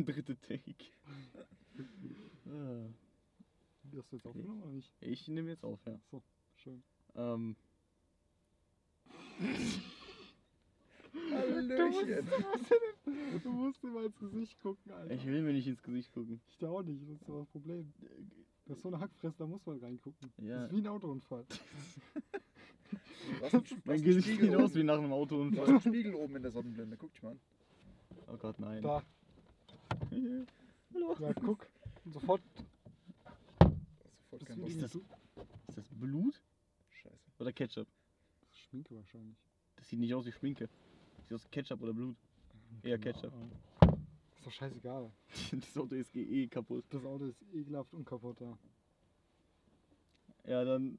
Dritte Take. Ah. Hast du jetzt aufgenommen oder nicht? ich nehme jetzt auf, ja. So, schön. Ähm, Hallöchen. Du musst ihm mal ins Gesicht gucken, Alter. ich will mir nicht ins Gesicht gucken. Ich da auch nicht, das ist doch das Problem. Das ist so eine Hackfresse, da muss man reingucken. Ja. Das ist wie ein Autounfall. Mein Gesicht sieht aus wie nach einem Du hast Autounfall. einen Spiegel oben in der Sonnenblende. Guck dich mal an. Oh Gott, nein. Da, Hallo. ja, guck. Und sofort. Das ist sofort Das kein ist, Bock. Das- Ist das Blut Scheiße. oder Ketchup? das ist Schminke wahrscheinlich. Das sieht nicht aus wie Schminke. Sieht aus wie Ketchup oder Blut. Eher Ketchup. Ist doch scheißegal. Das Auto ist eh kaputt. Das Auto ist ekelhaft und kaputt da. Ja, dann.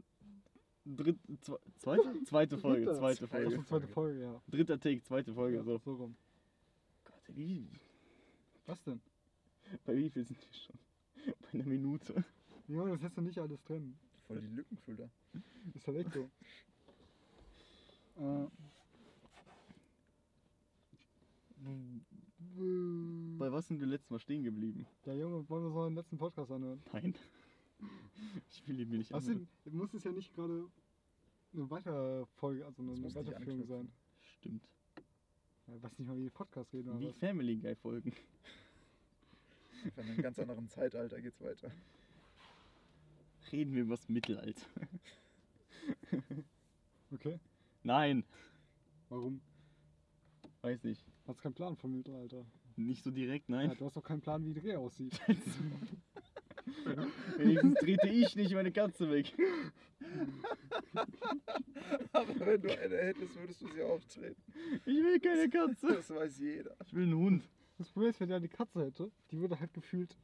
Dritt, zwe, zweite? Zweite Folge, zweite Das Folge. ist die zweite Folge, ja. Dritter Take, zweite Folge. ja So. so rum. Gott, wie, Was denn? bei wie viel sind wir schon? Bei einer Minute. Junge, das hättest du nicht alles drin. Voll die Lückenfüller. Ist halt echt so. äh, Bei was sind wir letztes Mal stehen geblieben? der Junge, wollen wir so einen letzten Podcast anhören? Nein. Ich will ihn mir nicht Außerdem anhören. muss es ja nicht gerade eine weitere Folge, also eine muss nicht Weiterführung sein. Stimmt. Ich weiß nicht mal, wie die Podcasts reden, oder Wie was? Family Guy Folgen. In einem ganz anderen Zeitalter geht's weiter. Reden wir über das Mittelalter. Okay, Nein, warum? weiß nicht. Hast keinen Plan vom Mittelalter? Nicht so direkt, Ja, nein. du hast doch keinen Plan, wie Dreh aussieht. Wenigstens trete ich nicht meine Katze weg. Aber wenn du eine hättest, würdest du sie auch treten. Ich will keine Katze. Das weiß jeder. Ich will einen Hund. Das Problem ist, wenn er eine Katze hätte, die würde halt gefühlt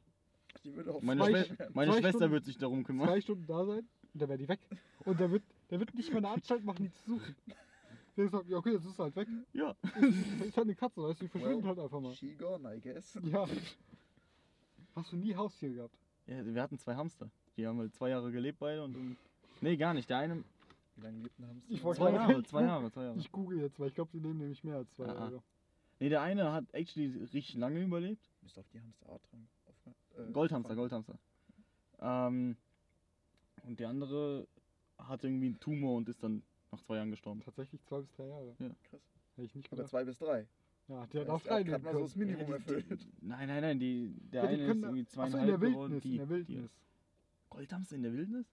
Die würde auch Meine, Zwei- Schwe meine zwei Schwester Stunden- wird sich darum kümmern. zwei Stunden da sein und dann wäre die weg. Und der wird, der wird nicht mal eine Anstalt machen, die zu suchen. Der sagt, ja okay, jetzt ist halt weg. Ja. Das ist halt eine Katze, weißt du, die verschwindet Well, halt einfach mal. She gone, I guess. Ja. Hast du nie Haustier gehabt? Ja. Wir hatten zwei Hamster. Die haben halt zwei Jahre gelebt beide und dann. Nee, gar nicht. Der eine. Wie lange lebt ein Hamster? Ich wollte Zwei gerade- Jahre, zwei Jahre, zwei Jahre. Ich google jetzt, weil ich glaube, sie leben nämlich mehr als zwei Ah, ah. Jahre. Nee, der eine hat actually richtig lange überlebt. Müsste auf die Hamsterart dran. Auf, äh, Goldhamster. Goldhamster. Ähm, und der andere hatte irgendwie einen Tumor und ist dann nach zwei Jahren gestorben. Tatsächlich zwei bis drei Jahre. Krass. Hätte ich nicht Aber gedacht. zwei bis drei. Ja, der Das darf hat drei gerade mal so das. Minimum Ja, die- erfüllt. die- Nein, nein, nein, die, der Ja, die eine können- ist irgendwie Achso, zweieinhalb in der. Wildnis, Die, in der Wildnis. Die, Goldhamster in der Wildnis?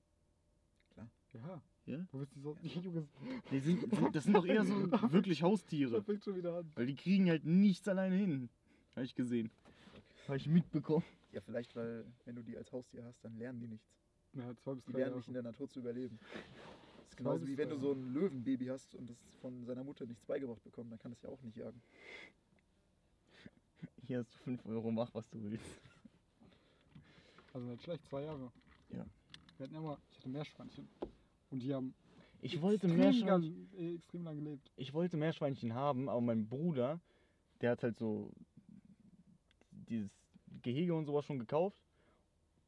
Ja. Ja? Du bist die so. Ich Junge, Die sind, sind, das sind doch eher so wirklich Haustiere. fängt schon wieder an. Weil die kriegen halt nichts alleine hin. Habe ich gesehen. Habe ich mitbekommen. Ja, vielleicht, weil, wenn du die als Haustier hast, dann lernen die nichts. Ja, zwei bis Die drei lernen Jahre. nicht in der Natur zu überleben. Ist genauso wie wenn du so ein Löwenbaby hast und das von seiner Mutter nichts beigebracht bekommt, dann kann es ja auch nicht jagen. Hier hast du 5 Euro, mach was du willst. Also nicht schlecht, zwei Jahre. Ja. Wir hatten immer, ich hatte Meerschweinchen. Und die haben Ich wollte extrem, Meerschweinchen, lang, äh, extrem lang gelebt. ich wollte Meerschweinchen haben, aber mein Bruder, der hat halt so dieses Gehege und sowas schon gekauft.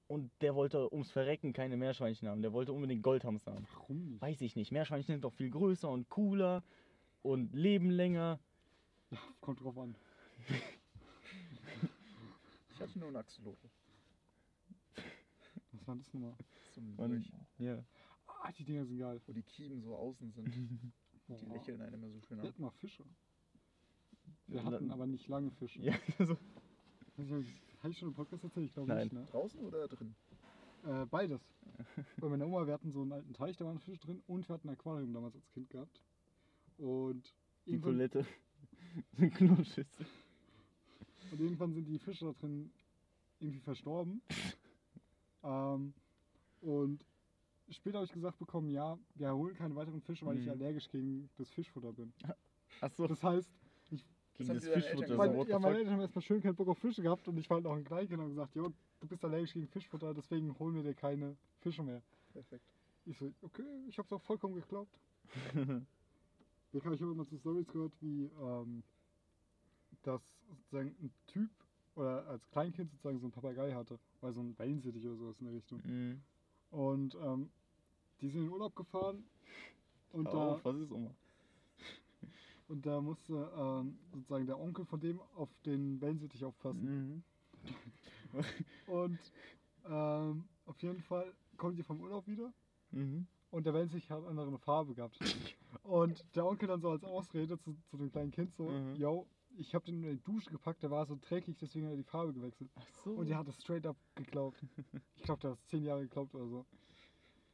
Und der wollte ums Verrecken keine Meerschweinchen haben. Der wollte unbedingt Goldhamster haben. Warum nicht? Weiß ich nicht. Meerschweinchen sind doch viel größer und cooler und leben länger. Ja, kommt drauf an. Ich hatte nur einen Axolotl. Was war das nochmal? So ein ja. Ah, die Dinger sind geil. wo die Kiemen so außen sind. Die lächeln einen immer so schön Wir an. hatten mal Fische. Wir hatten aber nicht lange Fische. ja so. Habe ich schon im Podcast erzählt? Ich glaube Nein. nicht, ne? Draußen oder drin? Äh, beides. Bei meiner Oma, wir hatten so einen alten Teich, da waren Fische drin und wir hatten ein Aquarium damals als Kind gehabt. Und Die Toilette. Eine Kloschüssel. und irgendwann sind die Fische da drin irgendwie verstorben. ähm, und später habe ich gesagt bekommen, ja, wir holen keine weiteren Fische, weil ich Mhm. allergisch gegen das Fischfutter bin. Achso, Das heißt, gegen das deine Fischfutter. So, what the ja, meine? Eltern haben erstmal schön keinen Bock auf Fische gehabt und ich war halt noch ein Kleinkind und gesagt, jo, du bist allergisch gegen Fischfutter, deswegen holen wir dir keine Fische mehr. Perfekt. Ich so, okay, ich hab's auch vollkommen geglaubt. Ich habe immer so Stories gehört, wie ähm, dass sozusagen ein Typ oder als Kleinkind sozusagen so ein Papagei hatte, weil so ein Wellensittich oder sowas in der Richtung. Mhm. Und ähm, die sind in den Urlaub gefahren und Hör da, auf, was ist Oma? Und da musste ähm, sozusagen der Onkel von dem auf den Wellensittich aufpassen. Mhm. Und ähm, auf jeden Fall kommt die vom Urlaub wieder Mhm. und der Wellensittich hat andere eine Farbe gehabt. Und der Onkel dann so als Ausrede zu, zu dem kleinen Kind so, Mhm. yo, ich habe den in die Dusche gepackt, der war so dreckig, deswegen hat er die Farbe gewechselt. Ach so. Und der hat das straight up geglaubt. Ich glaube, der hat es zehn Jahre geglaubt oder so.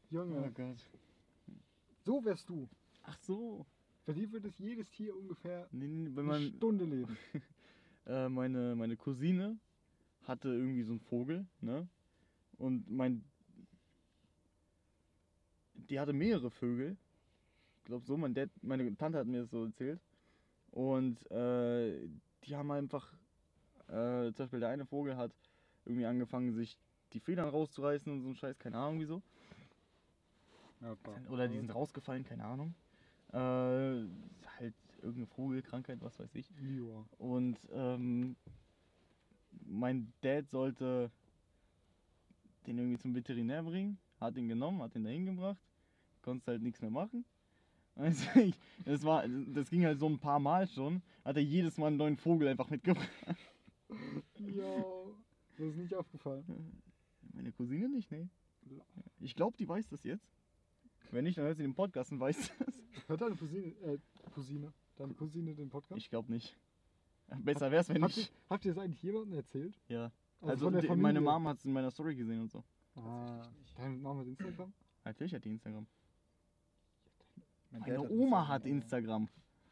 Junge, Oh Gott. so wärst du. Ach so. Bei dir würde es jedes Tier ungefähr Nee, nee, eine man, Stunde leben. äh, meine, meine Cousine hatte irgendwie so einen Vogel, ne? Und mein. Die hatte mehrere Vögel. Ich glaube so, mein Dad, meine Tante hat mir das so erzählt. Und äh, die haben einfach. Äh, zum Beispiel der eine Vogel hat irgendwie angefangen, sich die Federn rauszureißen und so ein Scheiß, keine Ahnung wieso. Oder die sind rausgefallen, keine Ahnung. Äh, halt irgendeine Vogelkrankheit, was weiß ich. Ja. Und ähm, mein Dad sollte den irgendwie zum Veterinär bringen, hat ihn genommen, hat ihn dahin gebracht, konnte halt nichts mehr machen. Also ich, das, war, das ging halt so ein paar Mal schon, hat er jedes Mal einen neuen Vogel einfach mitgebracht. Jo, das ist nicht aufgefallen. Meine Cousine nicht, nee. Ich glaube, die weiß das jetzt. Wenn nicht, dann hört sie den Podcast und weiß das. Hört deine Cousine, äh, Cousine, deine Cousine den Podcast? Ich glaube nicht. Besser wär's, wenn habt, ihr, ich. habt ihr das eigentlich jemandem erzählt? Ja. Also, Also, die, meine Mom hat es in meiner Story gesehen und so. Ah, deine Mama hat Instagram? Natürlich hat die Instagram. Mein Meine Oma hat Instagram.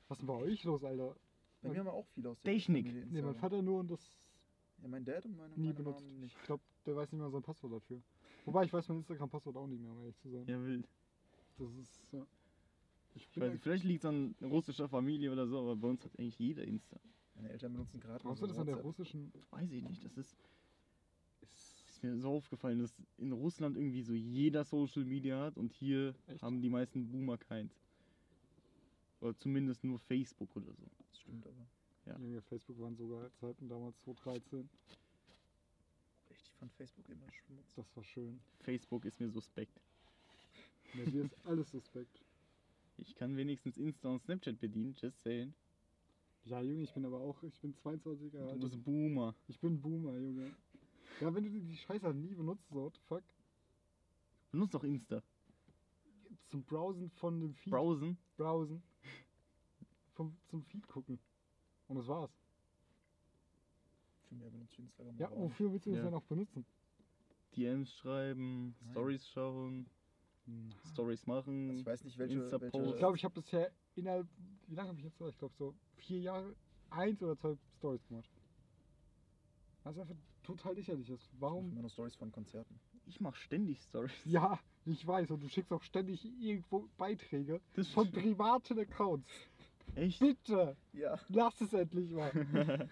Was ist denn bei euch los, Alter? Bei mir haben wir auch viel aus der Technik. Familie Nee, mein. Vater nur und das Ja, mein Dad und meine, nie meine benutzt. Mom nicht. Ich glaube, der weiß nicht mehr sein Passwort dafür. Wobei, ich weiß mein Instagram-Passwort auch nicht mehr, um ehrlich zu sein. Ja, wild. Das ist, ja. Ich Ich weiß vielleicht liegt es an russischer Familie oder so, aber bei uns hat eigentlich jeder Insta. Meine Eltern benutzen gerade Brauchst du das an der russischen. Weiß ich nicht. Das ist, ist mir so aufgefallen, dass in Russland irgendwie so jeder Social Media hat und hier Echt? haben die meisten Boomer keins. Oder zumindest nur Facebook oder so. Das stimmt aber. Ja. Junge, Facebook waren sogar Zeiten damals 2013. Echt, ich fand Facebook immer schmutzig. Das war schön. Facebook ist mir suspekt. Bei dir ist alles suspekt. Ich kann wenigstens Insta und Snapchat bedienen, just saying. Ja, Junge, ich bin aber auch. Ich bin 22 Jahre Du alt. bist Boomer. Ich bin Boomer, Junge. Ja, wenn du die Scheiße halt nie benutzt, so, what the fuck. Benutzt doch Insta. Zum Browsen von dem Feed. Browsen. Browsen. Vom, zum Feed gucken. Und das war's. Für mehr benutze ich Instagram. Ja, wofür willst du das Ja. denn auch benutzen? DMs schreiben, Nein. Stories schauen. Stories nicht. Also machen. ich weiß nicht, welche. Welche Ich glaube, ich habe bisher innerhalb. Wie lange habe ich jetzt? Ich glaube, so vier Jahre eins oder zwei Stories gemacht. Was einfach total lächerlich ist. ich mache Warum? immer nur Stories von Konzerten. Ich mache ständig Stories. Ja, ich weiß. Und du schickst auch ständig irgendwo Beiträge Das von privaten Accounts. Echt? Bitte, Ja. lass es endlich mal.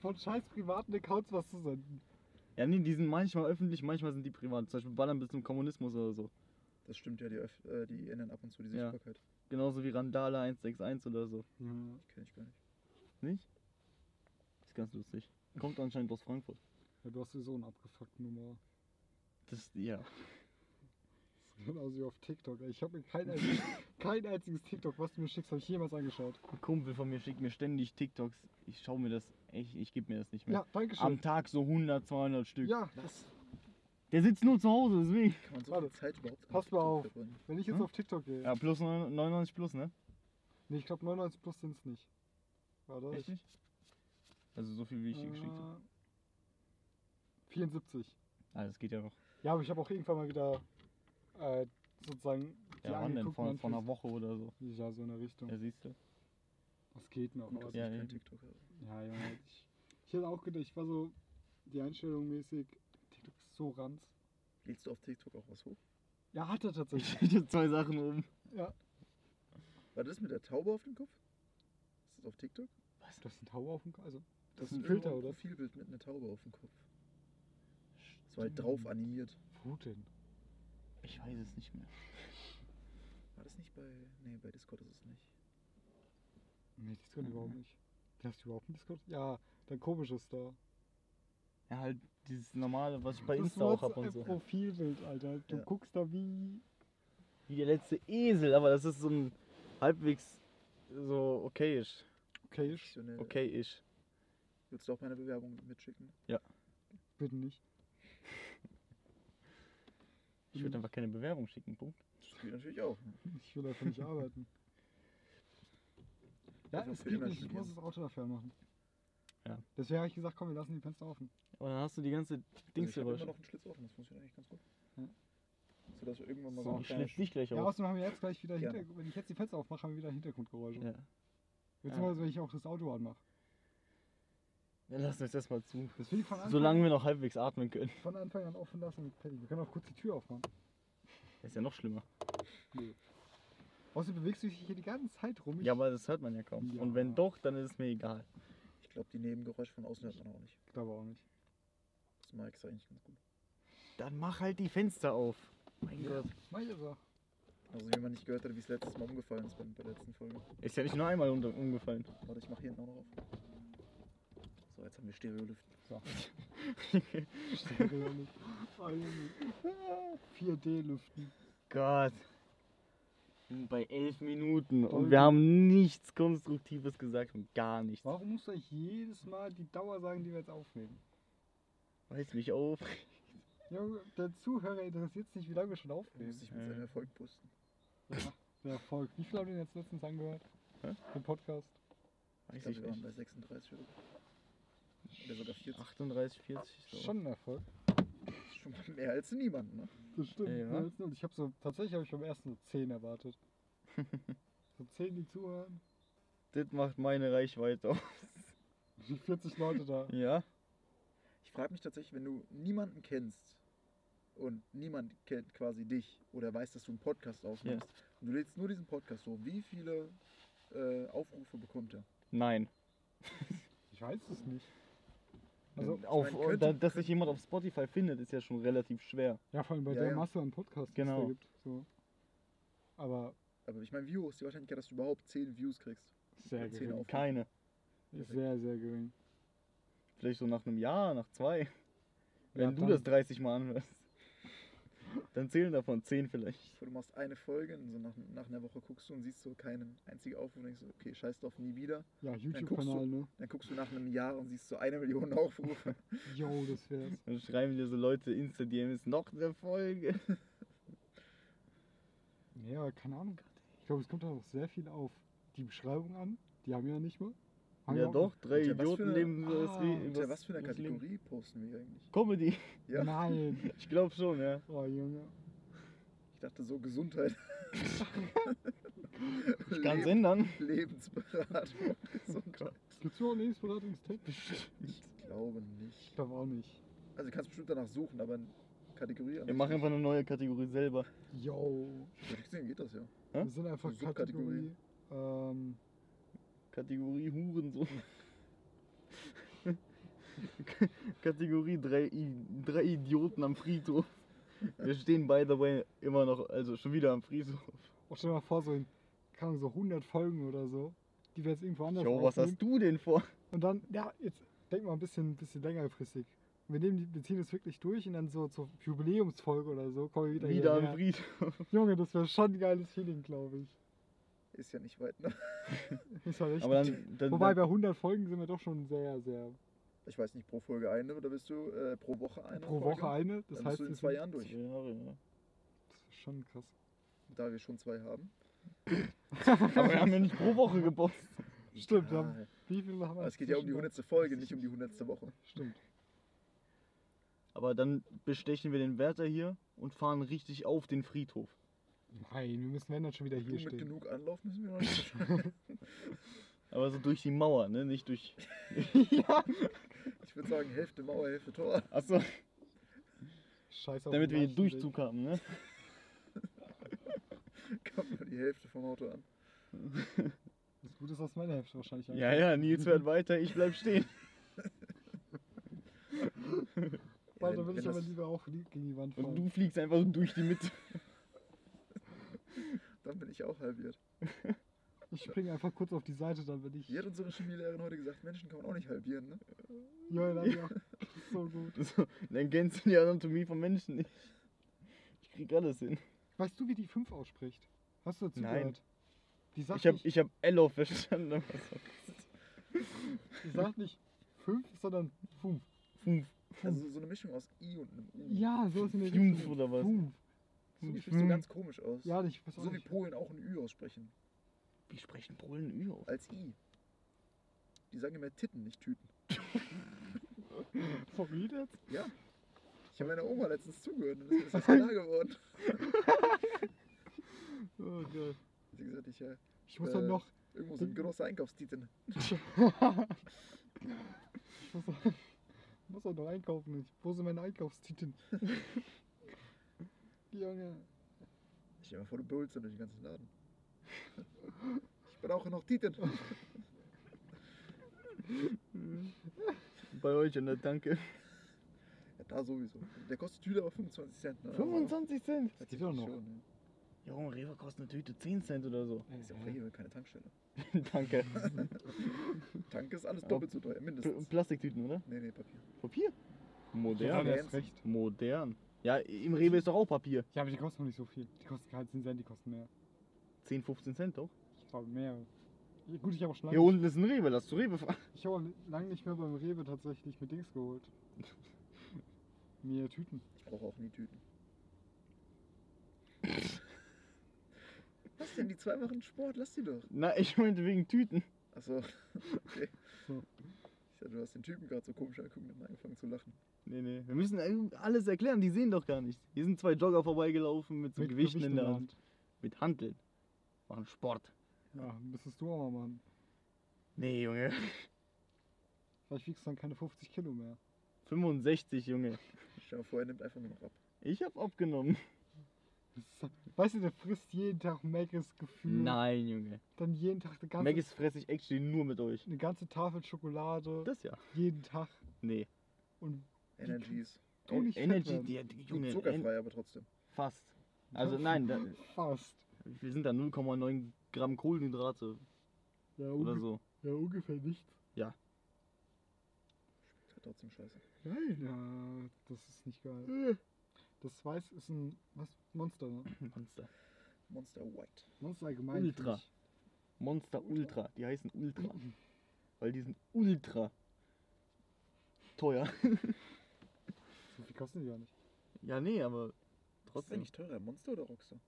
von scheiß privaten Accounts was zu senden. Ja, nee, die sind manchmal öffentlich, manchmal sind die privat. Zum Beispiel ballern bis zum Kommunismus oder so. Das stimmt ja, die, öff- äh, die ändern ab und zu die Ja. Sichtbarkeit. Genauso wie Randale 161 oder so. Ja. Die kenne ich gar nicht. Nicht? Ist ganz lustig. Kommt anscheinend aus Frankfurt. ja, du hast sowieso eine abgefuckte Nummer. Das, ja. Das genauso wie auf TikTok. Ich habe mir kein, einziges, kein einziges TikTok, was du mir schickst, habe ich jemals angeschaut. Ein Kumpel von mir schickt mir ständig TikToks. Ich schaue mir das, echt, ich gebe mir das nicht mehr. Ja, danke schön. Am Tag so 100, 200 Stück. Ja, Was? Der sitzt nur zu Hause, deswegen. Kann man so Warte. Zeit überhaupt Pass mal auf. verbringen? wenn ich jetzt Hm? auf TikTok gehe. Ja, plus 99 plus, ne? Nee, ich glaube 99 plus sind es nicht. Warte, Echt ich, nicht? Also so viel wie ich dir geschickt habe. äh, 74. Ah, das geht ja noch. Ja, aber ich habe auch irgendwann mal wieder äh, sozusagen die Ja, wann denn? Vor, vor einer Woche oder so. Ja, so in der Richtung. Ja, siehst du. Das geht noch. Aber Ja, ich kein eben. TikTok habe. Ja, Junge. Ich, ich hätte auch gedacht, ich war so die Einstellung mäßig, TikTok ist so ranz. Lädst du auf TikTok auch was hoch? Ja, hat er tatsächlich. Ich zwei Sachen oben. ja. War das mit der Taube auf dem Kopf? Ist das auf TikTok? Das ist ein Taube auf dem Kopf. Also, das ist ist ein Filter, oder? Profilbild mit einer Taube auf dem Kopf. Das war halt drauf animiert. Wo denn? Ich weiß es nicht mehr. War das nicht bei. Nee, bei Discord ist es nicht. Nee, Discord Mhm. überhaupt nicht. Hast du überhaupt einen Discord? Ja, dein komisches da. Ja, halt dieses normale, was ich bei Das Insta auch hab und so. WhatsApp-Profilbild, Alter. Du Ja. guckst da wie. Wie der letzte Esel, aber das ist so ein halbwegs so okayisch. Okay, Professionell. Okayisch. Würdest du auch meine Bewerbung mitschicken? Bitte nicht. Ich würde einfach keine Bewerbung schicken, Punkt. Das geht natürlich auch. Ich will einfach nicht arbeiten. Ja, Einfach es geht nicht. Ich muss das Auto dafür machen. Ja. Deswegen habe ich gesagt, komm, wir lassen die Fenster offen. Aber dann hast du die ganze Also ich habe immer noch einen Schlitz offen, das funktioniert eigentlich ganz gut. Ja. So dass wir irgendwann mal So, so, kleine schlitz dich gleich Ja, auf. außerdem haben wir jetzt gleich wieder. Hintergrund. Wenn ich jetzt die Fenster aufmache, haben wir wieder Hintergrundgeräusche. Ja. Beziehungsweise wenn ich auch das Auto anmache. Dann lassen wir es erstmal zu. Deswegen von Anfang, Solange wir noch halbwegs atmen können. von Anfang an offen lassen mit Paddy. Wir können auch kurz die Tür aufmachen. Das ist ja noch schlimmer. Außerdem bewegst du dich hier die ganze Zeit rum. Ich Ja, aber das hört man ja kaum. Ja. Und wenn doch, dann ist es mir egal. Ich glaube, die Nebengeräusche von außen hört man auch nicht. glaube auch nicht. Das Mike ist eigentlich ganz gut. Dann mach halt die Fenster auf. Mein Gott. Mach ich aber. Also wie man nicht gehört hat, wie es letztes Mal umgefallen ist bei, der letzten Folge. Ist ja nicht nur einmal umgefallen. Warte, ich mache hier hinten auch noch auf. So, jetzt haben wir Stereolüften. So. Stereo nicht. Oh, Junge. 4D-Lüften. Gott. Wir sind bei elf Minuten und wir haben nichts Konstruktives gesagt und gar nichts. Warum musst du eigentlich jedes Mal die Dauer sagen, die wir jetzt aufnehmen? Weiß mich auf. Junge, der Zuhörer interessiert sich nicht, wie lange wir schon aufnehmen. musst dich mit seinem Erfolg pusten. Der Erfolg. Wie viel haben wir denn jetzt letztens angehört? Hä? Den Podcast? Ich Weiß glaube, ich wir waren bei 36 oder so. Oder sogar 40. 38, 40. So. Schon ein Erfolg. Das ist schon mal mehr als niemand, ne? Das stimmt. Ja. Ja. Und ich habe so, tatsächlich habe ich beim ersten so 10 erwartet. so 10, die zuhören. Das macht meine Reichweite aus. Die 40 Leute da. Ja? Ich frage mich tatsächlich, wenn du niemanden kennst und niemand kennt quasi dich oder weiß, dass du einen Podcast aufnimmst und du lädst nur diesen Podcast hoch, wie viele äh, Aufrufe bekommt er? Nein. Ich weiß es nicht. Also, Ich Auf, meine, könnte- da, dass sich jemand auf Spotify findet, ist ja schon relativ schwer. ja, vor allem bei Ja, der ja. Masse an Podcasts, die Genau. es da gibt. So. Aber Aber ich meine, wie hoch ist die Wahrscheinlichkeit, dass du überhaupt 10 Views kriegst? sehr Ja, 10 gering. Aufrufe. Keine. Ist sehr, sehr gering. Vielleicht so nach einem Jahr, nach zwei. Wenn Ja, du dann- das 30 Mal anhörst. Dann zählen davon 10 vielleicht. Du machst eine Folge und so nach, nach einer Woche guckst du und siehst so keinen einzigen Aufruf und denkst so, okay, scheiß drauf, nie wieder. Ja, YouTube-Kanal, ne? Dann guckst du nach einem Jahr und siehst so eine Million Aufrufe. Yo, das wär's. Dann schreiben dir so Leute Insta-DMs noch eine Folge. Ja, keine Ahnung. Ich glaube, es kommt auch sehr viel auf die Beschreibung an. Die haben wir ja nicht mal. Wir Ja doch, drei Unter was für Idioten eine- leben das Ah, was für einer übers Leben. Kategorie posten wir eigentlich? Comedy. Ja, Nein. Ich glaube schon, ja. Oh, Junge. ich dachte so Gesundheit. Ich kann es ändern. Lebensberatung, Gesundheit. Gibt's überhaupt Lebensberatungstipp? Ich glaube nicht. Ich glaube auch nicht. Also du kannst bestimmt danach suchen, aber eine Kategorie an Wir machen einfach eine neue Kategorie selber. Yo. Hab ich gesehen, geht das ja. Hä? Wir sind einfach Eine Subkategorie. Kategorie. Ähm, Kategorie Hurensohn. Kategorie drei, I drei Idioten am Friedhof. Wir stehen, by the way, immer noch, also schon wieder am Friedhof. auch stell dir mal vor, so in Ahnung, so 100 Folgen oder so, die wir jetzt irgendwo anders Jo, was hast du denn vor? Und dann, ja, jetzt denk mal ein bisschen, bisschen längerfristig. Wir, nehmen die, wir ziehen das wirklich durch und dann so zur Jubiläumsfolge oder so kommen wir wieder, Wieder am. Friedhof. Junge, das wäre schon ein geiles Feeling, glaube ich. Ist ja nicht weit, ne? Ist halt echt Aber dann, dann, Wobei bei dann 100 Folgen sind wir doch schon sehr, sehr. Ich weiß nicht, pro Folge eine oder bist du äh, pro Woche eine? pro Folge? Woche eine. Das Dann heißt, bist du in zwei sind- Jahren durch. Zwei Jahre, ja. Das ist schon krass. Da wir schon zwei haben. Aber wir haben ja nicht pro Woche gepostet. Stimmt, Ja, haben, wie viele haben wir? es geht ja um die zwischen- 100. Folge, nicht um die 100. Woche. Stimmt. Aber dann bestechen wir den Wärter hier und fahren richtig auf den Friedhof. Nein, wir müssen wenn dann schon wieder Du hier mit stehen. genug Anlauf müssen wir noch nicht. Aber so durch die Mauer, ne? Nicht durch. ja. Ich würde sagen, Hälfte Mauer, Hälfte Tor. Achso, Scheiß auf damit wir hier. Durchzug haben, ne? Kommt nur die Hälfte vom Auto an. Das Gute ist, dass meine Hälfte wahrscheinlich Ja, ja, Nils fährt weiter, ich bleib stehen. Wenn- dann will ich aber lieber auch gegen die Wand Und fahren. du fliegst einfach so durch die Mitte. Dann bin ich auch halbiert. Ich springe einfach kurz auf die Seite, dann bin ich. Hier hat unsere Chemielehrerin heute gesagt, Menschen kann man auch nicht halbieren, ne? Ja, ja. Ist so gut. So, dann kennst du die Anatomie von Menschen nicht. Ich krieg alles hin. Weißt du, wie die 5 ausspricht? Hast du dazu Nein. gehört? Die sagt Ich hab, nicht, ich hab Ello verstanden. die sagt nicht fünf, sondern fünf. Fünf. Also so eine Mischung aus I und einem U. Ja, so ist in der Fünf Richtung. oder was? Fünf. So, die spricht so ganz komisch aus. Ja, ich weiß auch so wie nicht. Polen auch ein Ü aussprechen. Wie sprechen Polen Ü aus? Als I. Die sagen immer Titten, nicht Tüten. Jetzt? Ja. Ich habe meiner Oma letztens zugehört und ist mir das klar geworden. Oh Gott. Sie gesagt, ich äh, Ich muss Äh, dann noch. irgendwo sind große Einkaufstitten. Ich muss, muss auch noch einkaufen. Ich, wo sind meine Einkaufstiten? Junge. Stell dir mal vor, du brüllst durch den ganzen Laden. Ich brauche noch Titten. Bei euch an der Tanke. Ja, da sowieso. Der kostet Tüte aber 25 Cent. Ne? 25 Cent. Das Geht doch noch. Schon, ne? Junge, Rewe kostet eine Tüte 10 Cent oder so. Ist ja auch Rewe, keine Tankstelle. Danke. Tank ist alles doppelt so teuer, P mindestens. Plastiktüten, oder? Nee, nee, Papier. Papier? Ja, Modern. der ist recht. Modern. Ja, im Rewe ist doch auch Papier. Ja, aber die kosten noch nicht so viel. Die kosten keine 10 Cent, die kosten mehr. 10, 15 Cent doch. Ich glaube mehr. Gut, ich habe auch schon Hier lange, unten ist ein Rewe, lass zu Rewe fahren. ich habe auch lange nicht mehr beim Rewe tatsächlich mit Dings geholt. Mir Tüten. Ich brauche auch nie Tüten. Was denn? Die zwei machen Sport, lass die doch. Na, ich meinte wegen Tüten. Achso, okay. So. Dachte, du hast den Typen gerade so komisch angeguckt und dann angefangen zu lachen. Nee, nee. Wir müssen alles erklären, die sehen doch gar nicht. Hier sind zwei Jogger vorbeigelaufen mit so Mit Gewichten in der Hand. Hand. Mit Hanteln. Machen Sport. Ja, müsstest du auch mal machen. Nee, Junge. Vielleicht wiegst du dann keine 50 Kilo mehr. 65, Junge. Stell dir mal vor, er nimmt einfach nur noch ab. Ich hab abgenommen. Weißt du, der frisst jeden Tag Maggis Gefühl. Nein, Junge. Dann jeden Tag eine ganze, Maggis fresse ich actually nur mit euch. eine ganze Tafel Schokolade. Das ja. jeden Tag. Nee. Und Energies. Tu nicht Energy, die, die, Junge. En zuckerfrei, aber trotzdem. fast. Also nein, da, fast. wir sind da 0,9 Gramm Kohlenhydrate Ja, oder so. ja ungefähr nichts. Ist halt trotzdem scheiße. Nein, ja, das ist nicht geil. Das Weiß ist ein, was, Monster, ne? Monster. Monster White. Monster allgemein. Ultra. Monster Ultra. Die heißen Ultra. Weil die sind ultra teuer. So viel kosten die ja nicht. Ja, nee, aber Was ist trotzdem. eigentlich teurer, Monster oder Rockstar?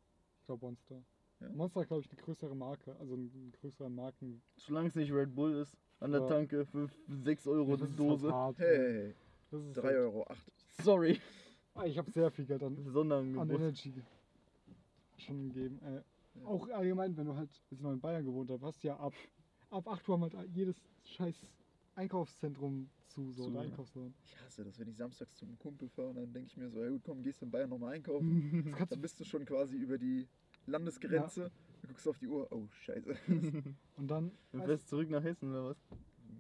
Ich glaube Monster. Ja? Monster glaube ich, eine größere Marke, also einen größeren Marken. Solange es nicht Red Bull ist, an der Ja. Tanke für 6 Euro Das die ist halt Dose. hart, Hey, hey, hey. Das ist 3 halt- Euro 8. Sorry. Ah, Ich habe sehr viel Geld an, an. Energy schon gegeben. Äh, Ja. Auch allgemein, wenn du halt, als ich noch in Bayern gewohnt habe, hast du ja ab, ab 8 Uhr haben halt jedes scheiß Einkaufszentrum zu, so Zu, oder ja. Einkaufsladen. Ich hasse das, wenn ich samstags zum Kumpel fahre und dann denke ich mir so, ja gut, komm, gehst du in Bayern nochmal einkaufen. Dann du, bist du schon quasi über die Landesgrenze. Du guckst auf die Uhr, oh scheiße. und dann, Du fährst zurück nach Hessen oder was?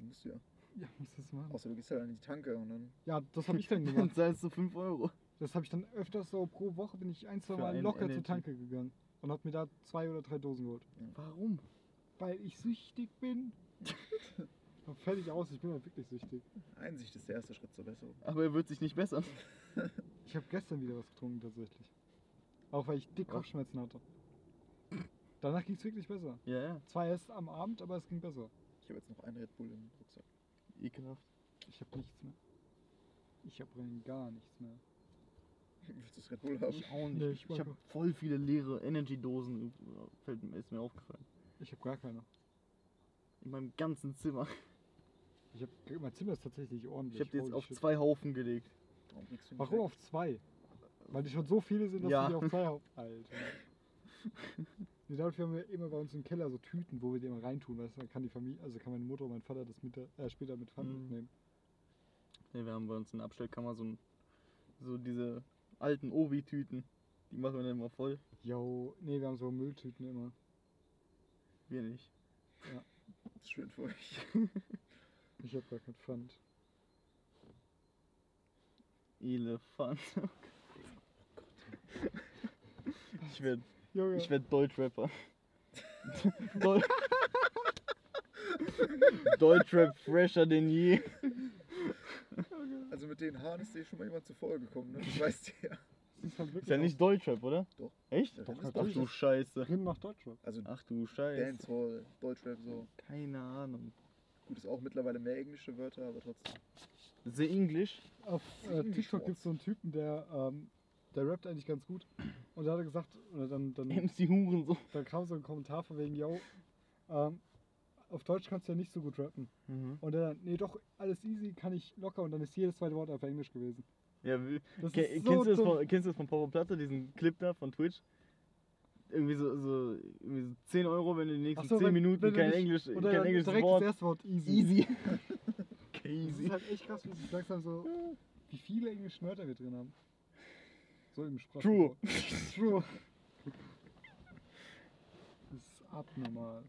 Musst du ja. ja, musst du das machen. Außer du gehst halt an die Tanke und dann. Ja, das habe ich dann Dann gemacht. zahlst du 5 Euro. Das habe ich dann öfters so pro Woche bin ich ein, zwei Für Mal locker zur. Tanke gegangen und habe mir da zwei oder drei Dosen geholt. Warum? Weil ich süchtig bin. Und fertig aus, ich bin halt wirklich süchtig. Einsicht ist der erste Schritt zur Besserung. Aber er wird sich nicht bessern. Ich habe gestern wieder was getrunken tatsächlich. Auch weil ich dick? Kopfschmerzen hatte. Danach ging es wirklich besser. Ja, ja. Zwar erst am Abend, aber es ging besser. Ich habe jetzt noch einen Red Bull im Rucksack. Ekelhaft. Ich habe nichts mehr. Ich habe rein gar nichts mehr. Willst du das Red Bull haben? Ich auch nicht. Ich ich habe voll viele leere Energy-Dosen. Fällt, ist mir aufgefallen. Ich habe gar keine. In meinem ganzen Zimmer. Ich habe mein Zimmer ist tatsächlich ordentlich. Ich habe die jetzt Holy auf shit. zwei Haufen gelegt. Warum kriegst du nicht Warum weg? auf zwei? Weil die schon so viele sind, dass Ja. die auf zwei auf. Alter. Nee, dafür haben wir immer bei uns im Keller so Tüten, wo wir die immer reintun, weißt du, dann kann die Familie, also kann meine Mutter und mein Vater das mit, äh, später mit Mhm. mitnehmen. Nee, wir haben bei uns in der Abstellkammer so, ein, so diese alten Obi-Tüten. Die machen wir dann immer voll. Jo, nee, wir haben so Mülltüten immer. Wir nicht. Das ist schön für euch. Ich habe gar kein Pfand. Elefant. Ich werde Junge, ich werd Deutschrapper. Deu Deutschrap fresher denn je. Also mit den Haaren ist dir schon mal jemand zuvor gekommen, ne? Das weißt du ja. das ist halt Ist ja nicht Deutschrap, oder? Doch. Echt? Doch, ist Ach du. Scheiße. Drin macht Deutschrap. Also Ach du Scheiße. Dancehall, Deutschrap so. Keine Ahnung. Gut, ist auch mittlerweile mehr englische Wörter, aber trotzdem. The English. Auf äh, TikTok gibt es so einen Typen, der, ähm, der rappt eigentlich ganz gut. Und da hat er gesagt, oder dann, dann, MC Hurensohn. dann kam so ein Kommentar von wegen, yo, ähm, auf Deutsch kannst du ja nicht so gut rappen. Mhm. Und dann, nee, doch, alles easy, kann ich locker. Und dann ist jedes zweite Wort auf Englisch gewesen. Ja, Das Ke so kennst, du das von, kennst du das von Papa Platte, diesen Clip da von Twitch? Irgendwie so, so, irgendwie so 10 Euro, wenn du in den nächsten so, 10 wenn- Minuten wenn kein, Englisch, Oder kein englisches direkt Wort. das erste Wort easy. Easy. Das Easy. ist halt echt krass, wie sich langsam so, wie viele englische Wörter wir drin haben. So im True. Sprachgebrauch. True. Das ist abnormal.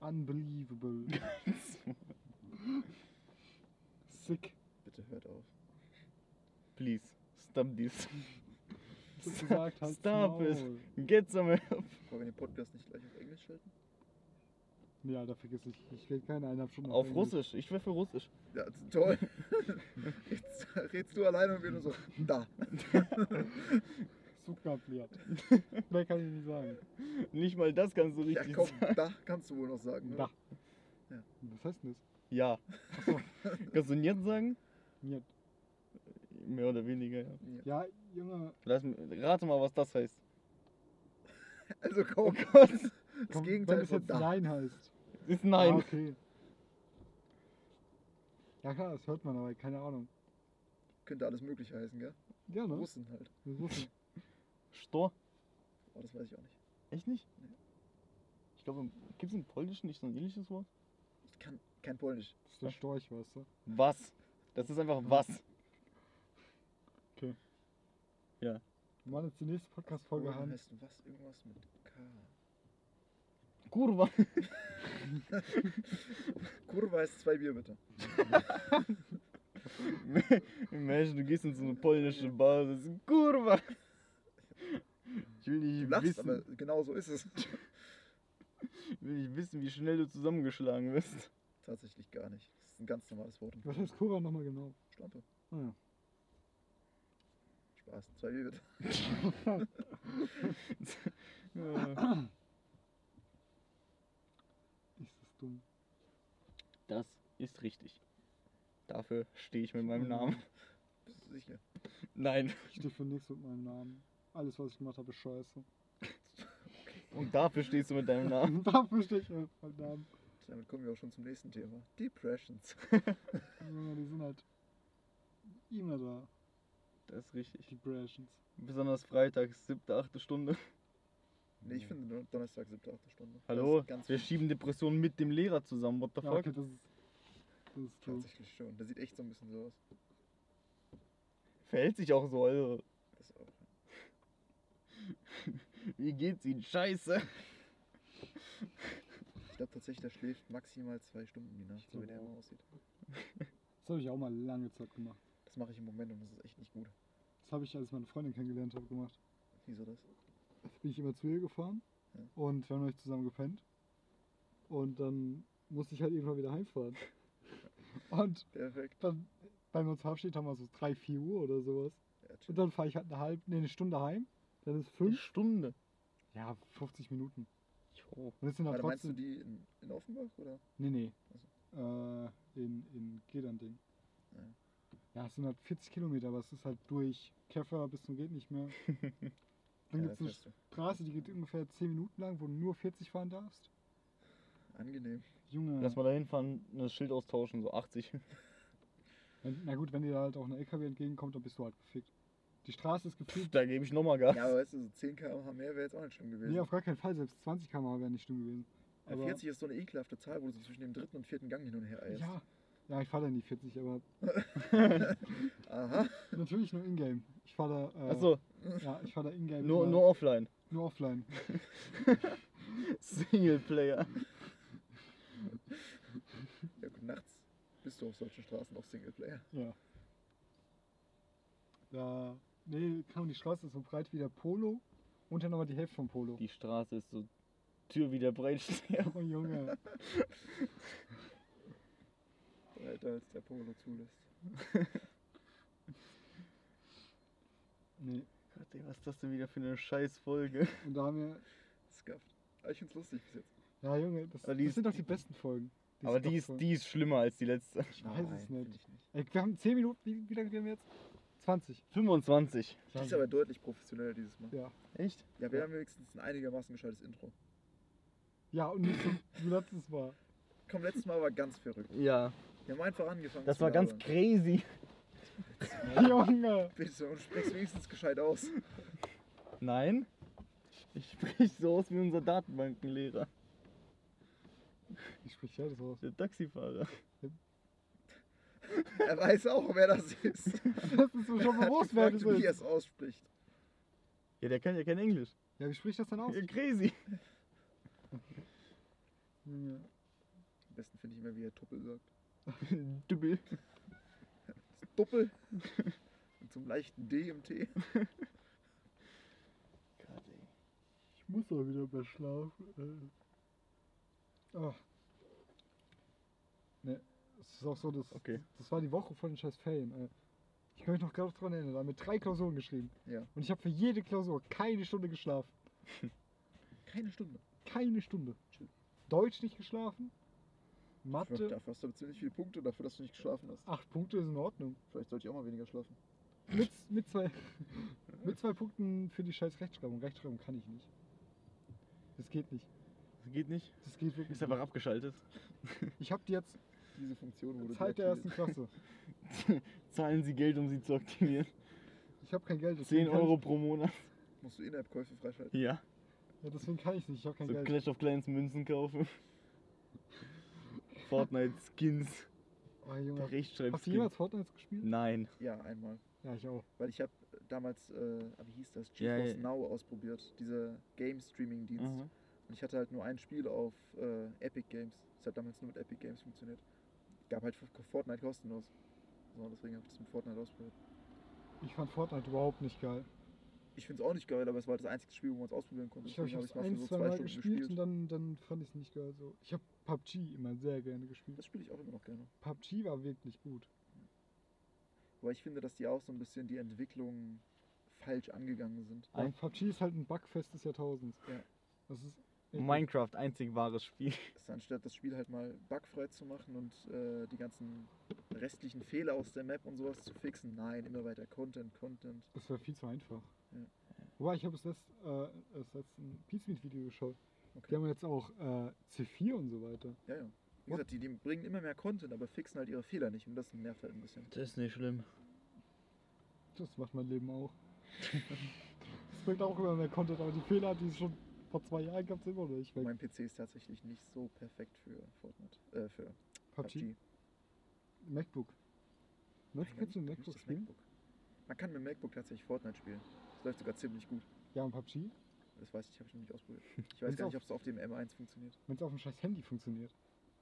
Unbelievable. Sick. Bitte hört auf. Please, stop this. Gesagt, halt Stop it. Get some help. Wollen wir den Podcast nicht gleich auf Englisch schalten? Nee, Alter, vergiss ich. Ich will keine eineinhalb Stunden Auf Englisch. Russisch, ich wäre für Russisch. Ja, toll. Jetzt redst du alleine und wir nur so, da. Super bliert. Mehr kann ich nicht sagen. Nicht mal das kannst du Ja richtig komm, sagen. da kannst du wohl noch sagen. Da. Ja. Was heißt denn das? Ja. Achso, Kannst du jetzt sagen? mir. Mehr oder weniger, ja. Ja, Junge, Lass, rate mal, was das heißt. Also komm, Oh Gott. das komm, Gegenteil wenn es von jetzt da. Nein heißt. Ist nein. Ah, okay. Ja klar, das hört man, aber keine Ahnung. Könnte alles mögliche heißen, gell? Ja, ne? Russen halt. Wir Russen. Stor? Oh, das weiß ich auch nicht. Echt nicht? Ich glaube, gibt es im Polnischen nicht so ein ähnliches Wort? Ich kann kein Polnisch. Das ist der Storch, weißt du? Was? Das ist einfach was. Wir machen jetzt die nächste Podcast-Folge Polen haben. heißt was? Irgendwas mit K. Kurwa. Kurwa ist zwei Bier, bitte. Imagine, du gehst in so eine polnische Bar, das ist Kurwa. Ich will Du nicht lachst, wissen, aber genau so ist es. ich will nicht wissen, wie schnell du zusammengeschlagen wirst. Tatsächlich gar nicht. Das ist ein ganz normales Wort. Was heißt Kura nochmal genau? Schlampe. Ah, ja. Spaß. Zwei bitte. Ja. Ist das dumm. Das ist richtig. Dafür stehe ich mit meinem Namen. Bist du sicher? Nein. Ich stehe für nichts mit meinem Namen. Alles, was ich gemacht habe, ist scheiße. Und dafür stehst du mit deinem Namen. Dafür stehe ich mit meinem Namen. Damit kommen wir auch schon zum nächsten Thema. Depressions. Junge, die sind halt immer da. Das ist richtig. Depressions. Besonders freitags, siebte, achte Stunde. Nee, ich finde Don- Donnerstag, 7. 8. Stunde. Das Hallo? Wir schieben Depressionen mit dem Lehrer zusammen. What the Ja, fuck? okay, das ist, das ist. Tatsächlich schon. Der sieht echt so ein bisschen so aus. Verhält sich auch so, also. Das auch. Wie geht's Ihnen? Scheiße. Ich glaube tatsächlich, der schläft maximal zwei Stunden die Nacht, so wie der immer aussieht. Das habe ich auch mal lange Zeit gemacht. Das mache ich im Moment und das ist echt nicht gut. Das habe ich, als ich meine Freundin kennengelernt habe, gemacht. Wieso das? bin ich immer zu ihr gefahren Ja. und wir haben euch zusammen gepennt. Und dann musste ich halt irgendwann wieder heimfahren. Und Perfekt. dann, wenn wir uns verabschiedet haben, wir so 3, 4 Uhr oder sowas. Ja, Und dann fahre ich halt eine halbe, nee, eine Stunde heim. Dann ist Eine fünf, Stunde. ja, 50 Minuten. Jo. Und das sind Warte, meinst du die in, in Offenbach oder? nee, nee, äh, in, in Gedern-Ding. Ja. Ja, es sind halt 40 Kilometer, aber es ist halt durch Käfer bis zum geht nicht mehr. Dann Ja, gibt es eine. Straße, die geht ungefähr 10 Minuten lang, wo du nur 40 fahren darfst. Angenehm. Junge. Lass mal da hinfahren, das Schild austauschen, so 80. Wenn, na gut, wenn dir da halt auch ein LKW entgegenkommt, dann bist du halt gefickt. Die Straße ist gefühlt. Da gebe ich nochmal Gas. Ja, aber weißt du, so 10 km/h mehr wäre jetzt auch nicht schlimm gewesen. Nee, auf gar keinen Fall. Selbst 20 km/h wäre nicht schlimm gewesen. Aber, 40 ist so eine ekelhafte Zahl, wo du so zwischen dem dritten und vierten Gang hin und her eierst. Ja. Ja, ich fahre da nie 40, aber Aha. natürlich nur Ingame. Ich fahre da. Äh, Achso, Ja, ich fahre da Ingame. nur, nur offline. nur offline. Singleplayer. Ja gut, nachts bist du auf solchen Straßen auch Singleplayer. Ja. Da. Nee, kann die Straße ist so breit wie der Polo und dann aber die Hälfte vom Polo. Die Straße ist so Tür wie der Breitsteher. Oh Junge. Breiter als der Polo zulässt. Nee. Gott, ey, was ist das denn wieder für eine Scheißfolge? Und da haben wir. Scuffed. Aber ich find's lustig bis jetzt. Ja, Junge, das, Aber die das ist- sind doch die besten Folgen. Aber doch die ist, die ist schlimmer als die letzte. Ich weiß Nein, es nicht. ich nicht. Ey, wir haben 10 Minuten. Wie, wie lange haben wir jetzt? 20. 25. Die ist aber deutlich professioneller dieses Mal. Ja. Echt? Ja, wir Ja. haben wenigstens ein einigermaßen gescheites Intro. Ja, und nicht so wie letztes Mal. Komm, letztes Mal war ganz verrückt. Ja. Wir haben einfach angefangen Das zu war ganz crazy. Junge! Bitte, und sprichst wenigstens gescheit aus. Nein. Ich sprich so aus wie unser Datenbankenlehrer. Ich sprich ja das aus. Der Taxifahrer. Er weiß auch, wer das ist. Das ist mir schon Er bewusst, wer das wie er ist. es ausspricht. Ja, der kann ja kein Englisch. Ja, wie spricht das dann aus? Ja, crazy. Junge. Am besten finde ich immer, wie er Tuppel sagt. Das Doppel. Und zum leichten D im T. Ich muss auch wieder mehr schlafen. Äh. Es ist auch so, dass, Okay. das war die Woche von den scheiß Ferien. Äh. Ich kann mich noch gerade dran erinnern, da haben wir drei Klausuren geschrieben. Ja. Und ich habe für jede Klausur keine Stunde geschlafen. Keine Stunde. Keine Stunde. Schön. Deutsch nicht geschlafen. Mathe, dafür hast du aber ziemlich viele Punkte, dafür, dass du nicht geschlafen hast. acht Punkte ist in Ordnung. Vielleicht sollte ich auch mal weniger schlafen. Mit, mit, zwei, mit zwei Punkten für die scheiß Rechtschreibung. Rechtschreibung kann ich nicht. Das geht nicht. Das geht nicht. Das geht wirklich Ist einfach nicht. abgeschaltet. Ich habe die jetzt Diese Funktion wurde Zeit der ersten. Klasse. Zahlen Sie Geld, um sie zu aktivieren. Ich habe kein Geld. 10 deswegen kann Euro pro Monat. Musst du In-App-Käufe freischalten. Ja. Ja, deswegen kann ich nicht. Ich habe kein So Geld. Clash of Clans Münzen kaufen. Fortnite Skins. Oh, Junge. Hast du jemals Fortnite gespielt? Nein. Ja, einmal. Ja, ich auch. Weil ich habe damals, äh, ah, wie hieß das, Ja, GeForce ja. Now ausprobiert, diese Game-Streaming-Dienst. Mhm. Und ich hatte halt nur ein Spiel auf äh, Epic Games. Das hat damals nur mit Epic Games funktioniert. Gab halt Fortnite kostenlos. So, deswegen habe ich das mit Fortnite ausprobiert. Ich fand Fortnite überhaupt nicht geil. Ich finde es auch nicht geil, aber es war das einzige Spiel, wo man es ausprobieren konnte. Ich glaube, ich habe es ein, ich's zwei mal Mal so zwei gespielt, Stunden und dann, dann fand ich es nicht geil. So. Ich habe PUBG immer sehr gerne gespielt. Das spiele ich auch immer noch gerne. PUBG war wirklich gut. Aber ich finde, dass die auch so ein bisschen die Entwicklung falsch angegangen sind. Ein- PUBG ist halt ein Bugfest des Jahrtausends. Ja. Das ist Minecraft, einzig wahres Spiel. Das ist anstatt das Spiel halt mal bugfrei zu machen und äh, die ganzen restlichen Fehler aus der Map und sowas zu fixen. Nein, immer weiter Content, Content. Das wäre viel zu einfach. Ja. Wobei, ich habe es letzt, äh, erst letzt ein Pizmeet-Video geschaut. Die Okay. haben jetzt auch äh, C4 und so weiter. Ja, ja. Wie What? gesagt, die, die bringen immer mehr Content, aber fixen halt ihre Fehler nicht und das nervt halt ein bisschen. Das ist nicht schlimm. Das macht mein Leben auch. Es bringt auch immer mehr Content, aber die Fehler, die es schon vor zwei Jahren gab, sind immer noch nicht weg. Mein PC ist tatsächlich nicht so perfekt für Fortnite, äh, für PUBG, PUBG. MacBook. Nein, kannst du ein nicht MacBook spielen? MacBook. Man kann mit MacBook tatsächlich Fortnite spielen. Das läuft sogar ziemlich gut. Ja, und PUBG, Das weiß ich, habe ich noch nicht ausprobiert. Ich weiß gar nicht, ob es auf dem M1 funktioniert. wenn es auf dem scheiß Handy funktioniert.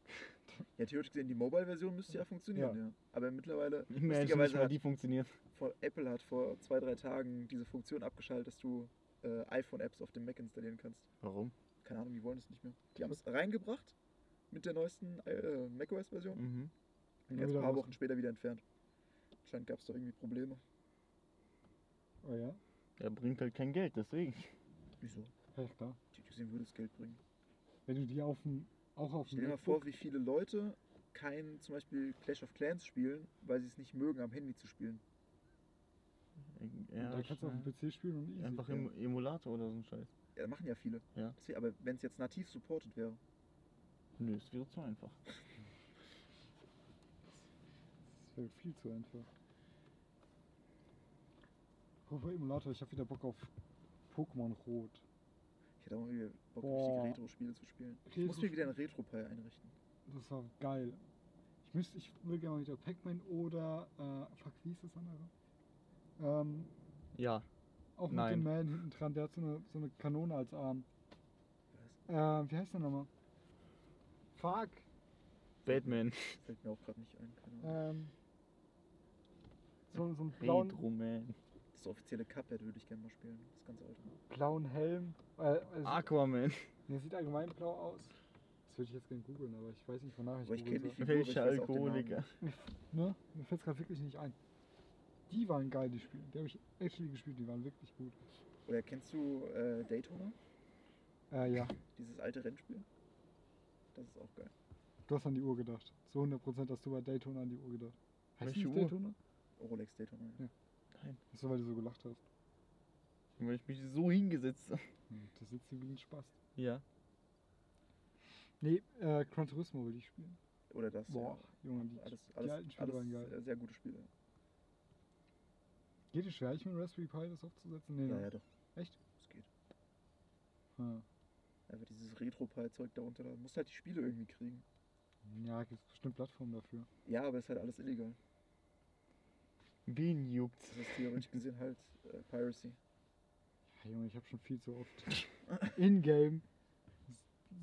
Ja, theoretisch gesehen, die Mobile-Version müsste ja funktionieren, ja. Aber mittlerweile, lustigerweise die funktioniert. vor, Apple hat vor zwei, drei Tagen diese Funktion abgeschaltet, dass du äh, iPhone-Apps auf dem Mac installieren kannst. Warum? Keine Ahnung, die wollen es nicht mehr. Die haben es reingebracht mit der neuesten äh, macOS-Version. Mhm. Und jetzt ein paar raus. Wochen später wieder entfernt. Anscheinend gab es da irgendwie Probleme. Oh ja? Er bringt halt kein Geld, deswegen. Wieso? Ja, klar. Die gesehen würde es Geld bringen. Wenn du die auf dem, auch auf Stell dem dir mal vor, wie viele Leute kein zum Beispiel Clash of Clans spielen, weil sie es nicht mögen, am Handy zu spielen. Ja, da kannst du auf dem PC spielen und easy. einfach ja. im Emulator oder so ein Scheiß. Ja, machen ja viele. Ja. Deswegen- Aber wenn es jetzt nativ supported wäre, Nö, es wäre zu einfach. Das wäre viel zu einfach. Apropos Emulator, ich habe wieder Bock auf Pokémon Rot. ich hätte auch mal wieder Bock, Boah. richtige Retro-Spiele zu spielen. Ich muss mir wieder einen Retro-Pie einrichten. Das war geil. Ich müsste, ich will gerne mal wieder Pac-Man oder, äh, fuck, wie ist das andere? Ähm, Ja, auch Nein. mit dem Man hinten dran, der hat so eine, so eine Kanone als Arm. Äh, wie heißt der nochmal? Fuck. Batman. Fällt mir auch gerade nicht ein. Keine Ahnung. Ähm, so, so einen blauen, Retro Man. Das offizielle Cuphead würde ich gerne mal spielen. Das ganz alte. blauen Helm. Äh, es, Aquaman. der sieht allgemein blau aus. Das würde ich jetzt gerne googeln, aber ich weiß nicht, wonach ich Aber ich googeln soll. Welcher Alkoholiker? Ne? Mir fällt es gerade wirklich nicht ein. Die waren geil, die Spiele. Die habe ich actually gespielt, die waren wirklich gut. Oder kennst du äh, Daytona? Äh, ja. Dieses alte Rennspiel? Das ist auch geil. Du hast an die Uhr gedacht. Zu 100% hast du bei Daytona an die Uhr gedacht. Heißt Welche Uhr? Daytona? Rolex Daytona. Ja. Ja. Nein. Das ist so, weil du so gelacht hast. Weil ich mich so hingesetzt habe. Hm, Das sitzt hier wie ein Spaß. Ja. Nee, äh, Gran Turismo will ich spielen. Oder das. Boah, Junge, die, Ja. Alles, die alles, alten Spiele alles waren geil. sehr gute Spiele. Geht es schwer, ich mit Raspberry Pi das aufzusetzen? Nee, Ja, ne? ja, doch. Echt? Es geht. Hm. Aber dieses Retro-Pi-Zeug darunter, da musst halt die Spiele irgendwie kriegen. Ja, gibt es bestimmt Plattformen dafür. Ja, aber ist halt alles illegal. Wen juckt's? Das ist theoretisch gesehen halt äh, Piracy. Ja, Junge, ich habe schon viel zu oft in-game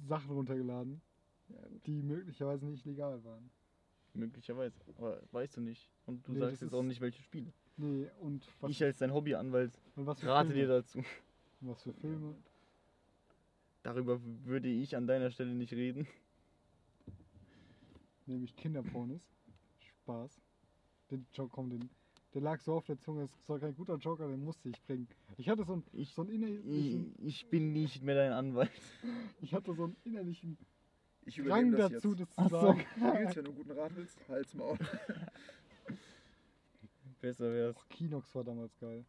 Sachen runtergeladen, Ja, die möglicherweise nicht legal waren. Möglicherweise. Aber weißt du nicht. Und du Nee, sagst jetzt ist- auch nicht, welche Spiele. Nee, und was, ich als dein Hobbyanwalt und was für rate Filme? dir dazu. Und was für Filme? Darüber würde ich an deiner Stelle nicht reden. Nämlich Kinderpornos. Spaß. Den Joke, komm, den, der lag so auf der Zunge, es soll kein guter Joker, den musste ich bringen. Ich hatte so einen, Ich, so einen ich, innerlichen, ich bin nicht mehr dein Anwalt. ich hatte so einen innerlichen Ich Drang das dazu, jetzt. das zu Ach so. sagen. Nils, wenn du einen guten Rat willst, halt's Maul. Besser wär's. Och, Kinox war damals geil.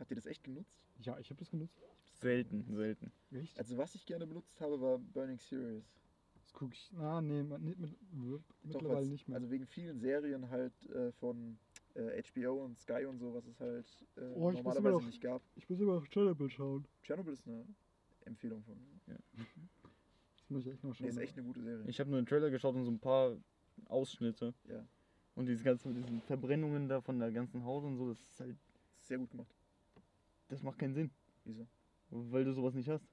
Habt ihr das echt genutzt? Ja, ich habe das genutzt. Selten, selten. Echt? Also was ich gerne benutzt habe, war Burning Series. Das gucke ich. Ah, nee, ma- nicht mit, Doch, mittlerweile weil's- nicht mehr. Also wegen vielen Serien halt äh, von äh, HBO und Sky und so, was es halt äh, Oh, normalerweise noch- nicht gab. ich muss immer auf Chernobyl schauen. Chernobyl ist eine Empfehlung von mir. Das muss ich echt noch schauen. Nee, ist echt eine gute Serie. Ich habe nur den Trailer geschaut und so ein paar Ausschnitte. Ja. Und diese ganzen mit diesen Verbrennungen da von der ganzen Haut und so, das ist halt, sehr gut gemacht. das macht keinen Sinn. Wieso? Weil du sowas nicht hast.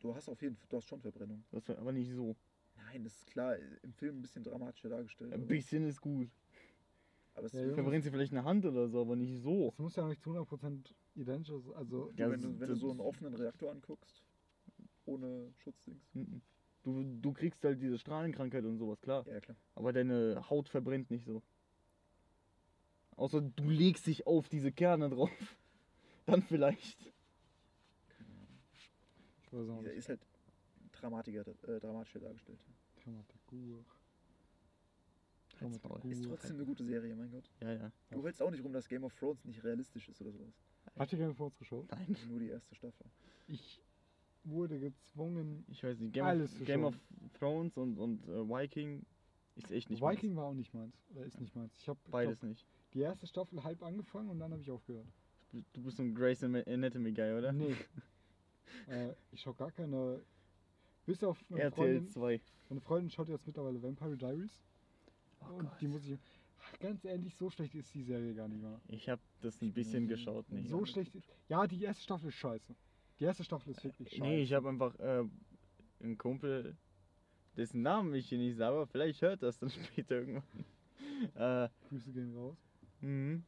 Du hast auf jeden Fall, du hast schon Verbrennung. Das war aber nicht so. Nein, das ist klar, im Film ein bisschen dramatischer dargestellt. Ein bisschen ist gut. aber es Ja. Verbrennt sie vielleicht eine Hand oder so, aber nicht so. Das muss ja nicht zu 100% identisch sein. Also, Ja, wenn, du, wenn du so einen offenen Reaktor anguckst, ohne Schutzdings. Mhm. Du, du kriegst halt diese Strahlenkrankheit und sowas, klar. Ja, klar. Aber deine Haut verbrennt nicht so. Außer du legst dich auf diese Kerne drauf. Dann vielleicht. ich weiß auch nicht. ist halt dramatiger, äh, dramatischer dargestellt. Dramaturg. Maul. Ist trotzdem eine gute Serie, mein Gott. Ja, ja. Du hältst auch nicht rum, dass Game of Thrones nicht realistisch ist oder sowas. Habt ihr Game of Thrones geschaut? Nein. Nur die erste Staffel. Ich wurde gezwungen. Ich weiß nicht. Game, Alles of, Game of Thrones und, und äh, Viking ist echt nicht Viking war auch nicht meins. Oder ist nicht meins. Ich habe meins. Beides nicht. die erste Staffel halb angefangen und dann habe ich aufgehört. Du- bist so ein Grey's Anatomy Guy, oder? Nee. äh, ich schaue gar keine. Bis auf meine RTL Freundin. 2. Meine Freundin schaut jetzt mittlerweile Vampire Diaries. Oh und die muss ich. Ganz ehrlich, so schlecht ist die Serie gar nicht mehr. Ich habe das ein bisschen geschaut. Nee, so schlecht ist. Ja, die erste Staffel ist scheiße. Die erste Staffel ist wirklich scheiße. nee ich habe einfach äh, einen Kumpel, dessen Namen ich hier nicht sage, aber vielleicht hört das dann später irgendwann. äh, Grüße gehen raus. mhm.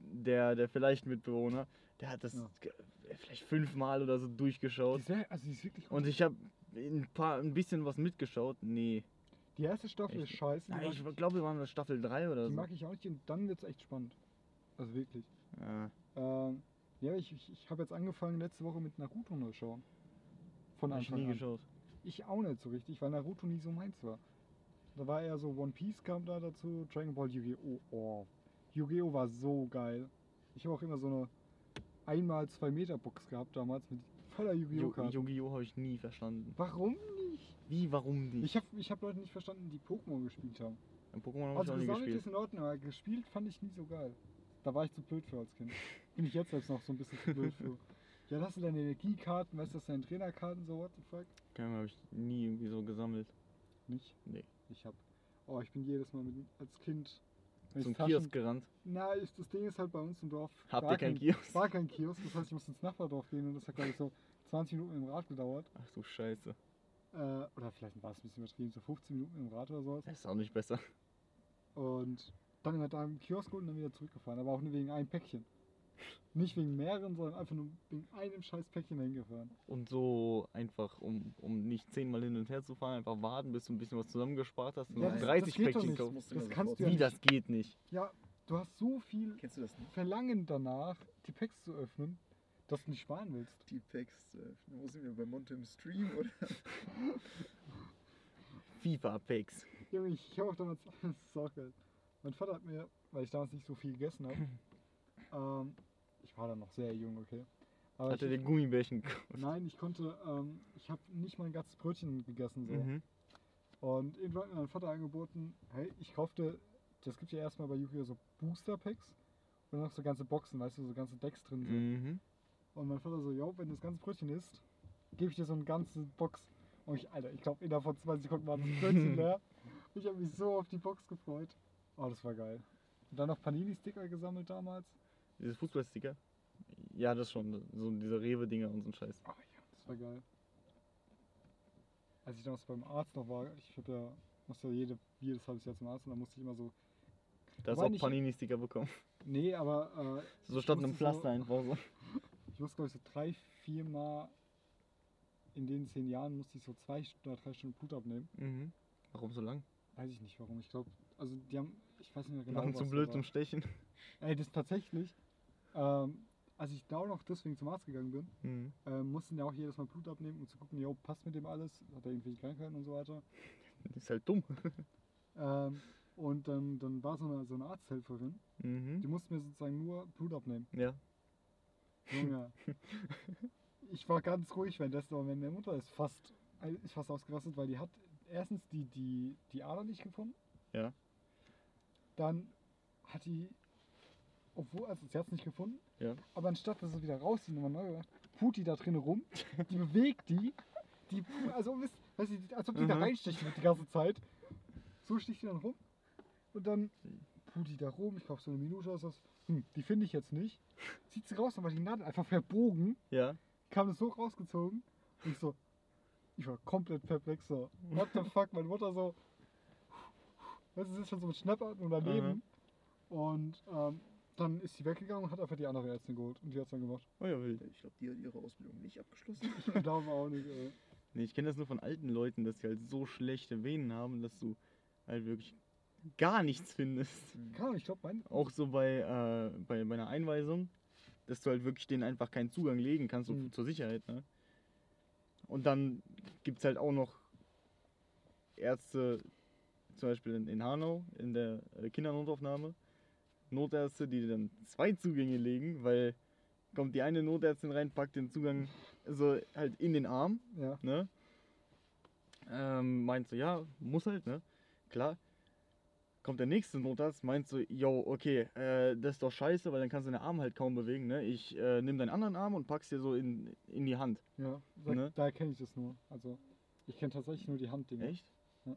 der, der vielleicht Mitbewohner, der hat das Ja. vielleicht fünfmal oder so Die durchgeschaut. Serie, also die ist wirklich. Und ich habe ein paar, ein bisschen was mitgeschaut. Nee. Die erste Staffel Echt? ist scheiße. Die, Nein, ich glaube, wir waren bei Staffel 3 oder die so. mag ich auch nicht und dann wird es echt spannend. Also wirklich. Ja. Ähm, ja, ich, ich, ich habe jetzt angefangen letzte Woche mit Naruto neu schauen. Von Hab ich Anfang nie an. geschaut. Ich auch nicht so richtig, weil Naruto nie so meins war. Da war eher so One Piece kam da dazu, Dragon Ball Yu-Gi-Oh! Oh. Yu-Gi-Oh! war so geil. Ich habe auch immer so eine einmal zwei Meter Box gehabt damals mit voller Yu-Gi-Oh! Yu- Karten. Yu-Gi-Oh! habe ich nie verstanden. Warum nicht? Wie, warum nicht? Ich habe ich hab Leute nicht verstanden, die Pokémon gespielt haben. Ein Pokémon habe Also ich auch nie gesammelt gespielt. ist in Ordnung, aber gespielt fand ich nie so geil. Da war ich zu blöd für als Kind. Bin ich jetzt selbst noch so ein bisschen zu blöd für. Ja, das sind deine Energiekarten, weißt du, das sind deine Trainerkarten, so what the fuck? Keine Ahnung, habe ich nie irgendwie so gesammelt. Nicht? Nee. Ich hab. Oh, ich bin jedes Mal mit, als Kind. Zum Taschen- Kiosk gerannt. Na, ich, das Ding ist halt bei uns im Dorf. Habt ihr keinen kein, Kiosk? War kein Kiosk, das heißt, ich muss ins Nachbardorf gehen und das hat, glaube ich, so 20 Minuten im Rad gedauert. Ach du Scheiße. Äh, oder vielleicht war es ein bisschen übertrieben, so 15 Minuten im Rad oder sowas. Das ist auch nicht besser. Und dann immer da im Kiosk und dann wieder zurückgefahren. Aber auch nur wegen einem Päckchen. Nicht wegen mehreren, sondern einfach nur wegen einem scheiß Päckchen hingefahren. Und so einfach, um, um nicht zehnmal hin und her zu fahren, einfach warten, bis du ein bisschen was zusammengespart hast und Ja, noch das- 30 das geht doch Päckchen nicht. kaufst. Das kannst du ja Wie, nicht. das geht nicht. Ja, du hast so viel Kennst du das nicht? Verlangen danach, die Packs zu öffnen, dass du nicht sparen willst. Die Packs zu öffnen. Wo sind wir? Bei Monte im Stream oder? FIFA-Packs. Junge, ich, ich habe auch damals, das ist auch geil. Mein Vater hat mir, weil ich damals nicht so viel gegessen habe, ähm, ich war dann noch sehr jung, okay. Aber Hat er dir Gummibärchen gekauft? nein, ich konnte, ähm, ich habe nicht mal ein ganzes Brötchen gegessen so. Mhm. Und irgendwann hat mir mein Vater angeboten, hey, ich kaufte, das gibt ja erstmal bei Yu-Gi-Oh! so Booster Packs und noch so ganze Boxen, weißt du, so ganze Decks drin sind. Mhm. Und mein Vater so, jo, wenn du das ganze Brötchen isst, gebe ich dir so eine ganze Box. Und ich, Alter, ich glaube, innerhalb von 20 Sekunden war das Brötchen leer. Ich habe mich so auf die Box gefreut. Oh, das war geil. Und dann noch Panini-Sticker gesammelt damals. Diese Fußballsticker? Ja, das schon. So diese Rewe-Dinger und so ein Scheiß. Oh ja, das war geil. Als ich damals beim Arzt noch war, ich habe ja, musste ja jede, jedes halbes Jahr zum Arzt und da musste ich immer so, Da hast du auch Panini-Sticker bekommen. nee, aber äh, So statt einem musste so- Pflaster einfach so. ich musste glaube ich so drei, vier Mal in den zehn Jahren musste ich so zwei oder drei Stunden Blut abnehmen. Mhm. Warum so lang? Weiß ich nicht warum. Ich glaube, also die haben, ich weiß nicht mehr genau. Machen zu blöd zum. Stechen. Ey, das tatsächlich, ähm, als ich da auch noch deswegen zum Arzt gegangen bin, Mhm. ähm, mussten ja auch jedes Mal Blut abnehmen, um zu gucken, jo, passt mit dem alles, hat er irgendwelche Krankheiten und so weiter. Das ist halt dumm. Ähm, und dann, dann war so eine, so eine Arzthelferin, die Mhm. musste mir sozusagen nur Blut abnehmen. Ja. Junge. ich war ganz ruhig währenddessen, aber meine Mutter ist fast, ist fast ausgerastet, weil die hat erstens die, die, die Ader nicht gefunden. Ja. Dann hat die, obwohl, also sie hat es nicht gefunden, Ja. aber anstatt dass sie wieder rauszieht und nochmal neu macht, put die da drin rum, die bewegt die, die, also weißt du, als ob die da Mhm. reinstechen wird die ganze Zeit. So sticht die dann rum und dann put die da rum, ich glaube so eine Minute ist das, hm, die finde ich jetzt nicht. Zieht sie raus, dann war die Nadel einfach verbogen, Ja. kam das so rausgezogen und ich so, ich war komplett perplex so, what the fuck, meine Mutter so, weißt du, sie ist schon so mit Schnappatmung daneben und ähm, dann ist sie weggegangen und hat einfach die andere Ärztin geholt und die hat es dann gemacht. Oh ja, wild. Ich glaube, die hat ihre Ausbildung nicht abgeschlossen. Ich glaube auch nicht, ey. Nee, ich kenne das nur von alten Leuten, dass sie halt so schlechte Venen haben, dass du halt wirklich gar nichts findest. Keine Ahnung, ich glaube, mein, Auch so bei, äh, bei, bei einer Einweisung, dass du halt wirklich denen einfach keinen Zugang legen kannst, so Mhm. zur Sicherheit. Ne? Und dann gibt es halt auch noch Ärzte, zum Beispiel in, in Hanau, in der äh, Kindernotaufnahme, Notärzte, die dann zwei Zugänge legen, weil kommt die eine Notärztin rein, packt den Zugang so halt in den Arm ja. ne? Ähm, meint so, ja, muss halt, ne? Klar. Kommt der nächste Notarzt, meint so, yo, okay, äh, das ist doch scheiße, weil dann kannst du deinen Arm halt kaum bewegen, ne? Ich äh, nehme deinen anderen Arm und pack's dir so in, in die Hand. Ja, da, Ne? da kenne ich das nur. Also, ich kenne tatsächlich nur die Handdinger. Echt? Ja.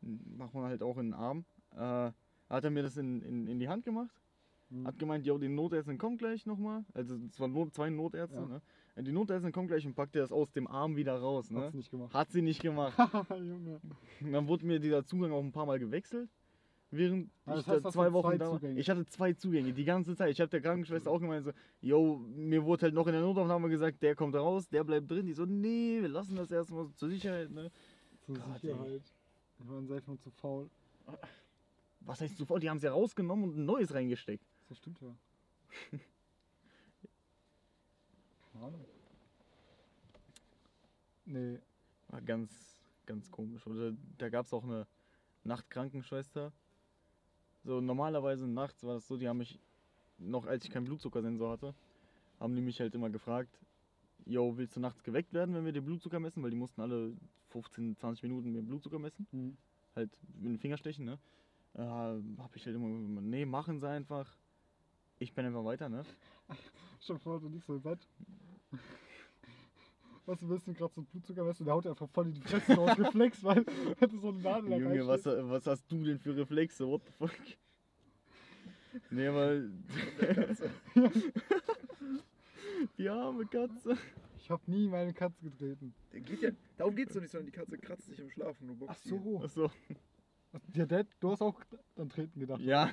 Macht man halt auch in den Arm. Äh, hat er mir das in, in, in die Hand gemacht, Mhm. hat gemeint, yo, die Notärztin kommt gleich nochmal. Also es waren Not, zwei Notärzte, Ja. ne? Die Notärztin kommt gleich und packt dir das aus dem Arm wieder raus, ne? Hat's nicht gemacht. Hat sie nicht gemacht. Junge. Und dann wurde mir dieser Zugang auch ein paar Mal gewechselt. Während das ich heißt, da zwei Wochen zwei da war. Ich hatte zwei Zugänge, die ganze Zeit. Ich habe der Krankenschwester auch gemeint, so, yo, mir wurde halt noch in der Notaufnahme gesagt, der kommt raus, der bleibt drin. Die so, nee, wir lassen das erstmal zur Sicherheit, ne? Zur Gott, ey. Sicherheit. Ich war einfach nur zu faul. Was heißt sofort? Die haben sie rausgenommen und ein neues reingesteckt. Das stimmt ja. Keine Ahnung. Nee. War ganz, ganz komisch. Oder da gab es auch eine Nachtkrankenschwester. So normalerweise nachts war das so, die haben mich, noch als ich keinen Blutzuckersensor hatte, haben die mich halt immer gefragt, yo, willst du nachts geweckt werden, wenn wir den Blutzucker messen? Weil die mussten alle 15, 20 Minuten mir Blutzucker messen. Hm. Halt mit dem Finger stechen, ne? Äh, hab ich halt immer, gesagt, nee, machen sie einfach. Ich bin einfach weiter, ne? Schon vor, du liegst so im Bett. Weißt du, willst du gerade so einen Blutzucker messen, der haut dir einfach voll in die Fresse raus, geflext, weil du so einen Nadel Junge, was, was hast du denn für Reflexe? What the fuck? Nee, aber. Die arme Katze. Ich hab nie meine Katze getreten. Der geht ja, darum geht's doch nicht, sondern die Katze kratzt sich im Schlaf und du boxt Ach so. Ja, Dad, du hast auch an Treten gedacht. Ja,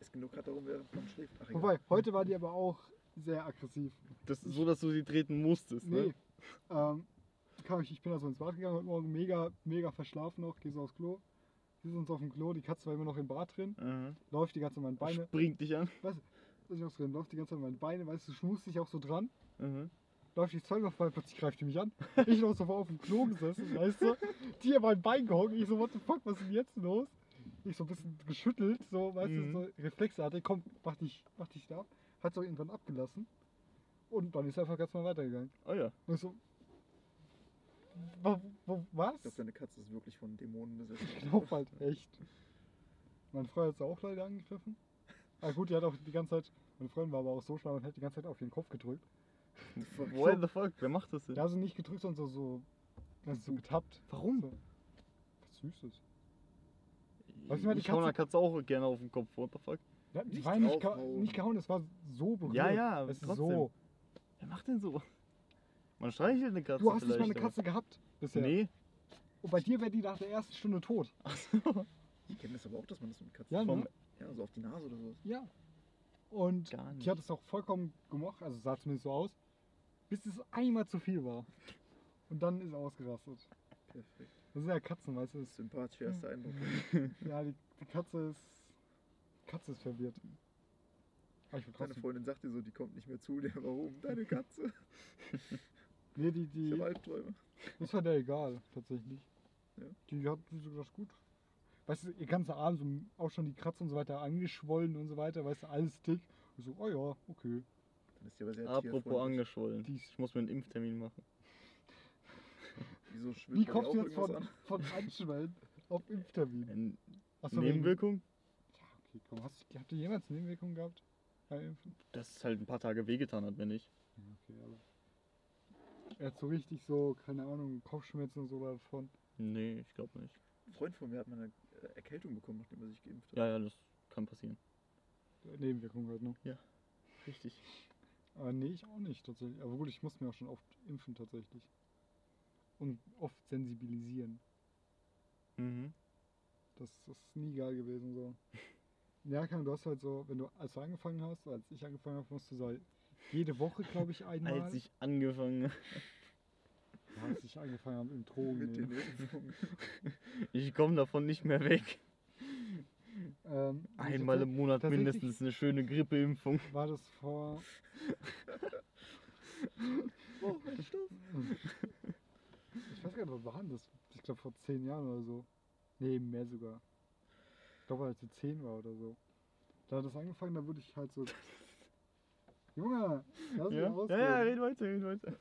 Es geht nur gerade darum, wer wann schläft. Ach, egal. Wobei, heute war die aber auch sehr aggressiv. das ist so, dass du sie treten musstest, Nee. ne? Ähm, kam ich, ich bin also ins Bad gegangen heute Morgen, mega, mega verschlafen noch, geh so aufs Klo. Wir sind uns auf dem Klo, die Katze war immer noch im Bad drin, Aha. läuft die ganze Zeit an meinen Beine, Springt dich an. was ist noch drin, läuft die ganze Zeit an meinen Beine, weißt du, schmust dich auch so dran, Aha. Läuft die zweimal vorbei, plötzlich greift die mich an. Ich noch so auf dem Klo gesessen, weißt du? Die an meinem Bein gehockt. Ich so, what the fuck, was ist denn jetzt los? Ich so ein bisschen geschüttelt, so, weißt Mhm. du, so reflexartig. Komm, mach dich, mach dich da. Hat so irgendwann abgelassen. Und dann ist er einfach ganz mal weitergegangen. Oh ja. Und ich so, wa- wa- was? Ich glaube, deine Katze ist wirklich von Dämonen besessen. Ich glaube halt echt. Meine Freundin hat sie auch leider angegriffen. Ah gut, die hat auch die ganze Zeit, meine Freundin war aber auch so schlau und hat die ganze Zeit auf ihren Kopf gedrückt. What the fuck? Wer macht das denn? Ja, also nicht gedrückt, sondern so, so, also so getappt. Warum? So. Was Süßes. Weißt du mal, die ich hau einer Katze- auch gerne auf den Kopf. What the fuck? Ja, die Nicht war nicht, draufhauen. nicht gehauen, es war so berührt. Ja, ja, es ist trotzdem. so. Wer macht denn so? Man streichelt eine Katze Du hast nicht mal eine Katze gehabt bisher. Nee. Und bei dir wäre die nach der ersten Stunde tot. Achso. Ich kenne das aber auch, dass man das mit Katzen Ja, ne? Ja, so auf die Nase oder so. Ja. Und die hat es auch vollkommen gemocht, also sah zumindest so aus, bis es einmal zu viel war. Und dann ist er ausgerastet. Perfekt. Das sind ja Katzen, weißt du? Das, Sympathischer erster Eindruck. ja, die, die Katze ist. Katze ist verwirrt. Aber ich Deine. Freundin sagt dir so, die kommt nicht mehr zu dir. Warum? Deine Katze. Nee, die, Ich die. habe Albträume. Das war der egal, tatsächlich. Ja. Die hat das gut. Weißt du, ihr ganzer Arm, so auch schon die Kratzer und so weiter angeschwollen und so weiter, weißt du, alles dick. Und so, oh ja, okay. Dann ist die aber sehr Apropos angeschwollen. Ich muss mir einen Impftermin machen. Wieso Wie schwimmt dir kommst du jetzt von, an? von Anschwellen auf Impftermin? Eine Achso, Nebenwirkung? Ja, okay, komm. Hast, du- habt ihr jemals Nebenwirkungen gehabt? Bei Impfen? Dass es halt ein paar Tage wehgetan hat, wenn nicht. Ja, okay, aber. Er hat so richtig so, keine Ahnung, Kopfschmerzen und so davon. Nee, ich glaube nicht. Ein Freund von mir hat mal eine Erkältung bekommen, nachdem er sich geimpft hat. Ja, ja, das kann passieren. Nebenwirkungen halt, ne? Richtig. Aber nee, ich auch nicht tatsächlich. Aber gut, ich muss mir auch schon oft impfen tatsächlich. Und oft sensibilisieren. Mhm. Das, das ist nie geil gewesen so. Ja, kann, du hast halt so, wenn du, als du angefangen hast, als ich angefangen habe, musst du so jede Woche, glaube ich, einmal. Als ich angefangen ja, als ich angefangen im Drogen. Mit den. Impfungen. Ich komme davon nicht mehr weg. Ähm, Einmal im Monat mindestens eine schöne Grippeimpfung. war das vor. Oh, mein Stoff. Ich weiß gar nicht, was war das? Ich glaube vor zehn Jahren oder so. Nee, mehr sogar. Ich glaube, als ich zehn war oder so. Da hat das angefangen, da wurde ich halt so. Junge, lass mich Ja? ausreden. ja, ja, red weiter, red weiter.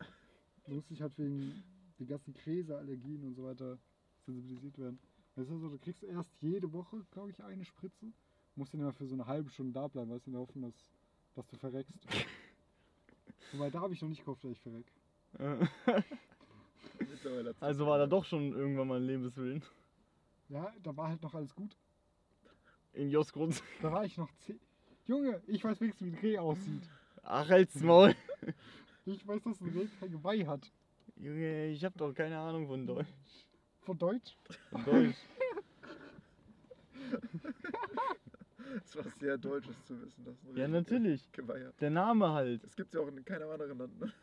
Ich halt wegen den ganzen Käseallergien und so weiter sensibilisiert werden. Weißt du, so, du kriegst erst jede Woche, glaube ich, eine Spritze. Musst dann immer für so eine halbe Stunde da bleiben, weißt du, in der Hoffnung, dass, dass du verreckst. Wobei, da habe ich noch nicht gehofft, dass ich verreck. Also war da doch schon irgendwann mal ein Lebenswillen. Ja, da war halt noch alles gut. In Josgrund. Da war ich noch zehn. Junge, ich weiß wenigstens, wie ein Reh aussieht. Ach, halt's Maul. Ich weiß, dass ein Reh kein Geweih hat. Junge, ich hab doch keine Ahnung von Deutsch. Von Deutsch? Von Deutsch. Das war sehr Deutsches zu wissen. Dass ein Ja, natürlich. Geweih hat. Der Name halt. Das gibt's ja auch in keinem anderen Land. Ne?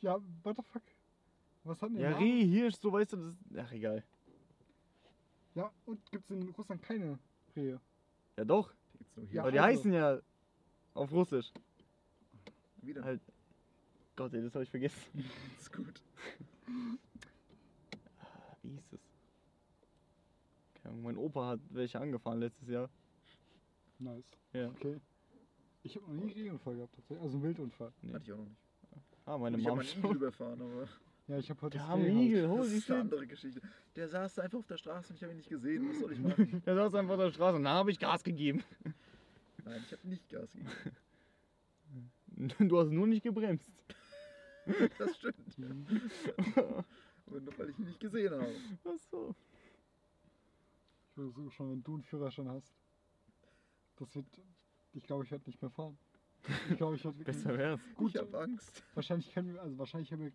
Ja, what the fuck? Was hat denn Ja, Reh, Hirsch, so weißt du, das. Ach, egal. Ja, und gibt's in Russland keine Rehe? Ja, doch. Die gibt's nur hier. Ja, Aber die also. heißen ja auf Russisch. Wieder. Halt. Gott, ey, das habe ich vergessen. ist gut. Ah, Wie hieß Ahnung, mein Opa hat welche angefahren letztes Jahr. Nice. Ja. Okay. Ich habe noch nie einen Regenunfall gehabt, tatsächlich. Also einen Wildunfall. Nee. Hatte ich auch noch nicht. Ah, meine ich Mom habe einen überfahren, aber Ja, ich habe heute Der das. Igel, das holy ist eine andere Geschichte. Der saß einfach auf der Straße und ich habe ihn nicht gesehen. Was soll ich machen? Der saß einfach auf der Straße und da habe ich Gas gegeben. Nein, ich habe nicht Gas gegeben. Du hast nur nicht gebremst. Das stimmt. Aber nur weil ich ihn nicht gesehen habe. Ach so. Ich würde so schon, wenn du einen Führerschein hast. Das wird. Ich glaube, ich werde nicht mehr fahren. Ich glaube, ich werde wirklich. Besser wär's. Gut, ich habe Angst. wahrscheinlich können wir, also wahrscheinlich haben wir,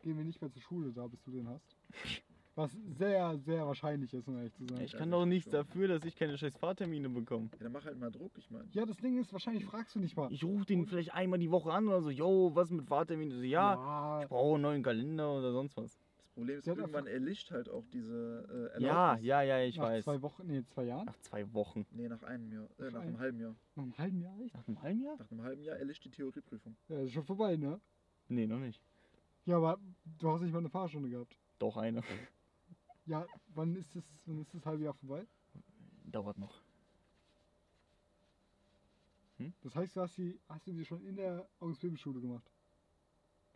gehen wir nicht mehr zur Schule da, bis du den hast. Was sehr, sehr wahrscheinlich ist, um ehrlich zu sein. Ich Ja, kann doch nichts dafür, dass ich keine scheiß Fahrtermine bekomme. Ja, dann mach halt mal Druck, ich meine. Ja, das Ding ist, wahrscheinlich fragst du nicht mal. Ich rufe den vielleicht einmal die Woche an oder so, yo, was mit Fahrtermin? So, ja, ja ich brauche einen neuen Kalender oder sonst was. Das Problem ist, hat irgendwann erlischt halt auch diese äh, Ja, Erlaubnis. ja, ja, ich nach weiß. zwei Wochen, nee, zwei Jahren? Nach zwei Wochen. Nee, nach einem Jahr. Äh, Nach nach einem einem- halben Jahr. Nach einem halben Jahr echt? Nach einem halben Jahr? Nach einem halben Jahr erlischt die Theorieprüfung. Ja, ist schon vorbei, ne? Nee, noch nicht. Ja, aber du hast nicht mal eine Fahrstunde gehabt. Doch eine. Ja, wann ist das, wann ist das halbe Jahr vorbei? Dauert noch. Das heißt, du hast, die, hast du die schon in der Ausbildungsschule gemacht?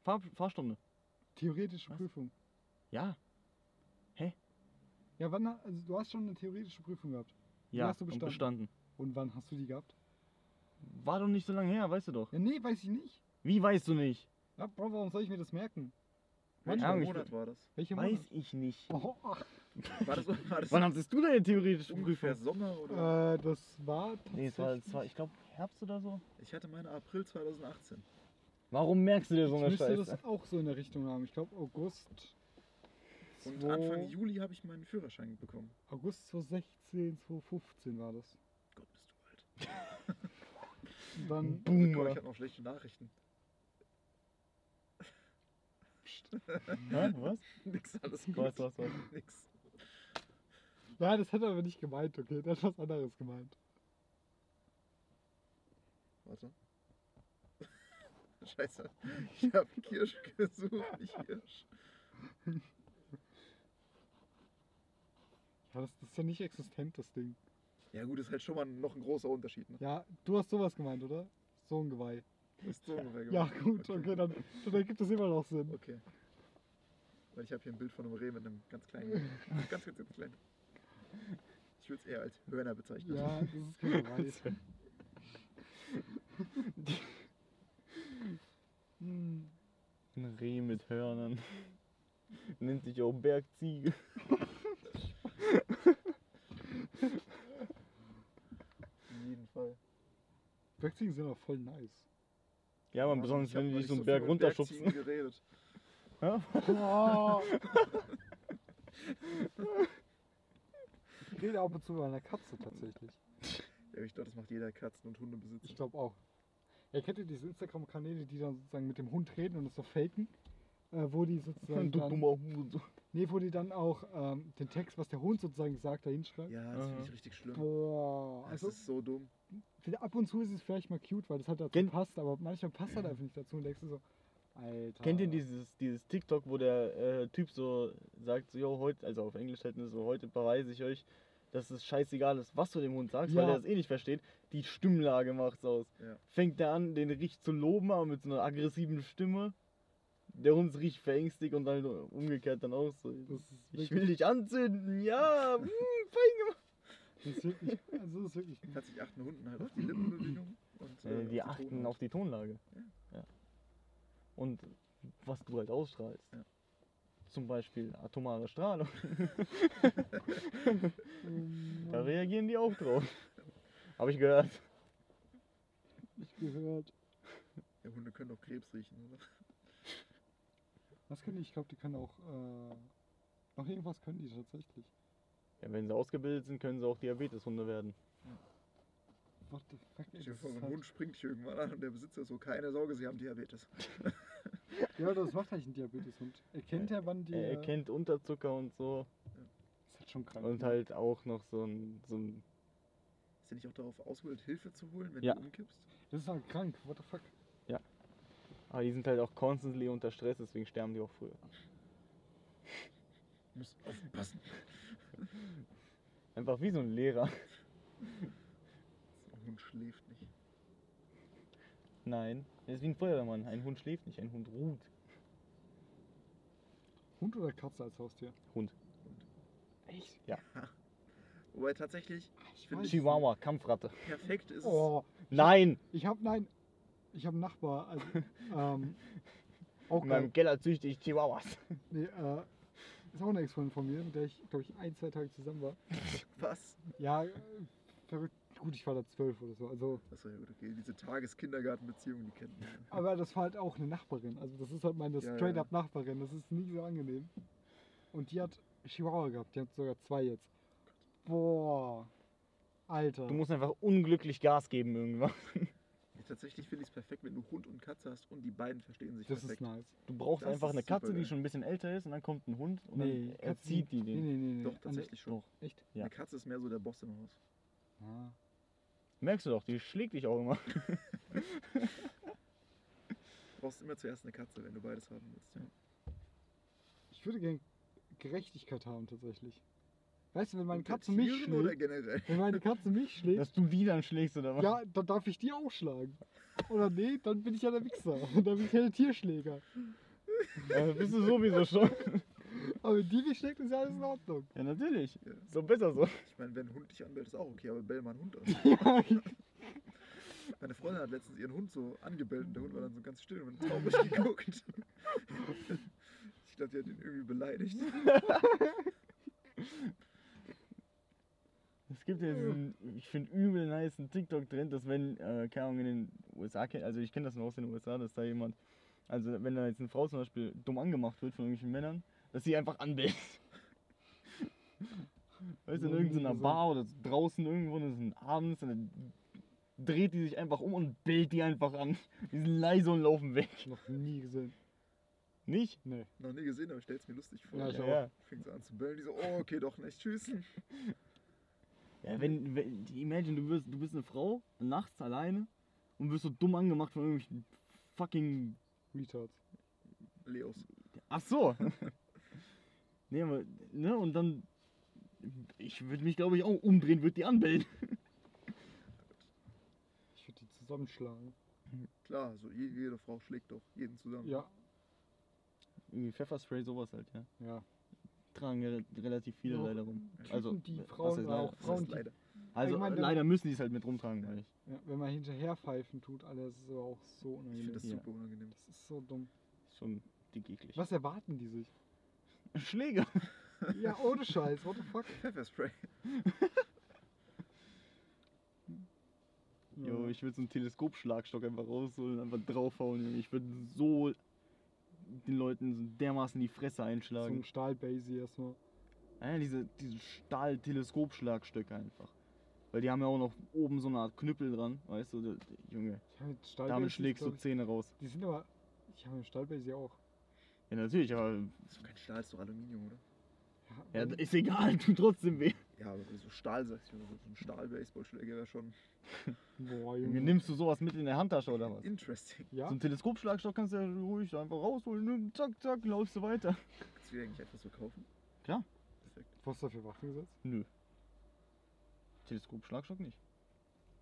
Fahr Fahrstunde. Theoretische Was? Prüfung. Ja. Ja, wann, also du hast schon eine theoretische Prüfung gehabt. Die Ja, hast du und bestanden. bestanden. Und wann hast du die gehabt? War doch nicht so lange her, weißt du doch. Ja, nee, weiß ich nicht. Wie weißt du nicht? Ja, Bro, warum soll ich mir das merken? Welcher ich Monat war das? Welche Weiß Monat? ich nicht. Oh, War das, war das Wann hattest du deine theoretische ungefähr Prüfung? Sommer oder? äh, das war. Nee, es war, es war ich glaube, Herbst oder so. Ich hatte meine April 2018. Warum merkst du dir so ich eine müsste Scheiße? das auch so in der Richtung haben. Ich glaube August... Und Anfang Juli habe ich meinen Führerschein bekommen. August 2016, 2015 war das. Gott, bist du alt. Dann... Boomer. ich habe noch schlechte Nachrichten. Hä? Was? Nix, alles gut. Was, was, was? Nix. Ja, das hat er aber nicht gemeint, okay? Der hat was anderes gemeint. Warte. Scheiße. Ich habe Kirsch gesucht, nicht Hirsch. Ja, das, das ist ja nicht existent, das Ding. Ja gut, ist halt schon mal noch ein großer Unterschied. Ne? Ja, du hast sowas gemeint, oder? So ein Geweih. Ist so ungefähr Ja, gemacht. gut, okay, dann, dann ergibt das immer noch Sinn. Okay. Weil ich habe hier ein Bild von einem Reh mit einem ganz kleinen. ganz, ganz, ganz kleinen. Ich würde es eher als Hörner bezeichnen. Ja, das ist kein Geweih. Hm. Ein Reh mit Hörnern. Nennt sich auch Bergziege. In jedem Fall. Bergziegen sind auch voll nice. Ja, man, Ja, besonders ich wenn die so einen Berg mit runterschubsen. Bergziegen geredet. Ja? Oh. Ich rede ab und zu mit einer Katze tatsächlich. Ja, ich glaube, das macht jeder Katzen- und Hundebesitzer. Ich glaube auch. Ja, kennt ihr diese Instagram-Kanäle, die dann sozusagen mit dem Hund reden und es so faken? Äh, wo die sozusagen. Du Dann, dummer Hurensohn. nee, wo die dann auch ähm, den Text, was der Hund sozusagen sagt, da hinschreiben. Ja, das finde ich richtig schlimm. Boah. Das Also, ist so dumm. Ab und zu ist es vielleicht mal cute, weil das halt dazu Kennt- passt, aber manchmal passt halt einfach nicht dazu und denkst du so, Alter. Kennt ihr dieses, dieses TikTok, wo der äh, Typ so sagt, so, jo, heute, also auf Englisch halt, ne, so, heute beweise ich euch, dass es scheißegal ist, was du dem Hund sagst, weil Ja. er das eh nicht versteht. Die Stimmlage macht's aus. Ja. Fängt er an, den richtig zu loben, aber mit so einer aggressiven Stimme. Der Hund ist richtig verängstigt und dann umgekehrt dann auch so. Ich will dich anzünden, ja, mm, fein gemacht. das ist wirklich, also das ist wirklich, Tatsächlich achten Hunden halt auf die Lippenbewegung. Und, Äh, äh, die auf achten auf die Tonlage. Ja. Ja. Und was du halt ausstrahlst. Ja. Zum Beispiel atomare Strahlung. Da reagieren die auch drauf. Habe ich gehört. nicht gehört. Ja, Hunde können auch Krebs riechen, oder? Was können die? Ich glaube, die können auch, äh, noch irgendwas können die tatsächlich. Ja, wenn sie ausgebildet sind, können sie auch Diabeteshunde werden. What the fuck? Stell dir das vor, ein halt- Hund springt dich irgendwann an und der Besitzer so, keine Sorge, sie haben Diabetes. Ja, das macht eigentlich ein Diabeteshund. Erkennt er, wann die. Er äh, erkennt Unterzucker und so. Ist halt schon krank. Und ne? halt auch noch so ein, so ein Ist er nicht auch darauf ausgebildet, Hilfe zu holen, wenn Ja. du umkippst? Das ist halt krank. What the fuck? Aber die sind halt auch constantly unter Stress, deswegen sterben die auch früher. Muss aufpassen. Einfach wie so ein Lehrer. Ein Hund schläft nicht. Nein, ist wie ein Feuerwehrmann. Ein Hund schläft nicht, ein Hund ruht. Hund oder Katze als Haustier? Hund. Echt? Wobei tatsächlich, ich finde, Chihuahua, Kampfratte. perfekt ist. Oh, Nein! ich hab, nein, ich habe einen Nachbar, also, ähm, auch In geil. meinem Keller züchte ich Chihuahuas. Nee, äh, ist auch eine Ex-Freundin von mir, mit der ich, glaube ich, ein, zwei Tage zusammen war. Was? Ja, äh, verrückt. Gut, ich war da zwölf oder so. Also, Achso, ja gut, okay. Diese Tageskindergartenbeziehung, die kennt man. ja. aber das war halt auch eine Nachbarin. Also, das ist halt meine Ja, straight-up Nachbarin. Das ist nie so angenehm. Und die hat Chihuahua gehabt. Die hat sogar zwei jetzt. Boah. Alter. Du musst einfach unglücklich Gas geben irgendwann. Ja, tatsächlich finde ich es perfekt, wenn du Hund und Katze hast und die beiden verstehen sich das perfekt. ist nice. Du brauchst Das einfach eine Katze, die schon ein bisschen älter ist und dann kommt ein Hund und Nee, dann Katzen- erzieht die Nee, den. nee, nee, nee. Doch, tatsächlich schon. Doch. Echt? Ja. Eine Katze ist mehr so der Boss im Haus. Ah. Merkst du doch, die schlägt dich auch immer. brauchst immer zuerst eine Katze, wenn du beides haben willst. Ja. Ich würde gerne Gerechtigkeit haben tatsächlich. Weißt du, wenn meine Katze mich Tieren oder schlägt, generell? wenn meine Katze mich schlägt, Dass du die dann schlägst oder was? ja, dann darf ich die auch schlagen. Oder nee, dann bin ich ja der Wichser. Dann bin ich ja der Tierschläger. Ja, bist du sowieso schon. Aber die mich schlägt, ist ja alles in Ordnung. Ja, natürlich. Ja. Doch besser so. Ich meine, wenn ein Hund dich anbellt, ist auch okay, aber bell mal einen Hund an. Ja, Meine Freundin hat letztens ihren Hund so angebellt und der Hund war dann so ganz still und traurig geguckt. Ich glaube, die hat ihn irgendwie beleidigt. Es gibt ja diesen, ich finde übel nice einen TikTok-Trend, dass wenn, äh, keine Ahnung, in den USA, also ich kenne das noch aus den USA, dass da jemand, also wenn da jetzt eine Frau zum Beispiel dumm angemacht wird von irgendwelchen Männern, dass sie einfach anbellt. Weißt du, in irgendeiner. Bar oder draußen irgendwo, und es ist abends, und dann dreht die sich einfach um und bellt die einfach an. Die sind leise und laufen weg. noch nie gesehen. Nicht? Nee. Noch nie gesehen, aber ich stell's mir lustig vor. Ja, ich Ja, ja. Fängt so an zu bellen, die so, oh, okay, doch nicht, tschüss. Ja, wenn, wenn imagine, du bist, du bist eine Frau, nachts alleine und wirst so dumm angemacht von irgendwelchen fucking. Retards. Leos. Ach so! nee, aber, ne, und dann. Ich würde mich, glaube ich, auch umdrehen, würde die anbellen. Ich würde die zusammenschlagen. Klar, so je- jede Frau schlägt doch jeden zusammen. Ja, Irgendwie Pfefferspray, sowas halt, ja. ja. Tragen ja re- relativ viele Ja. leider rum. Typen, Also, die Frauen leider? auch Frauen, leider. Also, Ich meine, leider müssen die es halt mit rumtragen, ich. ja, wenn man hinterher pfeifen tut, Alter, das ist aber auch so Ich finde unangenehm. das Ja. super unangenehm. Das ist so dumm. Schon dick eklig. Was erwarten die sich? Schläge! Ja, ohne Scheiß, what the fuck? Pfefferspray. Jo, ich würde so einen Teleskopschlagstock einfach rausholen und einfach draufhauen. Ich würde so den Leuten so dermaßen die Fresse so einschlagen. ein Stahlbasy erstmal. Ja, diese, diese Stahl-Teleskopschlagstücke einfach. Weil die haben ja auch noch oben so eine Art Knüppel dran, weißt du, Junge, Ja, damit schlägst du Zähne raus. Die sind aber. Ich habe mit Stahlbasy auch. Ja, natürlich, aber Das ist doch kein Stahl, ist doch Aluminium, oder? Ja, ja, ist egal, tut trotzdem weh. Ja, aber du so Stahl sagst, Junge, so ein Stahl-Baseballschläger wäre schon boah, Junge, nimmst du sowas mit in der Handtasche oder was? interesting. Ja? So einen Teleskopschlagstock kannst du ja ruhig einfach rausholen, ne? zack, zack, laufst du weiter. Kannst du dir eigentlich etwas so kaufen? Klar. Perfekt. Was dafür Waffen gesetzt? Nö. Teleskopschlagstock nicht.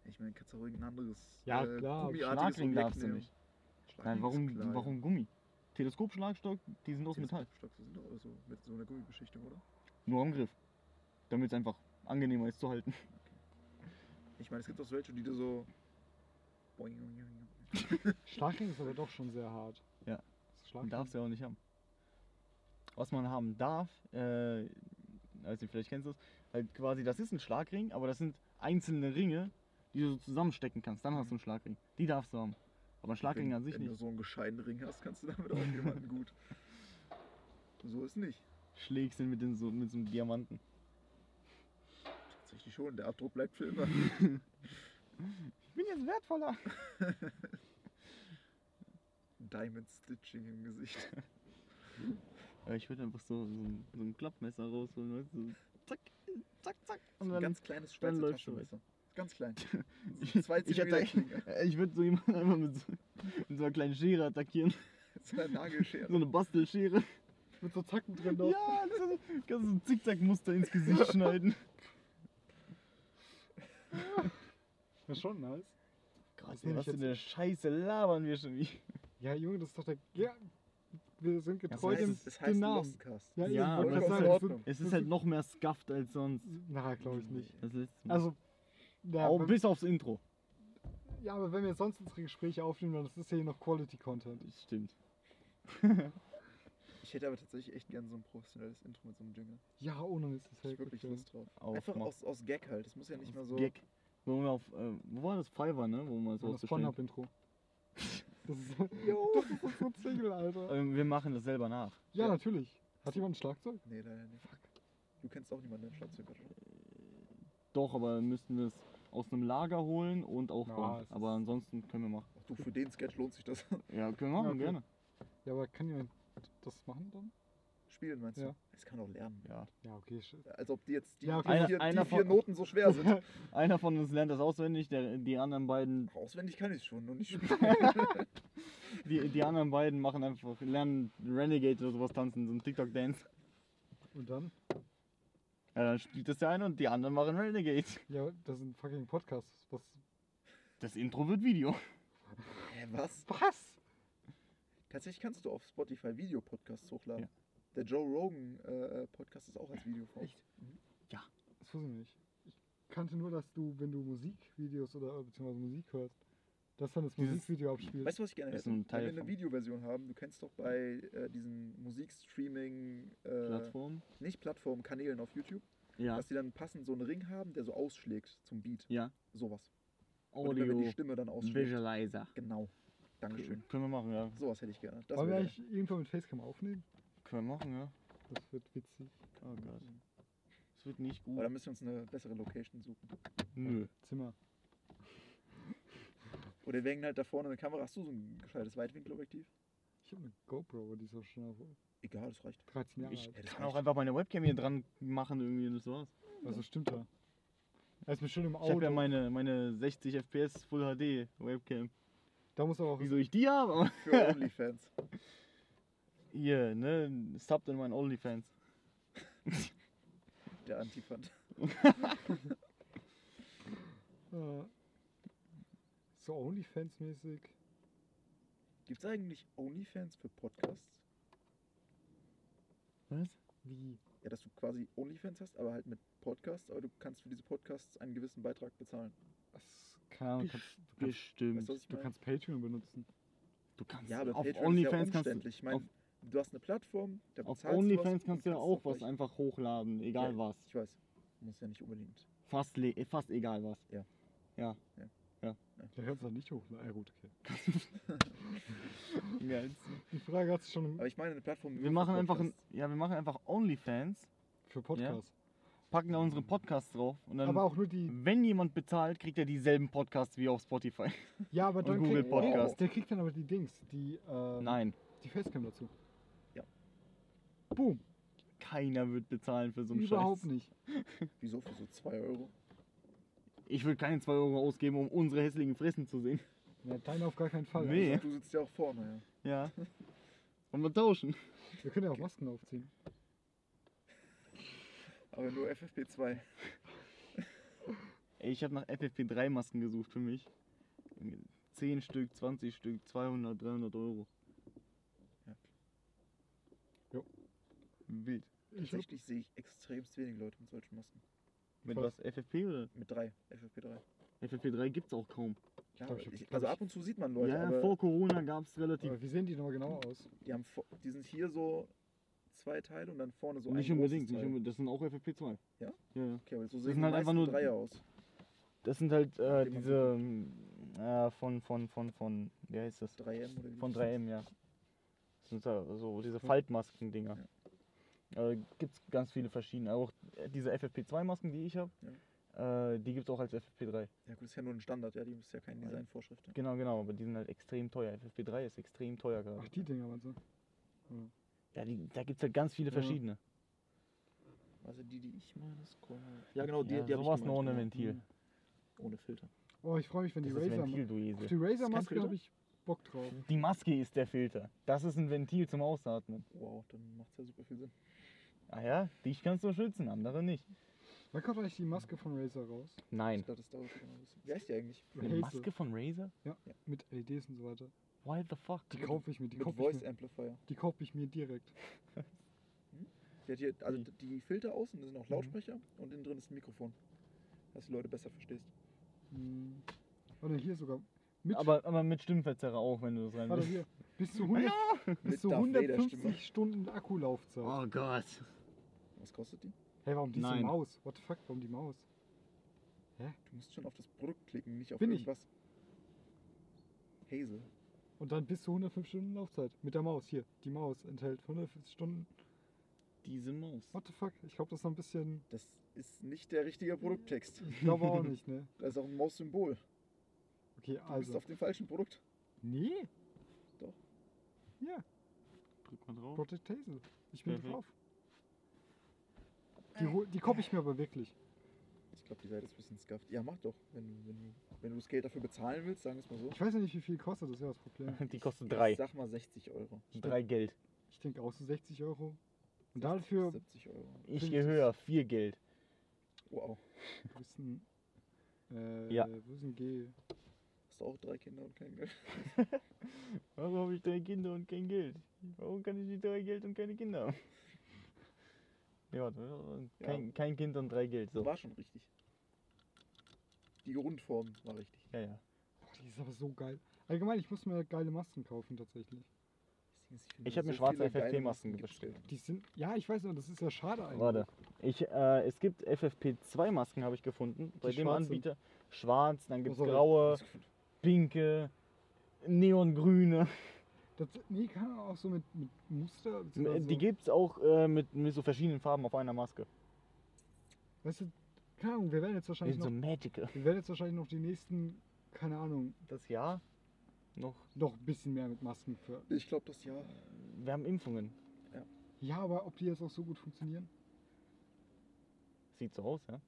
Ich meine, kannst du auch irgendein anderes Ja, äh, klar, gummiartiges Schlagring darfst du nicht. Nein, warum, warum Gummi? Teleskopschlagstock, die sind aus. Metall. Teleskopstocks sind doch so mit so einer Gummibeschichtung, oder? Nur am Griff. Damit es einfach angenehmer ist zu halten. Ich meine, es gibt auch so welche, die du so. Schlagring ist aber doch schon sehr hart. Ja. Das Man Schlagring. darf es ja auch nicht haben. Was man haben darf, äh, also vielleicht kennst du es, halt quasi, das ist ein Schlagring, aber das sind einzelne Ringe, die du so zusammenstecken kannst. Dann hast du einen Schlagring. Die darfst du haben. Aber Schlagring wenn, an sich wenn nicht. du so einen gescheiten Ring hast, kannst du damit auch jemanden gut. So ist nicht. Schlägst ihn mit, den, so, mit so einem Diamanten. Tatsächlich schon, der Abdruck bleibt für immer. Ich bin jetzt wertvoller. Diamond Stitching im Gesicht. Ich würde einfach so, so, ein, so ein Klappmesser rausholen, weißt du? so Zack, zack, zack. So Und ein dann, ganz kleines Schweizer Taschenmesser. Ganz klein. Ich- So zwei ich ich würde so jemanden einfach mit so, mit so einer kleinen Schere attackieren. So eine Nagelschere. So eine Bastelschere. Mit so Zacken drin noch. Ja, das ist, kannst du so ein Zickzackmuster ins Gesicht schneiden. Das ist schon nice. Gott, Das nehm was für eine Scheiße labern wir schon wie. Ja, Junge, das ist doch der. Ja, wir sind Das getreu dem, heißt, das dem heißt Namen. Lostcast. Ja, Ja, aber das gerade ist das Ordnung. Es ist halt noch mehr scuffed als sonst. Na, glaube ich nicht. Das letzte Mal. Also, ja, Auch wenn, bis aufs Intro. ja, aber wenn wir sonst unsere Gespräche aufnehmen, dann ist das ja hier noch Quality Content. Das stimmt. Ich hätte aber tatsächlich echt gern so ein professionelles Intro mit so einem Jingle. Ja, ohne Mist, das Ich wirklich Lust drauf. Auch Einfach aus, aus Gag halt. Das muss ja nicht mal so. Gag. Wo, wir auf, äh, wo war das? Fiverr, ne? Wo man so Das Pornhub-Intro. Das ist, Jo. das ist unsere Single, Alter. ähm, Wir machen das selber nach. Ja, ja. natürlich. Hat jemand ein Schlagzeug? Nee, leider nicht. Du kennst auch niemanden, der Schlagzeug hat. Doch, aber dann müssten wir es aus einem Lager holen und aufbauen. Ja, es aber ansonsten können wir machen. Ach du, für den Sketch lohnt sich das. Ja, können wir machen, okay. gerne. Ja, aber kann jemand das machen dann? spielen, meinst Ja. du? Das kann auch lernen. Ja. Ja, okay. Als ob die jetzt die, Ja, okay. die, Einer- vier, einer die vier von- Noten so schwer sind. Einer von uns lernt das auswendig, der, die anderen beiden, Auswendig kann ich es schon, nur nicht spielen. die, die anderen beiden machen einfach, lernen Renegade oder sowas tanzen, so ein TikTok-Dance. Und dann? Ja, dann spielt das der eine und die anderen machen Renegade. Ja, das sind fucking Podcasts. Was? Das Intro wird Video. Hä, was? Was? Tatsächlich kannst du auf Spotify Videopodcasts hochladen. Ja. Der Joe Rogan äh, Podcast ist auch als Videoform. Echt? Das wusste ich nicht. Ich kannte nur, dass du, wenn du Musikvideos oder beziehungsweise Musik hörst, dass dann das Dieses- Musikvideo abspielt. Weißt du, was ich gerne Das hätte? ein Teil Wenn wir eine Videoversion haben, du kennst doch bei äh, diesen Musikstreaming, äh, Plattform. nicht Plattformen, Kanälen auf YouTube, Ja. dass die dann passend so einen Ring haben, der so ausschlägt zum Beat. Ja. Sowas. Und immer, wenn Audio die Stimme dann ausschlägt. Visualizer. Genau. Dankeschön. Können wir machen, ja. Sowas hätte ich gerne. Das Wollen wir eigentlich irgendwann mit Facecam aufnehmen? Können wir machen, ja. Das wird witzig. Oh Gott. Es wird nicht gut. Aber dann müssen wir uns eine bessere Location suchen. Nö. Zimmer. Oder wir hängen halt da vorne eine Kamera. Hast du so ein gescheites Weitwinkelobjektiv? Ich habe eine GoPro, aber die ist auch schon auf Egal, das reicht. 13 Jahre Ich alt. Kann auch einfach meine Webcam hier dran machen irgendwie und das war's. Also stimmt ja. Er ist mir schon im Ich habe Auto. ja meine, meine 60 FPS Full HD Webcam. da muss aber auch. Wieso ich die habe? Für OnlyFans. Hier, ne? Subt in meinen OnlyFans. Der Antifand. Äh, so OnlyFans-mäßig. Gibt es eigentlich OnlyFans für Podcasts? Was? Wie? Ja, dass du quasi OnlyFans hast, aber halt mit Podcasts, aber du kannst für diese Podcasts einen gewissen Beitrag bezahlen. Das, Ahnung, Best- kannst, du, kannst, Bestimmt. Weißt du, was ich du meine? kannst Patreon benutzen. Du kannst Ja, aber auf Patreon OnlyFans ist ja kannst du. Ich meine, auf, du hast eine Plattform, da auf bezahlst du was OnlyFans kannst du ja auch was einfach hochladen, egal Ja. was. Ich weiß. Muss ja nicht unbedingt. Fast, fast egal was. Ja. Ja. Der hört es dann nicht hoch. Ja, gut, okay. Ja, Die Frage hat sich schon Aber ich meine eine Plattform. wir machen einfach ein, ja, wir machen einfach OnlyFans, für Podcasts. packen da unsere Podcasts drauf und dann, Aber auch nur die. wenn jemand bezahlt, kriegt er dieselben Podcasts wie auf Spotify. Ja, aber dann Google kriegt, Podcast. der kriegt dann aber die Dings, die, ähm, Nein, die Facecam dazu. Ja. Boom. keiner wird bezahlen für so einen Überhaupt Scheiß. nicht. Wieso für so 2 Euro? Ich würde keine 2 Euro ausgeben, um unsere hässlichen Fressen zu sehen. Ja, deine auf gar keinen Fall. Nee. Du sitzt ja auch vorne, ja. Ja. Und wir tauschen. Wir können ja auch Masken aufziehen. Aber nur FFP2. Ey, ich habe nach FFP3 Masken gesucht für mich. 10 Stück, 20 Stück, 200, 300 Euro. Ja. Jo. Wild. Tatsächlich sehe ich extremst wenig Leute mit solchen Masken. Mit Was? was? FFP oder? Mit 3, FFP3. FFP3 gibt's auch kaum. Ja, glaub, ich ich, also ab und zu sieht man Leute, ja, aber vor Corona gab's relativ. aber wie sehen die nochmal genau aus? die, haben, die sind hier so zwei Teile und dann vorne so nicht ein unbedingt, nicht unbedingt. Das sind auch FFP2. Ja? Ja, ja. Okay, aber so Das sehen sind die halt einfach nur- Dreier aus. Das sind halt äh, diese ähm, äh, von, von, von, von, wie heißt das? 3M oder wie Von das heißt. 3M, ja. Das sind so, so diese Faltmasken-Dinger. Äh, gibt es ganz viele verschiedene. Auch diese FFP2-Masken, die ich habe, äh, die gibt es auch als FFP3. Ja gut, ist ja nur ein Standard, ja, die ist ja keine Designvorschrift. Ja. Genau, genau, aber die sind halt extrem teuer. FFP3 ist extrem teuer gerade. Ach, die Dinger meinst du? Ja, die, da gibt es halt ganz viele Ja. verschiedene. Also die, die ich meine, das kommen. Ja genau, die, ja, die hab ich sowas nur ohne. Ventil. Ohne Filter. Oh, ich freue mich, wenn die Das ist Razer. Ventil, du Auf Esel. die Razer-Maske habe ich Bock drauf. Die Maske ist der Filter. Das ist ein Ventil zum Ausatmen. Wow, dann macht es ja super viel Sinn. Ah ja, dich kannst du schützen, andere nicht. Wann kommt eigentlich die Maske von Razer raus? Nein. Ich glaube, das dauert noch ein bisschen. Wie heißt die eigentlich? Eine Hazel. Maske von Razer? Ja, mit LEDs und so weiter. Why the fuck? Die kaufe ich mir, die Mit kaufe ich, Voice mir- Amplifier. die kauf ich mir direkt. Die hat hier, also die Filter außen, sind Mhm. auch Lautsprecher und innen drin ist ein Mikrofon. Dass du Leute besser verstehst. Hm. Oder hier sogar mit. Aber, aber mit Stimmverzerrer auch, wenn du das rein Warte willst. hier. Bis zu, 100, bis Mit zu Darth Vader 150 Stimme. Stunden Akkulaufzeit. Oh Gott. Was kostet die? Hey, warum diese Nein. Maus? What the fuck, warum die Maus? Du musst schon auf das Produkt klicken, nicht auf Bin ich. irgendwas. Hazel. Und dann bis zu 105 Stunden Laufzeit. Mit der Maus. Hier, die Maus enthält 150 Stunden. Diese Maus. What the fuck? Ich glaube, das ist noch ein bisschen. Das ist nicht der richtige Produkttext. Ich glaube auch nicht, ne? Da ist auch ein Maus-Symbol. Okay, Du bist also. auf dem falschen Produkt. Nee. Doch. Ja, Drück mal drauf. Project Hazel. Ich bin Perfekt. drauf. Die, die koppe ich mir aber wirklich. Ich glaube, die Seite ist ein bisschen scuffed. Ja, mach doch. Wenn, du- wenn, du, wenn du das Geld dafür bezahlen willst, sagen wir es mal so. Ich weiß ja nicht, wie viel kostet, das ist ja das Problem. Die kostet Ich drei. Sag mal 60 Euro. Drei Geld. Ich denke auch so 60 Euro. Und dafür 70 Euro. Ich gehe höher, vier Geld. Wow. wo ist ein, äh, Ja. wo ist ein G? Hast du auch drei Kinder und kein Geld? Warum habe ich drei Kinder und kein Geld? Warum kann ich nicht drei Geld und keine Kinder haben? Ja, warte, kein, kein Kind und drei Geld. So. War schon richtig. Die Grundform war richtig. Ja, ja. Boah, die ist aber so geil. Allgemein, ich muss mir geile Masken kaufen tatsächlich. Finde Ich hab mir so schwarze FFP-Masken bestellt. Die sind, ja, ich weiß, aber das ist ja schade eigentlich. Warte. Ich, äh, es gibt FFP2-Masken, habe ich gefunden. Bei Die dem schwarz sind. Anbieter. Schwarz, dann gibt es sorry. graue. Pinke, neongrüne. Das, nee, kann man auch so mit, mit Muster. beziehungsweise Die so, gibt es auch äh, mit, mit so verschiedenen Farben auf einer Maske. Weißt du, keine Ahnung, wir werden jetzt Die wahrscheinlich sind so noch, magical. wir werden jetzt wahrscheinlich noch die nächsten, keine Ahnung, Das Jahr noch. noch ein bisschen mehr mit Masken für. Ich glaube, das ja. Wir haben Impfungen. Ja, aber ob die jetzt auch so gut funktionieren? Sieht so aus, ja?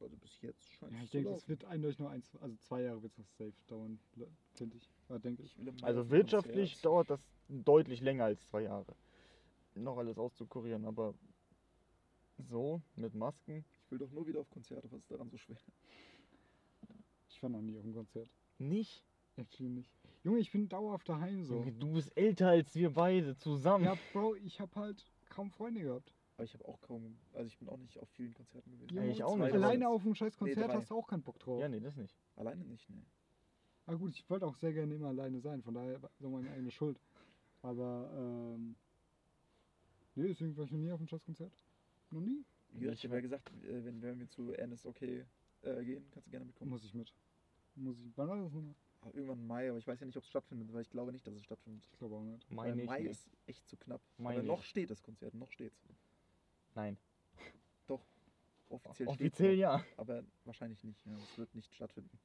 Also bis jetzt scheint Ja, es ich denke, es wird eindeutig nur eins, also zwei Jahre wird es safe dauern, finde ich. Ja, denke ich. Ich Also wirtschaftlich Konzert. dauert das deutlich länger als zwei Jahre. Noch alles auszukurieren, aber so mit Masken Ich will doch nur wieder auf Konzerte. Was ist daran so schwer? Ich war noch nie auf einem Konzert. nicht. Actually nicht. Junge, ich bin dauerhaft daheim so. Junge, Du bist älter als wir beide zusammen. Ja, Bro, ich habe halt kaum Freunde gehabt. Aber ich habe auch kaum. Also ich bin auch nicht auf vielen Konzerten gewesen. Junge, ich auch nicht. Alleine auf einem scheiß Konzert drei. hast du auch keinen Bock drauf. Ja, nee, das nicht. Alleine nicht, ne. Aber gut, ich wollte auch sehr gerne immer alleine sein, von daher war so meine eigene Schuld. Aber, ähm. Nee, deswegen war ich noch nie auf einem scheiß Konzert. Noch nie. Gesagt, Ich habe ja gesagt, äh, wenn, wenn wir zu Ernest okay äh, gehen, kannst du gerne mitkommen. Muss ich mit. Muss ich. Wann war das nochmal? Ah, Irgendwann im Mai, aber ich weiß ja nicht, ob es stattfindet, weil ich glaube nicht, dass es stattfindet. Ich glaube auch nicht. Weil Meine ich Mai nicht. ist echt zu knapp. Mai aber noch nicht. steht das Konzert, noch steht's. Nein. Offiziell, Offiziell steht's ja. noch, aber wahrscheinlich nicht. Ja, es wird nicht stattfinden.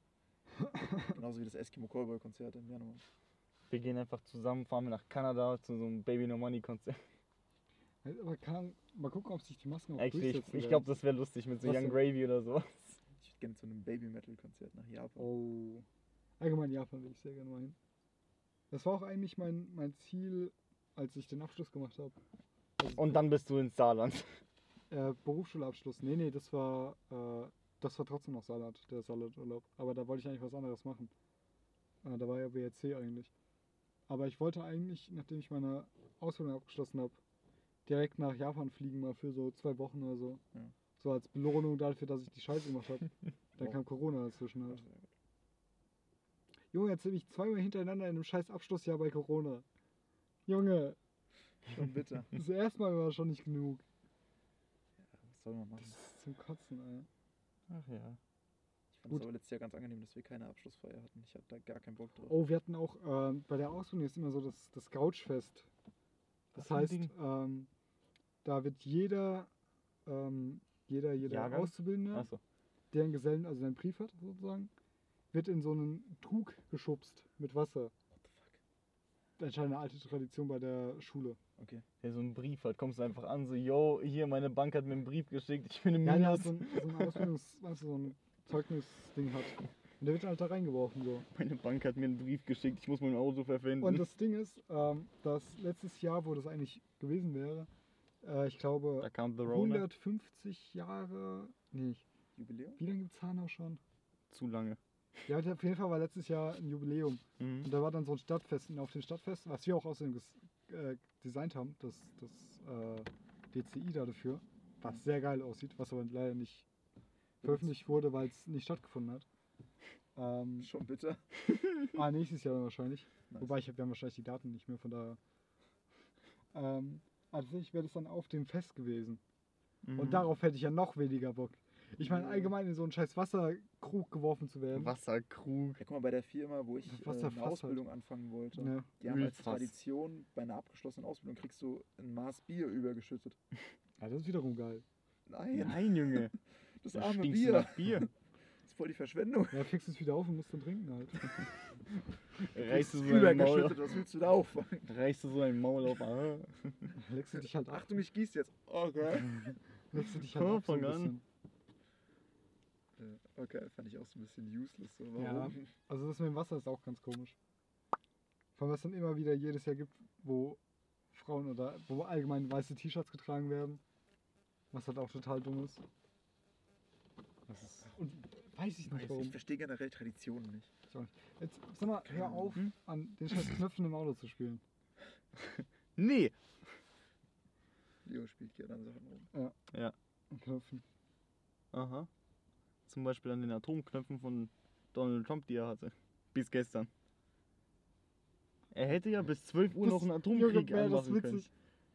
Genauso wie das Eskimo Callboy Konzert im Januar. Wir gehen einfach zusammen, fahren wir nach Kanada zu so einem Baby No Money Konzert. Aber kann, mal gucken, ob sich die Masken auch Actually, ich, durchsetzen. ich glaube, das wäre lustig mit so Was Young? Gravy oder so. Ich würde gerne zu einem Baby Metal Konzert nach Japan. Oh. Allgemein Japan will ich sehr gerne mal hin. Das war auch eigentlich mein, mein Ziel, als ich den Abschluss gemacht habe. Und dann bist du ins Saarland. Äh, Berufsschulabschluss. Nee, nee, das war, äh, das war trotzdem noch Salat, der Salaturlaub. Aber da wollte ich eigentlich was anderes machen. Äh, da war ja WRC eigentlich. Aber ich wollte eigentlich, nachdem ich meine Ausbildung abgeschlossen habe, direkt nach Japan fliegen, mal für so zwei Wochen oder so. Ja. So als Belohnung dafür, dass ich die Scheiße gemacht habe. Dann Oh. kam Corona dazwischen halt. Junge, jetzt bin ich zweimal hintereinander in einem scheiß Abschlussjahr bei Corona. Junge, Schon bitter. das erste Mal war schon nicht genug. Was soll man Das machen? ist zum Kotzen, ey. Ach ja. Ich fand Gut. es aber letztes Jahr ganz angenehm, dass wir keine Abschlussfeier hatten. Ich hatte da gar keinen Bock drauf. Oh, wir hatten auch, ähm, bei der Ausbildung ist immer so das, das Couchfest. Das Was heißt, ähm, da wird jeder, ähm, jeder, jeder Jahrgang? Auszubildende, Achso. der einen Gesellen, also einen Brief hat sozusagen, wird in so einen Trug geschubst mit Wasser. What the fuck? Anscheinend eine alte Tradition bei der Schule. Okay. Der so einen Brief hat, kommst du einfach an, so, yo, hier, meine Bank hat mir einen Brief geschickt, ich bin im Ja, Minus. hat so ein, so ein Ausbildungs-, weißt du, so ein Zeugnisding hat. Und der wird halt da reingeworfen so. Meine Bank hat mir einen Brief geschickt, ich muss mein Auto verpfänden. Und das Ding ist, ähm, dass letztes Jahr, wo das eigentlich gewesen wäre, äh, ich glaube, da kam The Rona. 150 Jahre, nee, Jubiläum? wie lange gibt es Hanau schon? Zu lange. Ja, auf jeden Fall war letztes Jahr ein Jubiläum. Mhm. Und da war dann so ein Stadtfest. Und auf dem Stadtfest, was wir auch außerdem äh, designt haben, das, das äh, DCI da dafür, was sehr geil aussieht, was aber leider nicht veröffentlicht wurde, weil es nicht stattgefunden hat. Ähm, Schon bitter. ah, nächstes Jahr wahrscheinlich. Nice. Wobei ich hab, wir haben wahrscheinlich die Daten nicht mehr, von daher. Ähm, also tatsächlich wäre das dann auf dem Fest gewesen. Mhm. Und darauf hätte ich ja noch weniger Bock. Ich meine, Ja. allgemein in so einen scheiß Wasserkrug geworfen zu werden. Wasserkrug. Ja, guck mal, bei der Firma, wo ich äh, eine fasst Ausbildung anfangen wollte, Ne? die haben als. Tradition, bei einer abgeschlossenen Ausbildung kriegst du ein Maß Bier übergeschüttet. Ja, das ist wiederum geil. Nein, Nein, Junge. das Da arme du Bier. nach Bier. Das voll die Verschwendung. Ja, fixst es wieder auf und musst dann trinken halt. Reißt du so ist ein Maul, übergeschüttet, was willst du da auffangen? reißt du so ein Maul auf. Ah. Legst du dich halt ab. Ach, du mich gießt jetzt. Okay. Legst du dich halt Ja, ab so ein fang an. Ja, okay, fand ich auch so ein bisschen useless. So. Ja. Warum? Also das mit dem Wasser ist auch ganz komisch. Vor allem, was dann immer wieder jedes Jahr gibt, wo Frauen oder wo allgemein weiße T-Shirts getragen werden. Was halt auch total dumm ist. Das ist und weiß ich nicht Weiß, warum. ich verstehe generell Traditionen nicht. Ich auch nicht. Jetzt sag mal, hör auf, Hm? an den scheiß Knöpfen im Auto zu spielen. Nee. Leo spielt gerne an Sachen rum. An Knöpfen. Aha. Zum Beispiel an den Atomknöpfen von Donald Trump, die er hatte. Bis gestern. Er hätte ja bis 12 Uhr Das- noch einen Junge, Atomkrieg wäre das anmachen können.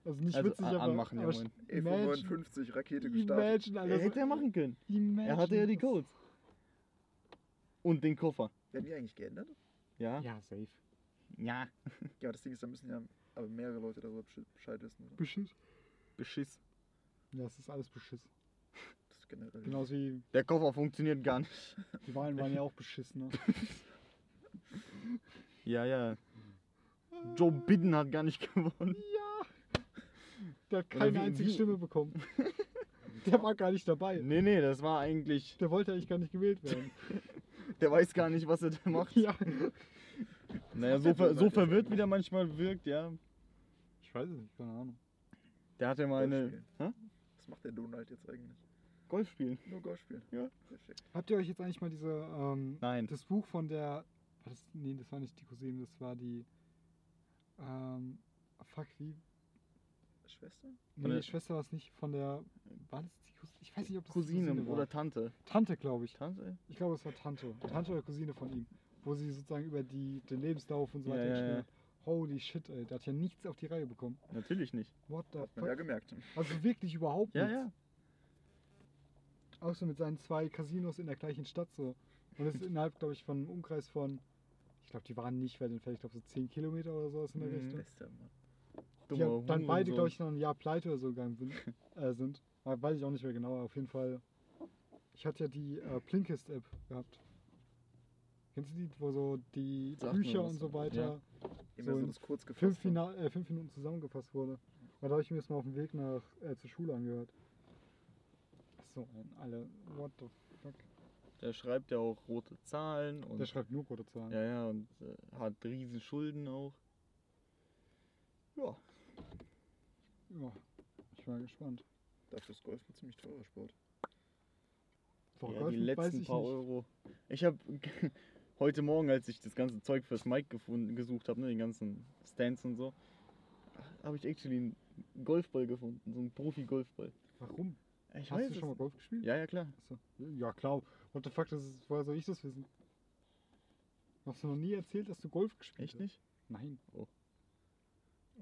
Also nicht Also, witzig, aber, anmachen, ja, aber moin. imagine, 1159 Rakete gestartet. imagine. Er hätte ja machen können. imagine Er hatte ja die. Codes. Und den Koffer. Werden die eigentlich geändert? Ja? Ja, safe. Ja. Ja, das Ding ist, da müssen ja aber mehrere Leute darüber besch- Bescheid wissen. Oder? Beschiss. Beschiss. Ja, es ist alles Beschiss. Generell. Genauso wie Der Koffer funktioniert gar nicht. die Wahlen waren ja auch beschissen. Ne? Ja, ja. Joe Biden hat gar nicht gewonnen. Der hat keine wie- einzige wie- Stimme bekommen. Der war gar nicht dabei. Nee, nee, das war eigentlich. Der wollte eigentlich gar nicht gewählt werden. Der weiß gar nicht, was er da macht. ja. Naja, so, ver so verwirrt, wie der manchmal wirkt, ja. Ich weiß es nicht, keine Ahnung. Der hatte mal eine. Was macht der Donald jetzt eigentlich? Golf spielen. Nur Golf spielen. Ja. Perfekt. Habt ihr euch jetzt eigentlich mal diese, ähm, Nein. das Buch von der, war das, nee, das war nicht die Cousine, das war die, ähm, fuck, wie, Schwester? nee, die Schwester war es nicht, von der, war das die Cousine, ich weiß nicht, ob das die Cousine war. oder Tante. Tante, glaube ich. Tante? Ich glaube, es war Tante. Tante oder Cousine von ihm. Wo sie sozusagen über die, den Lebenslauf und so Ja, weiter ja, geschrieben ja. hat. Holy shit, ey. Der hat ja nichts auf die Reihe bekommen. Natürlich nicht. What the Hat man ja fuck? gemerkt. Also wirklich überhaupt Ja, nichts. ja. Auch so mit seinen zwei Casinos in der gleichen Stadt so. Und das ist innerhalb, glaube ich, von einem Umkreis von, ich glaube, die waren nicht weit entfernt, ich glaube so 10 Kilometer oder sowas in der Mhm. Richtung. Bester Mann. Die haben dann beide, Hurensohn. glaube ich, noch ein Jahr pleite oder so gegangen sind. äh, sind. Weiß ich auch nicht mehr genau, aber auf jeden Fall. Ich hatte ja die äh, Blinkist-App gehabt. Kennst du die, wo so die mir Bücher und so ja. weiter Immer So so kurz gefasst. fünf, äh, fünf Minuten zusammengefasst wurde. Und da habe ich mir das mal auf dem Weg nach äh, zur Schule angehört. So ein alle. What the fuck? Der schreibt ja auch rote Zahlen und. Der schreibt nur rote Zahlen. ja, ja, und äh, hat riesen Schulden auch. Ja. Ja, ich war gespannt. Dafür ist Golf ein ziemlich teurer Sport. Boah, ja, die letzten ich paar nicht. Euro. Ich habe heute Morgen, als ich das ganze Zeug fürs Mike gefunden, gesucht habe, ne, den ganzen Stands und so, habe ich actually einen Golfball gefunden, so einen Profi-Golfball. Warum? Ich Hast weiß du schon mal Golf gespielt? Ja, ja, klar. Achso. Ja, klar. What the fuck, das ist, woher soll ich das wissen? Hast du noch nie erzählt, dass du Golf gespielt Echt hast? nicht? Nein.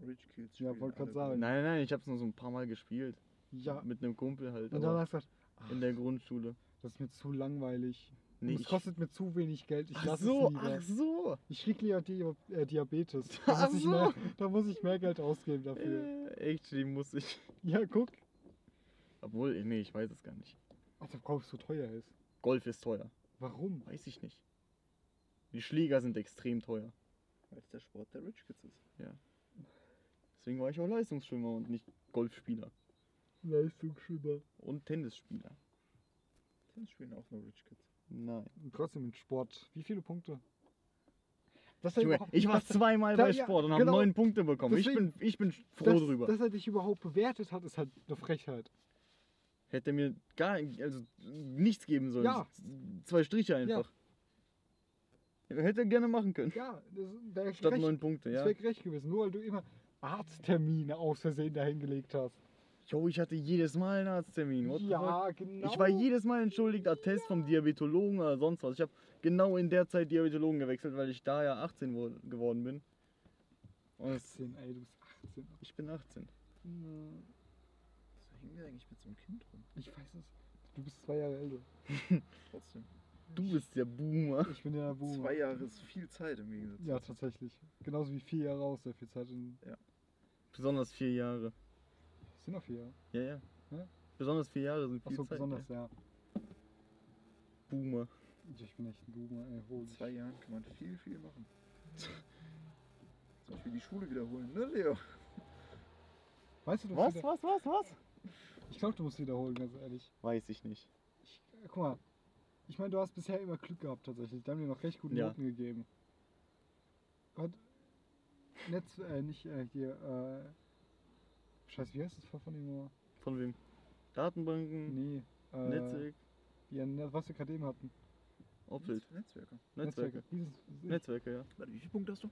Rich Kids. Ja, wollte grad alle sagen. Nein, nein, ich habe es nur so ein paar Mal gespielt. Ja. Mit einem Kumpel halt. Und dann hast du gesagt, ach, in der Grundschule. das ist mir zu langweilig. Nee, es ich- kostet mir zu wenig Geld. Ich ach lasse so, es lieber. ach so. Ich krieg lieber Di äh, Diabetes. Da Ach muss, ich so. mehr, da muss ich mehr Geld ausgeben dafür. Äh, actually muss ich. Ja, guck. Obwohl, nee, ich weiß es gar nicht. Als ob Golf so teuer ist. Golf ist teuer. Warum? Weiß ich nicht. Die Schläger sind extrem teuer. Weil es der Sport der Rich Kids ist. Deswegen war ich auch Leistungsschwimmer und nicht Golfspieler. Leistungsschimmer. Und Tennisspieler. Tennis spielen auch nur Rich Kids. Nein. Und trotzdem in Sport. Wie viele Punkte? Das ja Junge, überhaupt- ich war das- zweimal da- bei ja, Sport und habe genau. neun Punkte bekommen. Ich Deswegen- bin, ich bin froh dass, drüber. Dass er dich überhaupt bewertet hat, ist halt eine Frechheit. Hätte mir gar also nichts geben sollen. Ja. Zwei Striche einfach. Hätte er gerne machen können. Ja, das wäre Statt gerecht, neun Punkte, das ja. wär gerecht gewesen. Nur weil du immer Arzttermine aus Versehen dahingelegt hast. Jo, ich hatte jedes Mal einen Arzttermin. What? Ja, genau. Ich war jedes Mal entschuldigt, Attest vom Diabetologen oder sonst was. Ich habe genau in der Zeit Diabetologen gewechselt, weil ich da ja 18 wo- geworden bin. Und es, 18, ey, du bist 18. ich bin 18. Hm, Was hängen wir eigentlich mit so einem Kind rum? Ich weiß es. Du bist zwei Jahre älter. Trotzdem. Du bist der Boomer. Ich bin ja Boomer. Zwei Jahre ist viel Zeit im Gegensatz. Ja, tatsächlich. Genauso wie vier Jahre auch sehr viel Zeit. In, Besonders vier Jahre. es sind noch vier Jahre. Ja, ja. Ja? Besonders vier Jahre sind viel Achso, Zeit. besonders, ja. Boomer. Ich bin echt ein Boomer, ey. In Holy zwei Jahren kann man viel, viel machen. Zum Beispiel die Schule wiederholen, ne, Leo? Weißt du, du Was, was, was, was? Ich glaube, du musst wiederholen, ganz ehrlich. Weiß ich nicht. Ich, äh, guck mal, ich meine, du hast bisher immer Glück gehabt tatsächlich. Die haben dir noch recht gute Ja. Noten gegeben. Gott, Netz, äh, nicht äh, hier, äh, Scheiße, wie heißt das von ihm nochmal? Von wem? Datenbanken, Nee, äh, Netzwerk, Die an was wir gerade eben hatten. Opfeld, Netzwerker. Netzwerke. Dieses, Netzwerke, ja. Warte, wie viele Punkte hast du?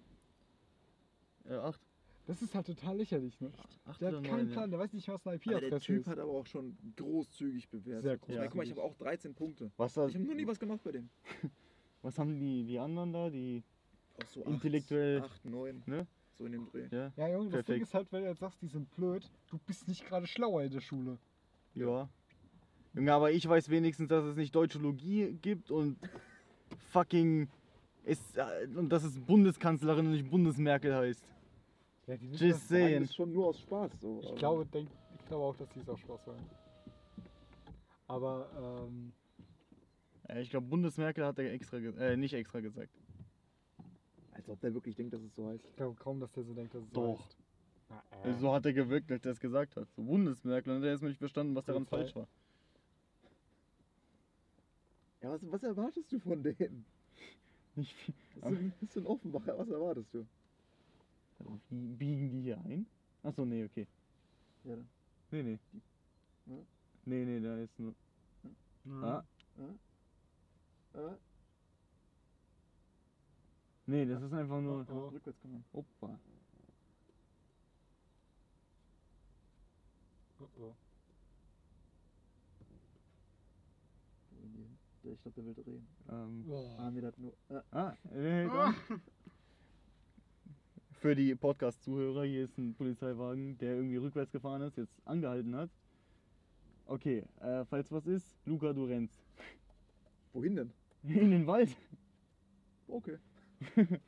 Äh, acht. Das ist halt total lächerlich, ne? Acht Der hat keinen ja. Plan, der weiß nicht, was eine Aber der IP-Adresse Typ ist. hat aber auch schon großzügig bewertet. Sehr Ich meine, großzügig. guck mal, ich habe auch 13 Punkte. Was, Ich habe noch nie was gemacht bei dem. was haben die, die anderen da? Die, Auch so Intellektuell. 8, 9, ne? so in dem Dreh. Ja. Ja, Junge, das Ding Perfekt. ist halt, wenn du jetzt sagst, die sind blöd, du bist nicht gerade schlauer in der Schule. Ja. Junge, aber ich weiß wenigstens, dass es nicht Deutschologie gibt und fucking. Ist, äh, und dass es Bundeskanzlerin und nicht Bundesmerkel heißt. Ja, die Just saying. ist schon nur aus Spaß so. ich, aber- glaube, denk, ich glaube auch, dass die es auch Spaß wollen. Aber, ähm, Äh, ich glaube, Bundesmerkel hat er extra, äh, nicht extra gesagt. Als ob der wirklich denkt, dass es so heißt. ich glaube kaum, dass der so denkt, dass es so Doch. heißt. Na, äh. Also so hat er gewirkt, als er es gesagt hat. So Bundesmerkel und er hat erstmal nicht verstanden, was daran Polizei. falsch war. Ja, was, was erwartest du von denen? Nicht viel. Das ist, das ist ein Offenbacher, was erwartest du? Wie biegen die hier ein? Achso, nee, okay. Ja, dann. Nee, nee. Ja? Nee, nee, da ist nur. Mhm. Ah, Äh? nee, das ist einfach nur. Oh. Rückwärts kann man. Opa. Oh, oh. Ich glaube, der will drehen. Ähm, Oh. Ah, nee, der hat nur. Äh, ah, nee. Für die Podcast-Zuhörer, hier ist ein Polizeiwagen, der irgendwie rückwärts gefahren ist, jetzt angehalten hat. Okay, äh, falls was ist, Luca, du rennst. wohin denn? In den Wald. Okay.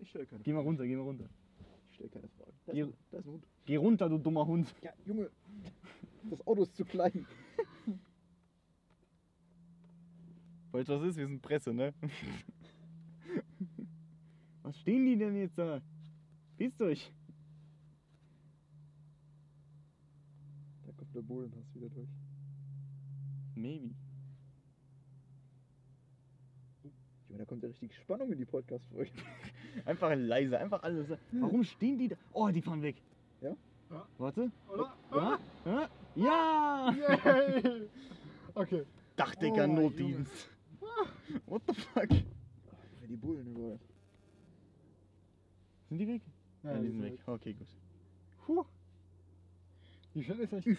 Ich stelle keine Geh mal runter, geh mal runter. Ich stelle keine Fragen. Da Geh- ist, ein- da ist ein Hund. Geh runter, du dummer Hund. Ja, Junge. Das Auto ist zu klein. Falls was ist, wir sind Presse, ne? Was stehen die denn jetzt da? Wisst euch. Da kommt der Bullenhass wieder durch. Maybe. Da kommt ja richtig Spannung in die Podcast-Folge. Einfach leise, einfach alles. Warum stehen die da? Oh, die fahren weg. Ja? Ja. Warte. Oder? Ja? Ja? Ja! Yay! Okay. Dachdecker Oh, Notdienst. What the fuck? Wenn die Bullen überall. Sind die weg? Ja, die sind weg. Okay, gut. Puh. Wie viel ist eigentlich,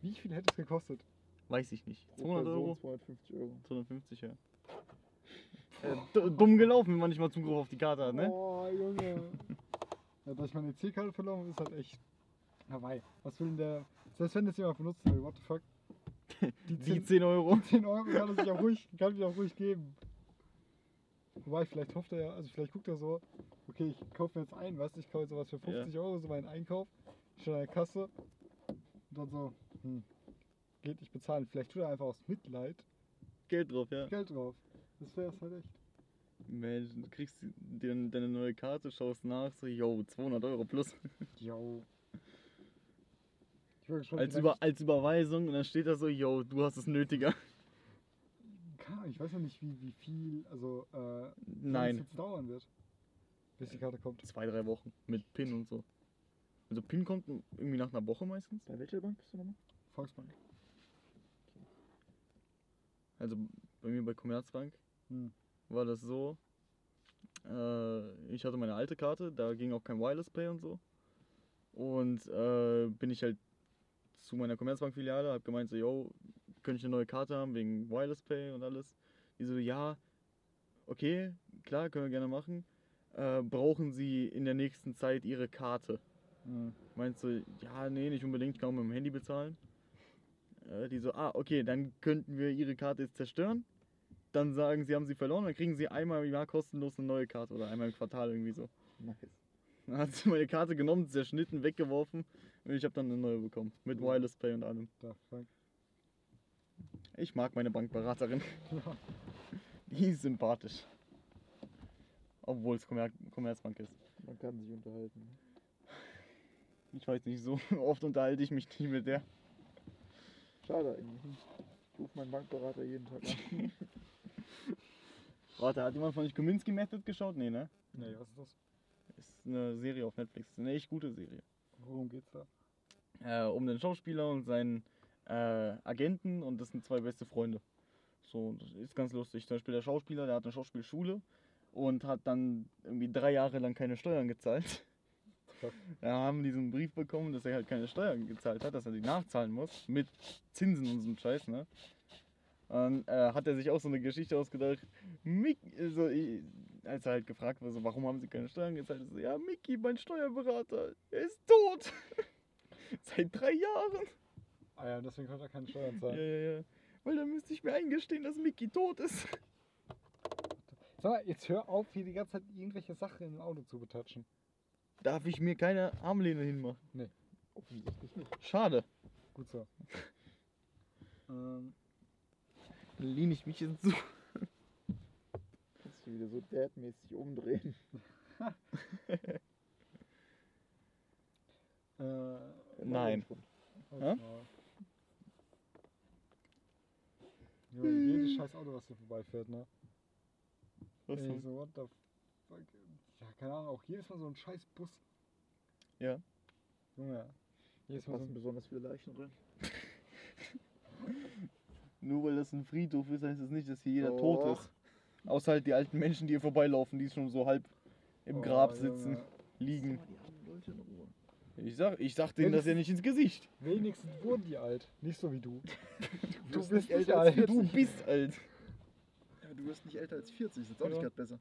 Wie viel hätte es gekostet? Weiß ich nicht. Pro 200 Person Euro? 250 Euro. 250, ja. Äh, dumm gelaufen, wenn man nicht mal Zugriff auf die Karte hat, ne? Oh, Junge. ja, dass ich meine C-Karte verloren habe, ist halt echt. Hawaii. Was will denn der. Selbst wenn das jemand benutzt will, what the fuck? Die Die 10, 10 Euro. 10 Euro kann er sich auch ruhig, kann ich auch ruhig geben. Wobei, vielleicht hofft er ja, also vielleicht guckt er so, okay, ich kaufe mir jetzt ein, weißt du, ich kaufe jetzt sowas für 50 Euro, so meinen Einkauf, stehe an der Kasse und dann so, hm, geht nicht bezahlen. Vielleicht tut er einfach aus Mitleid Geld drauf, ja. Geld drauf. Das wäre es halt echt. Mensch, du kriegst dir deine neue Karte, schaust nach, so, yo, 200 Euro plus. Yo. Als, über, als Überweisung und dann steht da so, yo, du hast es nötiger. Ich, keine Ahnung, ich weiß ja nicht, wie, wie viel, also, äh, wie lange es Nein, jetzt dauern wird, bis die Karte kommt. zwei, drei Wochen mit PIN und so. Also PIN kommt irgendwie nach einer Woche meistens. Bei welcher Bank bist du nochmal? Volksbank. Also bei mir bei Commerzbank Hm. war das so, äh, ich hatte meine alte Karte, da ging auch kein Wireless Pay und so. Und äh, bin ich halt zu meiner Commerzbank-Filiale, hab gemeint so, yo, könnte ich eine neue Karte haben wegen Wireless Pay und alles. Die so, ja, okay, klar, können wir gerne machen. Äh, brauchen Sie in der nächsten Zeit Ihre Karte? Hm. Meinst du, ja, nee, nicht unbedingt, ich kann auch mit dem Handy bezahlen. Äh, die so, ah, okay, dann könnten wir ihre Karte jetzt zerstören. Dann sagen sie, haben sie verloren, dann kriegen sie einmal im Jahr kostenlos eine neue Karte oder einmal im Quartal irgendwie so. Nice. Dann hat sie meine Karte genommen, zerschnitten, weggeworfen und ich habe dann eine neue bekommen. Mit Ja. Wireless Pay und allem. Da, fuck. Ich mag meine Bankberaterin. Ja. Die ist sympathisch. Obwohl es Kommer Commerzbank ist. Man kann sich unterhalten. Ich weiß nicht, so oft unterhalte ich mich nicht mit der. Schade eigentlich. Ich rufe meinen Bankberater jeden Tag an. Warte, hat jemand von euch Kominsky Method geschaut? Nee, ne? Nee, was ist das? Ist eine Serie auf Netflix. Eine echt gute Serie. Worum geht's da? Äh, um den Schauspieler und seinen äh, Agenten und das sind zwei beste Freunde. So, das ist ganz lustig. Zum Beispiel der Schauspieler, der hat eine Schauspielschule und hat dann irgendwie drei Jahre lang keine Steuern gezahlt. Da haben die so einen Brief bekommen, dass er halt keine Steuern gezahlt hat, dass er die nachzahlen muss, mit Zinsen und so einem Scheiß, ne? Und äh, hat er sich auch so eine Geschichte ausgedacht. Mick, also, ich, als er halt gefragt wurde, so, warum haben sie keine Steuern gezahlt, so, ja, Mickey, mein Steuerberater, er ist tot. Seit drei Jahren. Ah ja, deswegen konnte er keine Steuern Ja, zahlen. ja, ja. Weil dann müsste ich mir eingestehen, dass Mickey tot ist. Sag mal, jetzt hör auf, hier die ganze Zeit irgendwelche Sachen im Auto zu betatschen. Darf ich mir keine Armlehne hinmachen? Offensichtlich nicht. Schade. Gut so. ähm, Dann lehne ich mich jetzt so. Kannst du wieder so dad-mäßig umdrehen. äh, Nein. halt Ja, jedes scheiß Auto, was hier vorbeifährt, ne? Was Ey, so, what the fuck? Ja, keine Ahnung, auch jedes Mal so ein scheiß Bus. Ja. Junge. Jedes Mal so passen ein besonders viele Leichen drin. Nur weil das ein Friedhof ist, heißt das nicht, dass hier jeder tot ist. Außer halt die alten Menschen, die hier vorbeilaufen, die schon so halb im Oh, Grab sitzen, Junge. liegen. Die armen Leute in Ruhe. Ich sag, ich sag denen das ja nicht ins Gesicht. Wenigstens wurden die alt. Nicht so wie du. Du bist nicht nicht älter als alt. Du bist alt. Ja, aber du wirst nicht älter als 40, ist jetzt auch Ja. nicht gerade besser.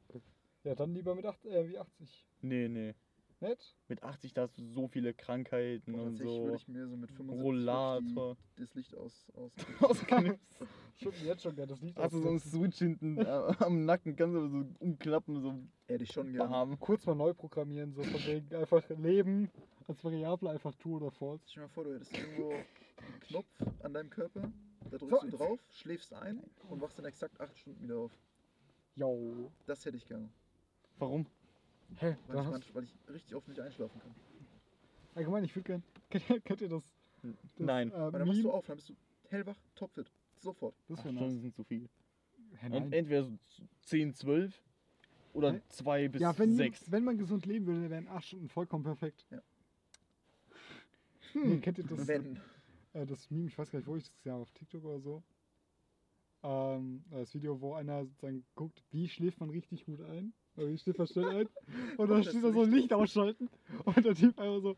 Ja, dann lieber mit 8, äh, wie 80. Nee, nee. Nett? Mit 80 da hast du so viele Krankheiten Und und tatsächlich so. würde ich mir so mit 75 Rollator. die, das Licht aus, aus Ausgeknipst. Ich würde mir jetzt schon gerne das Lied Hast du so einen aussetzen. Switch hinten äh, am Nacken, kannst du aber so umklappen, so Hätte ich schon gerne. Kurz mal neu programmieren, so von wegen einfach Leben als Variable einfach True oder False. Stell dir mal vor, du hättest irgendwo einen Knopf an deinem Körper, da drückst du drauf, schläfst ein und wachst dann exakt 8 Stunden wieder auf. Yo. Das hätte ich gerne. Warum? Hä? Weil, ich, manch- weil ich richtig oft nicht einschlafen kann. allgemein, ich würde gerne. Kennt, ihr- kennt ihr das? das Nein. Äh, Weil dann wachst du auf, dann bist du hellwach, topfit. Sofort. Das wäre nice. sind zu viel. Hä, Ent entweder so 10, 12 oder Hä? 2 bis Ja, wenn, 6. wenn man gesund leben würde, wären 8 Stunden vollkommen perfekt. Ja. Nee, kennt ihr das? Äh, das Meme, ich weiß gar nicht, wo ich das gesehen habe, auf TikTok oder so. Ähm, das Video, wo einer sozusagen guckt, wie schläft man richtig gut ein? Oder wie schläft man schnell ein? Und dann Und das steht da so Licht Licht ausschalten. Und der Typ einfach so,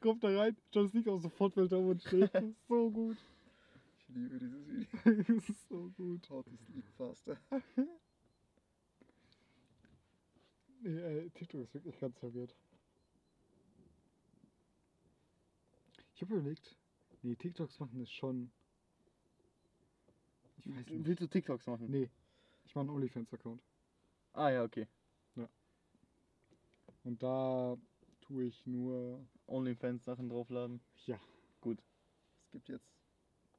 kommt da rein, schaut das Licht aus, sofort er um und schläft. Das ist so gut. Ich liebe dieses Video. Das ist so gut. How to sleep faster. Nee, äh, TikTok ist wirklich ganz verwirrt. Ich habe überlegt, nee, TikToks machen ist schon. Ich weiß nicht. Willst du TikToks machen? Nee, ich mache einen OnlyFans-Account. Ah ja, okay. Und da tue ich nur. OnlyFans-Sachen draufladen. Ja. Gut. Es gibt jetzt.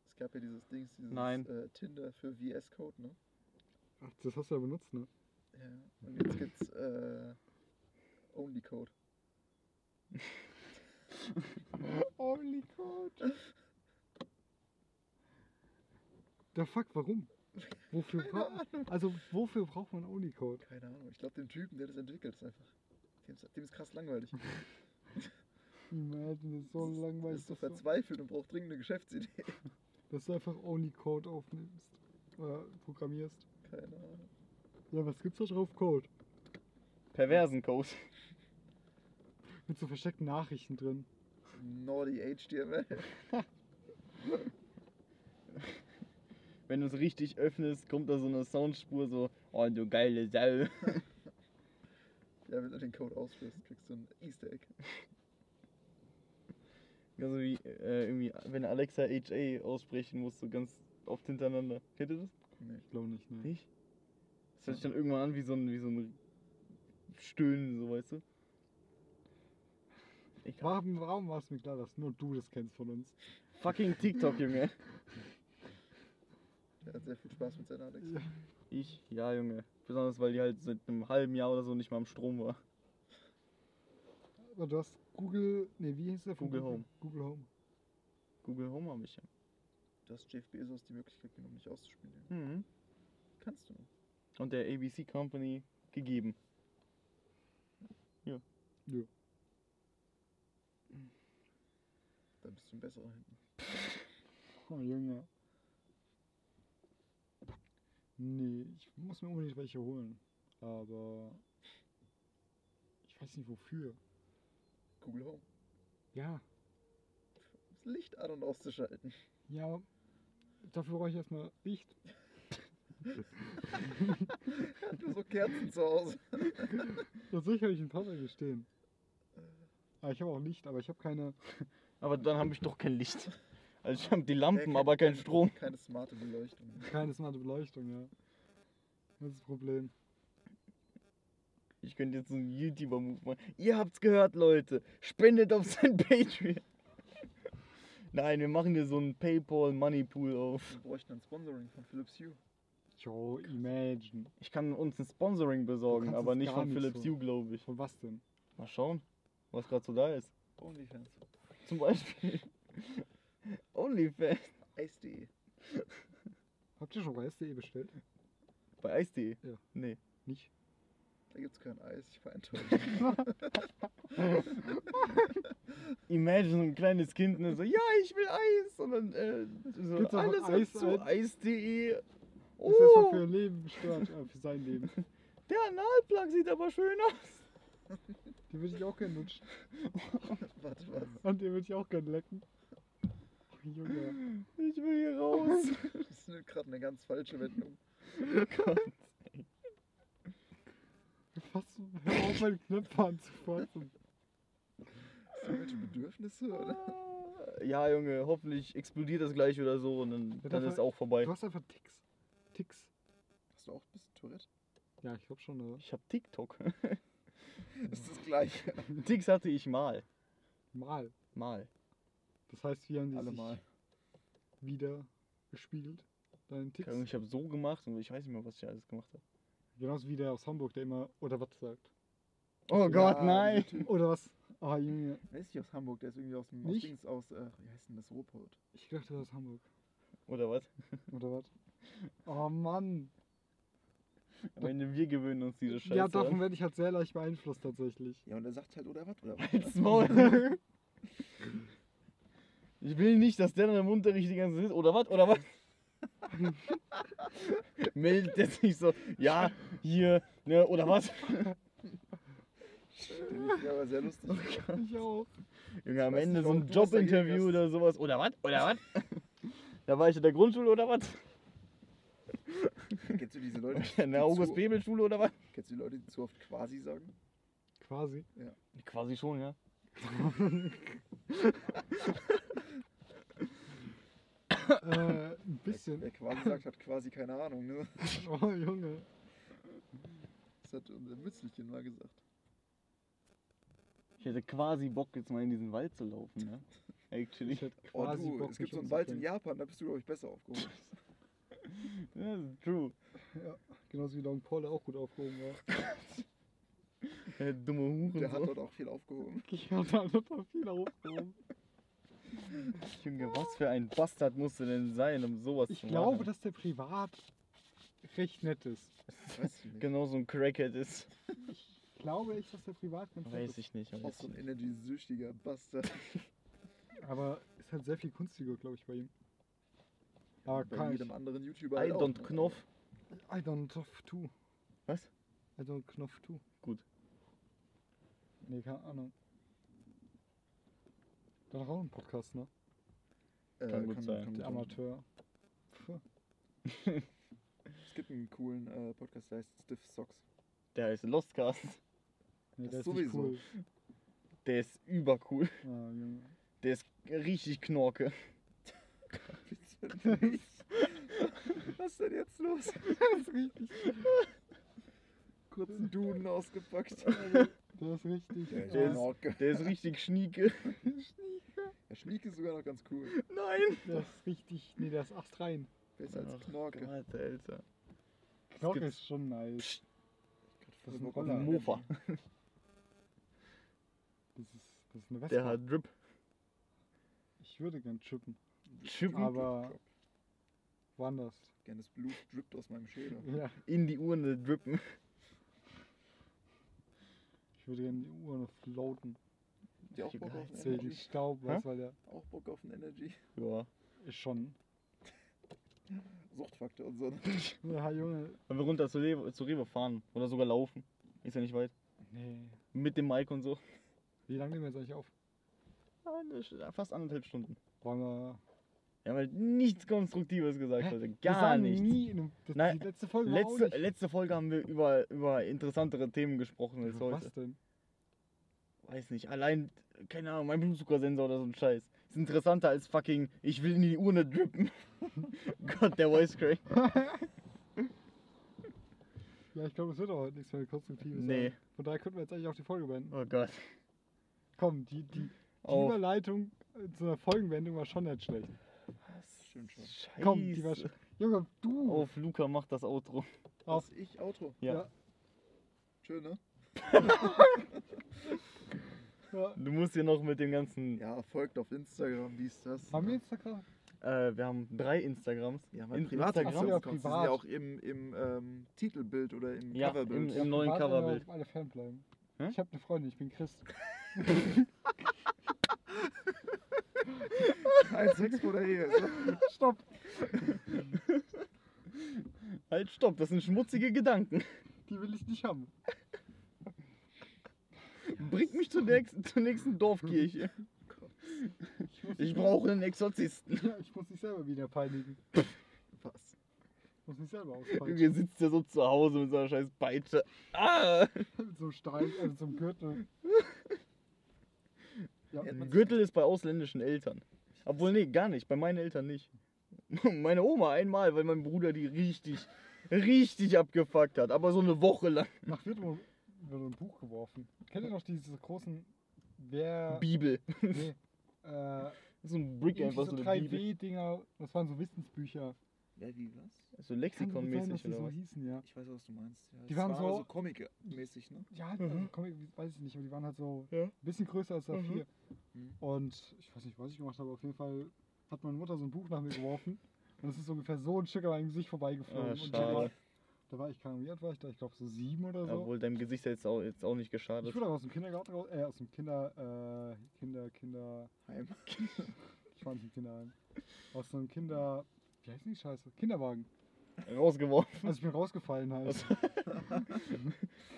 Es gab ja dieses Dings, dieses Nein. Äh, Tinder für VS-Code, ne? Ach, das hast du ja benutzt, ne? Ja. Und jetzt gibt's äh, Only Code. Onlycode. Der fuck, warum? Wofür Keine bra Also, wofür braucht man Onlycode? Keine Ahnung. Ich glaube, dem Typen, der das entwickelt, ist einfach. Dem ist, dem ist krass langweilig. Imagine, das ist so Der langweilig, ist so verzweifelt und braucht dringend eine Geschäftsidee. dass du einfach Onlycode aufnimmst. Oder programmierst. Keine Ahnung. Ja, was gibt's da drauf? Code. Perversen Code. Mit so versteckten Nachrichten drin. Naughty HTML. Wenn du es richtig öffnest, kommt da so eine Soundspur so, oh du geile Sau. Ja, wenn du den Code ausführst, kriegst du ein Easter Egg. Also wie äh, irgendwie, wenn Alexa HA aussprechen musst, so ganz oft hintereinander. Kennt ihr das? Nee. Ich glaube nicht, ne? Nicht? Das hört sich dann irgendwann an wie so ein, wie so ein Stöhnen, so weißt du? Ich Warum, warum war es mir klar, dass nur du das kennst von uns? fucking TikTok, Junge. Der hat sehr viel Spaß mit seiner Alexa. Ja. Ich? Ja, Junge. Besonders, weil die halt seit einem halben Jahr oder so nicht mal am Strom war. Aber du hast Google, nee, wie hieß der? von Google Home. Google Home. Google Home habe ich ja. Du hast Jeff Bezos die Möglichkeit genommen, mich auszuspielen. Mhm. Kannst du. Und der ABC Company gegeben. Ja. Da ein besserer hinten. Oh, Junge. Nee, ich muss mir unbedingt welche holen. Aber ich weiß nicht wofür. Google Home. Ja, Das Licht an- und auszuschalten. ja, dafür brauche ich erstmal Licht. Hat nur so Kerzen zu Hause. Tatsächlich habe ich ein paar welche stehen. Ah, ich habe auch Licht, aber ich habe keine. Aber dann habe ich doch kein Licht. Also ich habe die Lampen, Ja, aber keinen keine- Strom. Keine smarte Beleuchtung. keine smarte Beleuchtung, ja. Das ist das Problem. Ich könnte jetzt so einen YouTuber-Move machen. Ihr habt's gehört, Leute. Spendet auf sein Patreon. Nein, wir machen hier so einen Paypal-Money-Pool auf. Wir bräuchten ein Sponsoring von Philips Hue. Jo, imagine. Ich kann uns ein Sponsoring besorgen, aber nicht von nicht Philips so. Hue, glaube ich. Von was denn? Mal schauen, was gerade so da ist. Onlyfans. Zum Beispiel OnlyFans Ice.de. Habt ihr schon bei SDE bestellt? bei Eis.de. Ja. Nee. Nicht? Da gibt's kein Eis. Ich war enttäuscht. Imagine so ein kleines Kind, ne, so, ja, ich will Eis. Und dann, äh, so, Gibt's auch alles Eis ein? Eis.de. Ist erstmal Oh, für ihr Leben bestört, äh, für sein Leben. der Analplug sieht aber schön aus. Die würde ich auch gerne lutschen. Warte, was? Und den würde ich auch gerne lecken. Junge. Ich will hier raus. Das ist gerade eine ganz falsche Wendung. Oh Gott. Fast, hör auf, meine Knöpfe anzufassen. Hast du irgendwelche Bedürfnisse? Oder? Ja, Junge, hoffentlich explodiert das gleich oder so und dann, Ja, dann ist auch vorbei. Du hast einfach Ticks. Ticks. Hast du auch ein bisschen Tourette? Ja, ich glaube schon, oder? Ich hab TikTok. Das ist das gleiche. Ticks hatte ich mal. Mal. Mal. Das heißt, wir haben die Alle sich mal. wieder gespielt. Deinen Ticks. Ich habe so gemacht und ich weiß nicht mehr, was ich alles gemacht habe. Genauso wie der aus Hamburg, der immer oder was sagt. Oh Ja, Gott, nein. Oder was? Ah, Junge. Der ist nicht aus Hamburg, der ist irgendwie aus dem aus Nicht? Dings aus, äh, wie heißt denn das, Ruhrpott? Ich dachte, der ist aus Hamburg. Oder was? Oder was? Oh Mann. Am Ende wir gewöhnen uns diese Scheiße. Ja, davon werde ich halt sehr leicht beeinflusst tatsächlich. Ja, und er sagt halt, oder was? Oder was? Halt's Maul. Ich will nicht, dass der dann im Unterricht die ganze Zeit oder was? Oder was? Meldet der sich so, ja, hier, ne, oder was? Den ich aber sehr lustig. Ich auch. Junge, am Ende so ein Jobinterview oder sowas. Oder was? Oder was? Da war ich in der Grundschule oder was? Kennst du diese Leute? In der August-Bebel-Schule oder was? Kennst du die Leute, die zu oft quasi sagen? Quasi. Quasi schon, ja. äh, ein bisschen. Wer quasi sagt, hat quasi keine Ahnung, ne? Oh, Junge. Das hat unser Mützlichen mal gesagt. Ich hätte quasi Bock, jetzt mal in diesen Wald zu laufen, ne? Actually. Ich hätte Oh quasi du, Bock, es gibt so einen Wald in. Japan, da bist du, glaube ich, besser aufgehoben. Das ist true. Ja, genauso wie Long Paul, der auch gut aufgehoben war. Der dumme Huren. Der hat dort auch viel aufgehoben. Ich habe da total viel aufgehoben. Junge, was für ein Bastard musst du denn sein, um sowas Ich zu glaube, machen? dass der privat recht nett ist. Ich genau so ein Crackhead ist. Ich glaube echt, dass der privat ganz Weiß ist. ich nicht. Auch so ich ein nicht. energy-süchtiger Bastard. Aber ist halt sehr viel Kunstfigur, glaube ich, bei ihm. Aber Bei kann ich. jedem anderen YouTuber I halt auch, don't ne? Knopf. I don't have to. Was? I don't Knopf to. Gut. Nee, keine Ahnung. Da auch einen Podcast, ne? Äh, Kann gut sein. kann Der. Amateur. Es gibt einen coolen äh, Podcast, der heißt Stiff Socks. Der heißt Lostcast. Nee, der ist nicht sowieso. cool. Der ist übercool. Ah, Junge. Der ist richtig knorke. Was ist denn jetzt los? Das ist richtig. Kurzen Duden ausgepackt. Der ist richtig. Der Der ist-. Der ist richtig schnieke. Der Schnieke ist sogar noch ganz cool. Nein. der ist richtig. Nee, der ist astrein. Besser als Knorke. Gott, Alter. Jogge gibt's- ist schon nice. Psst, Das ist ein Roller. Mofa. Das ist, das ist eine Vespa. Der hat Drip. Ich würde gern chippen. Chippen Aber woanders. Gerne das Blut drippt aus meinem Schädel. Ja, in die Urne drippen. ich würde gerne die Uhr noch floaten. Die auch Bock auf Zähl Energy. den Staub, was weil der Auch Bock auf ein Energy. Ja. ist schon. Suchtfaktor und so. Ja, Junge. Wenn wir runter zu Rewe, zu Rewe fahren oder sogar laufen. Ist ja nicht weit. Nee. Mit dem Mike und so. Wie lange nehmen wir jetzt eigentlich auf? Fast anderthalb Stunden. Wollen wir. Wir haben halt nichts Konstruktives gesagt heute. wir Gar nichts. Nie in einem, das, Nein, die letzte Folge Letzte, letzte Folge haben wir über, über interessantere Themen gesprochen als Über heute. Was denn? Weiß nicht. Allein, keine Ahnung, mein Blutzuckersensor oder so ein Scheiß. Ist interessanter als fucking, ich will in die Urne drippen. Gott, der Voice Crack. Ja, ich glaube, es wird auch heute nichts mehr Konstruktives. Nee. sein. Von daher könnten wir jetzt eigentlich auch die Folge beenden. Oh Gott. Komm, die, die, die. Überleitung zu einer Folgenwendung war schon nicht schlecht. Stimmt schon. Scheiße. Komm, die war sch- Junge, du! Auf, Luca macht das Outro. Auf. Ich Auto. Ja. Ja. Schön, ne? Ja. Du musst hier noch mit dem ganzen. Ja, folgt auf Instagram, dies, das. Haben wir Instagram? Äh, wir haben drei Instagrams. Ja, mein In- privater Instagram? Ja, Account. Die sind privat. ja auch im, im ähm, Titelbild oder im Ja, Coverbild. im- Im neuen privat Coverbild. alle Fan bleiben. Hä? Ich habe eine Freundin, ich bin Christ. 1,6 vor der Ehe. So. Stopp! Halt, stopp, das sind schmutzige Gedanken. Die will ich nicht haben. Bringt mich zur nächsten, zur nächsten Dorfkirche. Ich, Ich brauche einen Exorzisten. Ja, ich muss mich selber wieder peinigen. Was? Ich muss mich selber Junge auspeitschen. sitzt ja so zu Hause mit so einer scheiß Peitsche. Ah! Mit so einem Stein, also so einem Gürtel. Ja, Gürtel ist bei ausländischen Eltern. Obwohl, nee, gar nicht. Bei meinen Eltern nicht. Meine Oma einmal, weil mein Bruder die richtig, richtig abgefuckt hat. Aber so eine Woche lang. nach wird wurde ein Buch geworfen. Kennt ihr noch diese großen. Wer. Bibel. Nee. Äh, So ein Brick einfach so so eine Bibel. 3W-Dinger. Das waren so Wissensbücher. Wer, wie, was? So Lexikonmäßig oder so was? hießen, ja. Ich weiß, was du meinst. Ja, Die waren war so- so Comic-mäßig, ne? Ja, also, Mhm. Comic, weiß ich nicht, aber die waren halt so Ja. ein bisschen größer als A4. Mhm. Und ich weiß nicht, was ich gemacht habe, auf jeden Fall hat meine Mutter so ein Buch nach mir geworfen. Und es ist ungefähr so ein Stück an meinem Gesicht vorbeigeflogen. Ah, und da war, schade. da war ich, keine Ahnung, wie alt war ich da? Ich glaube so sieben oder so. Obwohl deinem Gesicht jetzt auch, jetzt auch nicht ich geschadet. wurde aber aus dem Kindergarten raus, äh, aus dem Kinder, äh, Kinder, Kinder, Heim. ich war nicht im Kinderheim. Aus einem Kinder, wie heißt die Scheiße? Kinderwagen. Rausgeworfen. Also ich bin rausgefallen halt. Also-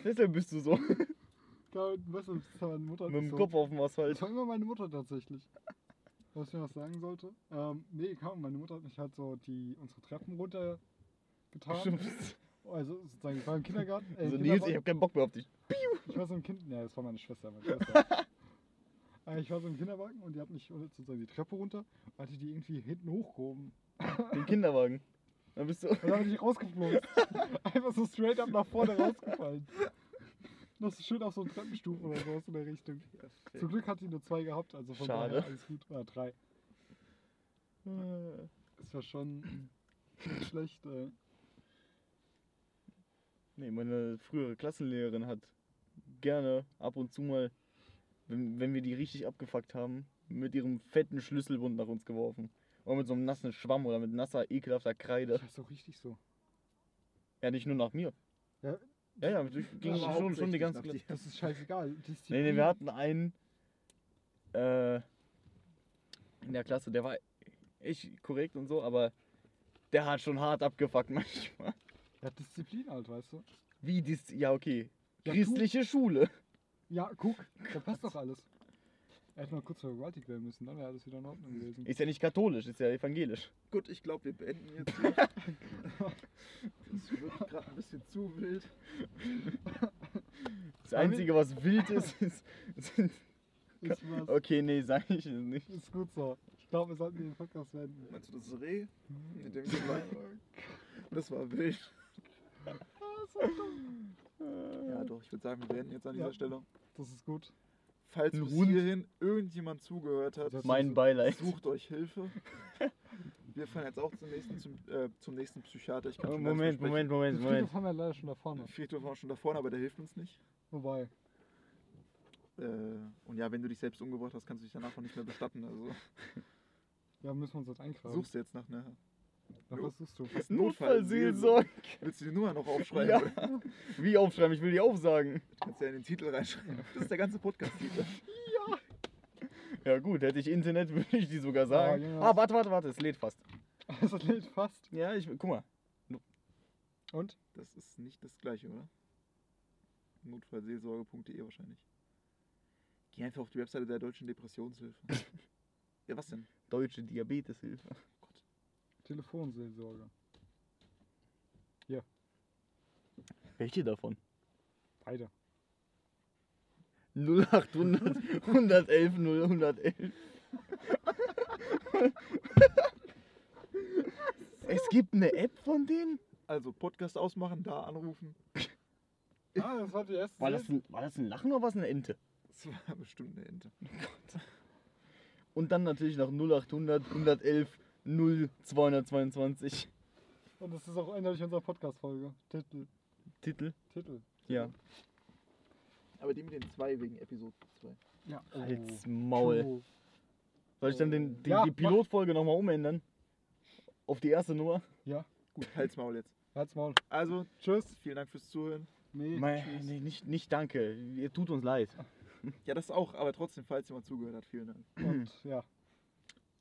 Deshalb bist du so. Ja, weißt du, das war meine Mutter. mit dem so. Kopf auf dem Asphalt. Das war immer meine Mutter tatsächlich. Was ich mir was sagen sollte? Ähm, nee, kam, meine Mutter hat mich halt so die, unsere Treppen runter getan. Also sozusagen, ich war im Kindergarten. Äh, Also Nils, ich hab keinen Bock mehr auf dich. ich war so im Kind. Ja, das war meine Schwester. Meine Schwester. Äh, ich war so im Kinderwagen und die hat mich sozusagen die Treppe runter hatte die irgendwie hinten hochgehoben. Den Kinderwagen. Dann bist du. Dann bin ich rausgeflogen. Einfach so straight up nach vorne rausgefallen. Noch so schön auf so einen Treppenstufen oder sowas in der Richtung. Zum Glück hat sie nur zwei gehabt, also von Schade. daher alles gut. Ah, drei. Das war schon nicht schlecht. Äh. Nee, meine frühere Klassenlehrerin hat gerne ab und zu mal, wenn, wenn wir die richtig abgefuckt haben, mit ihrem fetten Schlüsselbund nach uns geworfen. Oder mit so einem nassen Schwamm oder mit nasser, ekelhafter Kreide. Das ist doch richtig so. Ja, nicht nur nach mir. Ja, Ja, ja, ging schon, schon die ganze Klasse. das ist scheißegal. Nee, Disziplin. nee, wir hatten einen äh, in der Klasse, der war echt korrekt und so, aber der hat schon hart abgefuckt manchmal. Ja, Disziplin halt, weißt du? Wie dies, ja okay, Ja, christliche Schule. Ja, guck, da passt doch alles. Er hätte mal kurz vergewaltigt werden müssen, dann wäre alles wieder in Ordnung gewesen. Ist ja nicht katholisch, ist ja evangelisch. Gut, ich glaube, wir beenden jetzt hier. Das wird gerade ein bisschen zu wild. Das Einzige, was wild ist, ist sind Ist, was, Okay, nee, sag ich es nicht. ist gut so. Ich glaube, wir sollten den Podcast wenden. Meinst du das Reh? Mit dem? Das war wild. Ja, doch, ich würde sagen, wir beenden jetzt an dieser Ja. Stelle. Das ist gut. Falls bis hierhin irgendjemand zugehört hat, Das- Mein Beileid. sucht euch Hilfe. wir fahren jetzt auch zum nächsten, zum, äh, zum nächsten Psychiater. Ich kann Moment, Moment. Moment, Den Moment. Friedhof haben wir leider schon da vorne. Friedhof war schon da vorne, aber der hilft uns nicht. Wobei, Äh, und ja, wenn du dich selbst umgebracht hast, kannst du dich danach auch nicht mehr bestatten. Also ja, müssen wir uns jetzt eingraben. suchst du jetzt nach einer Nach was suchst du? Notfallseelsorge. Willst du die Nummer noch aufschreiben? Ja. oder? Wie aufschreiben? Ich will die aufsagen. Kannst du ja in den Titel reinschreiben. Das ist der ganze Podcast-Titel. Ja gut, hätte ich Internet, würde ich die sogar sagen. Junge. Ah, warte, warte, warte, es lädt fast. Das lädt fast. Ja, ich, guck mal. Und? Das ist nicht das gleiche, oder? Notfallseelsorge.de wahrscheinlich. Geh einfach auf die Webseite der Deutschen Depressionshilfe. ja, was denn? Deutsche Diabeteshilfe. Telefonseelsorge. Welche davon? Beide. 0800 111 0111. es gibt eine App von denen? Also Podcast ausmachen, da anrufen. Ah, das war die erste. War das, ein, war das ein Lachen oder was eine Ente? Das war bestimmt eine Ente. Und dann natürlich nach 0800 111 0222. Und das ist auch eindeutig unsere Podcast-Folge. Titel. Titel? Titel. Ja. Aber die mit den zwei wegen Episode 2. Ja. Halt's Maul. Soll ich dann den, den, Ja, die. Pilotfolge nochmal umändern? Auf die erste Nummer? Ja. Gut, halt's Maul jetzt. Halt's Maul. Also, Tschüss. vielen Dank fürs Zuhören. Nee. Mei, nee, nicht, nicht danke. Ihr tut uns leid. Ja, das auch, aber trotzdem, falls jemand zugehört hat, vielen Dank. Und ja.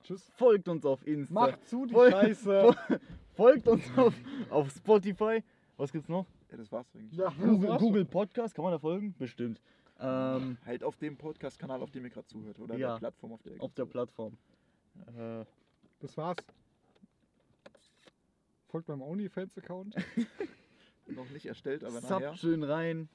Tschüss. Folgt uns auf Insta. Mach zu die Voll- Scheiße. Folgt uns auf, auf Spotify. Was gibt's noch? Ja, das war's eigentlich. Ja, Google, war's Google Podcast, kann man da folgen? Bestimmt. Ähm, Halt auf dem Podcast-Kanal, auf dem ihr gerade zuhört. Oder Ja. der Plattform, auf der ihr auf der. Plattform. Äh. Das war's. Folgt meinem OnlyFans-Account. Noch nicht erstellt, aber Sub nachher. schön rein.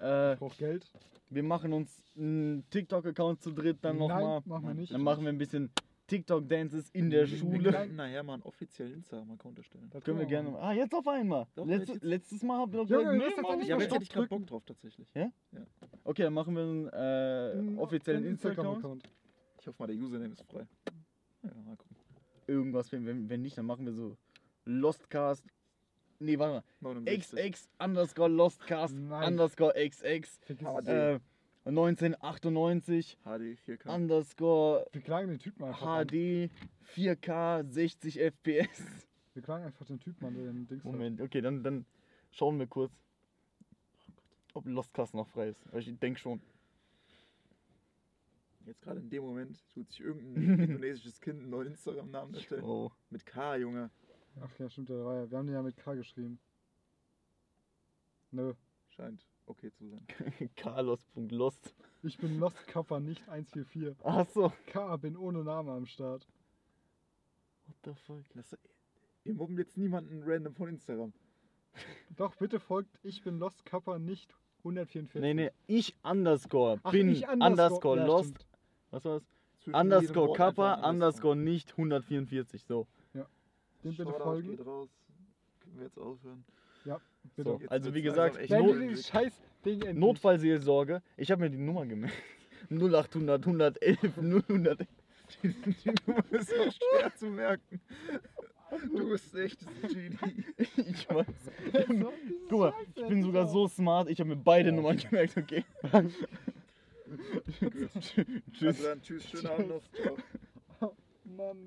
Äh, Ich brauch Geld. wir machen uns einen TikTok-Account zu dritt dann Nein, nochmal. machen wir nicht. Dann machen wir ein bisschen TikTok-Dances in der Wir Schule. könnten nachher mal einen offiziellen Instagram-Account erstellen. Das Können wir gerne. Ah, jetzt auf einmal. Doch, jetzt- letztes Mal habt ihr doch Junge, gesagt, lass nee, Mann. nicht Ja, aber mal jetzt hätte ich gerade drücken. Bock drauf, tatsächlich. Okay, dann machen wir einen äh, offiziellen Instagram-Account. Ich hoffe mal, der Username ist frei. Ja, mal gucken. Irgendwas, wenn, wenn, wenn nicht, dann machen wir so Lostcast. Nee, warte mal. 69. XX underscore Lostcast Nein. underscore XX äh, 1998 HD 4K. underscore Wir klagen den Typen einfach an. HD 4K 60 FPS. Wir klagen einfach den Typen an, der den Dings hat. Moment, okay, dann, dann schauen wir kurz, ob Lostcast noch frei ist. Aber Ich denke schon. Jetzt gerade in dem Moment tut sich irgendein indonesisches Kind einen neuen Instagram-Namen erstellen. Oh. Mit K, Junge. Ach ja, stimmt, der war ja. Wir haben den ja mit K geschrieben. Nö. Scheint okay zu sein. Carlos.lost. Ich bin Lost Kappa, nicht 144. Achso. K, bin ohne Name am Start. What the fuck? Das, wir mobben jetzt niemanden random von Instagram. Doch, bitte folgt Ich bin Lost Kappa, nicht 144. Nee, nee, ich underscore Ach, bin ich underscore, ja, lost. stimmt. Was war's? Zwischen Underscore Kappa, underscore nicht 144. So. Dem bitte folgen. geht raus. Können wir jetzt aufhören? Bitte. so. Also wie gesagt, Not. Notfallseelsorge. Ich habe mir die Nummer gemerkt. 0800 111 000. Die, die Nummer ist auch schwer zu merken. Du bist echt ein Genie. Ich weiß. So, Guck mal, Scheiße, ich bin sogar so smart, ich habe mir beide Ja. Nummern gemerkt, okay. Tschüss. Also dann tschüss, schönen Abend noch. Ciao. Mann.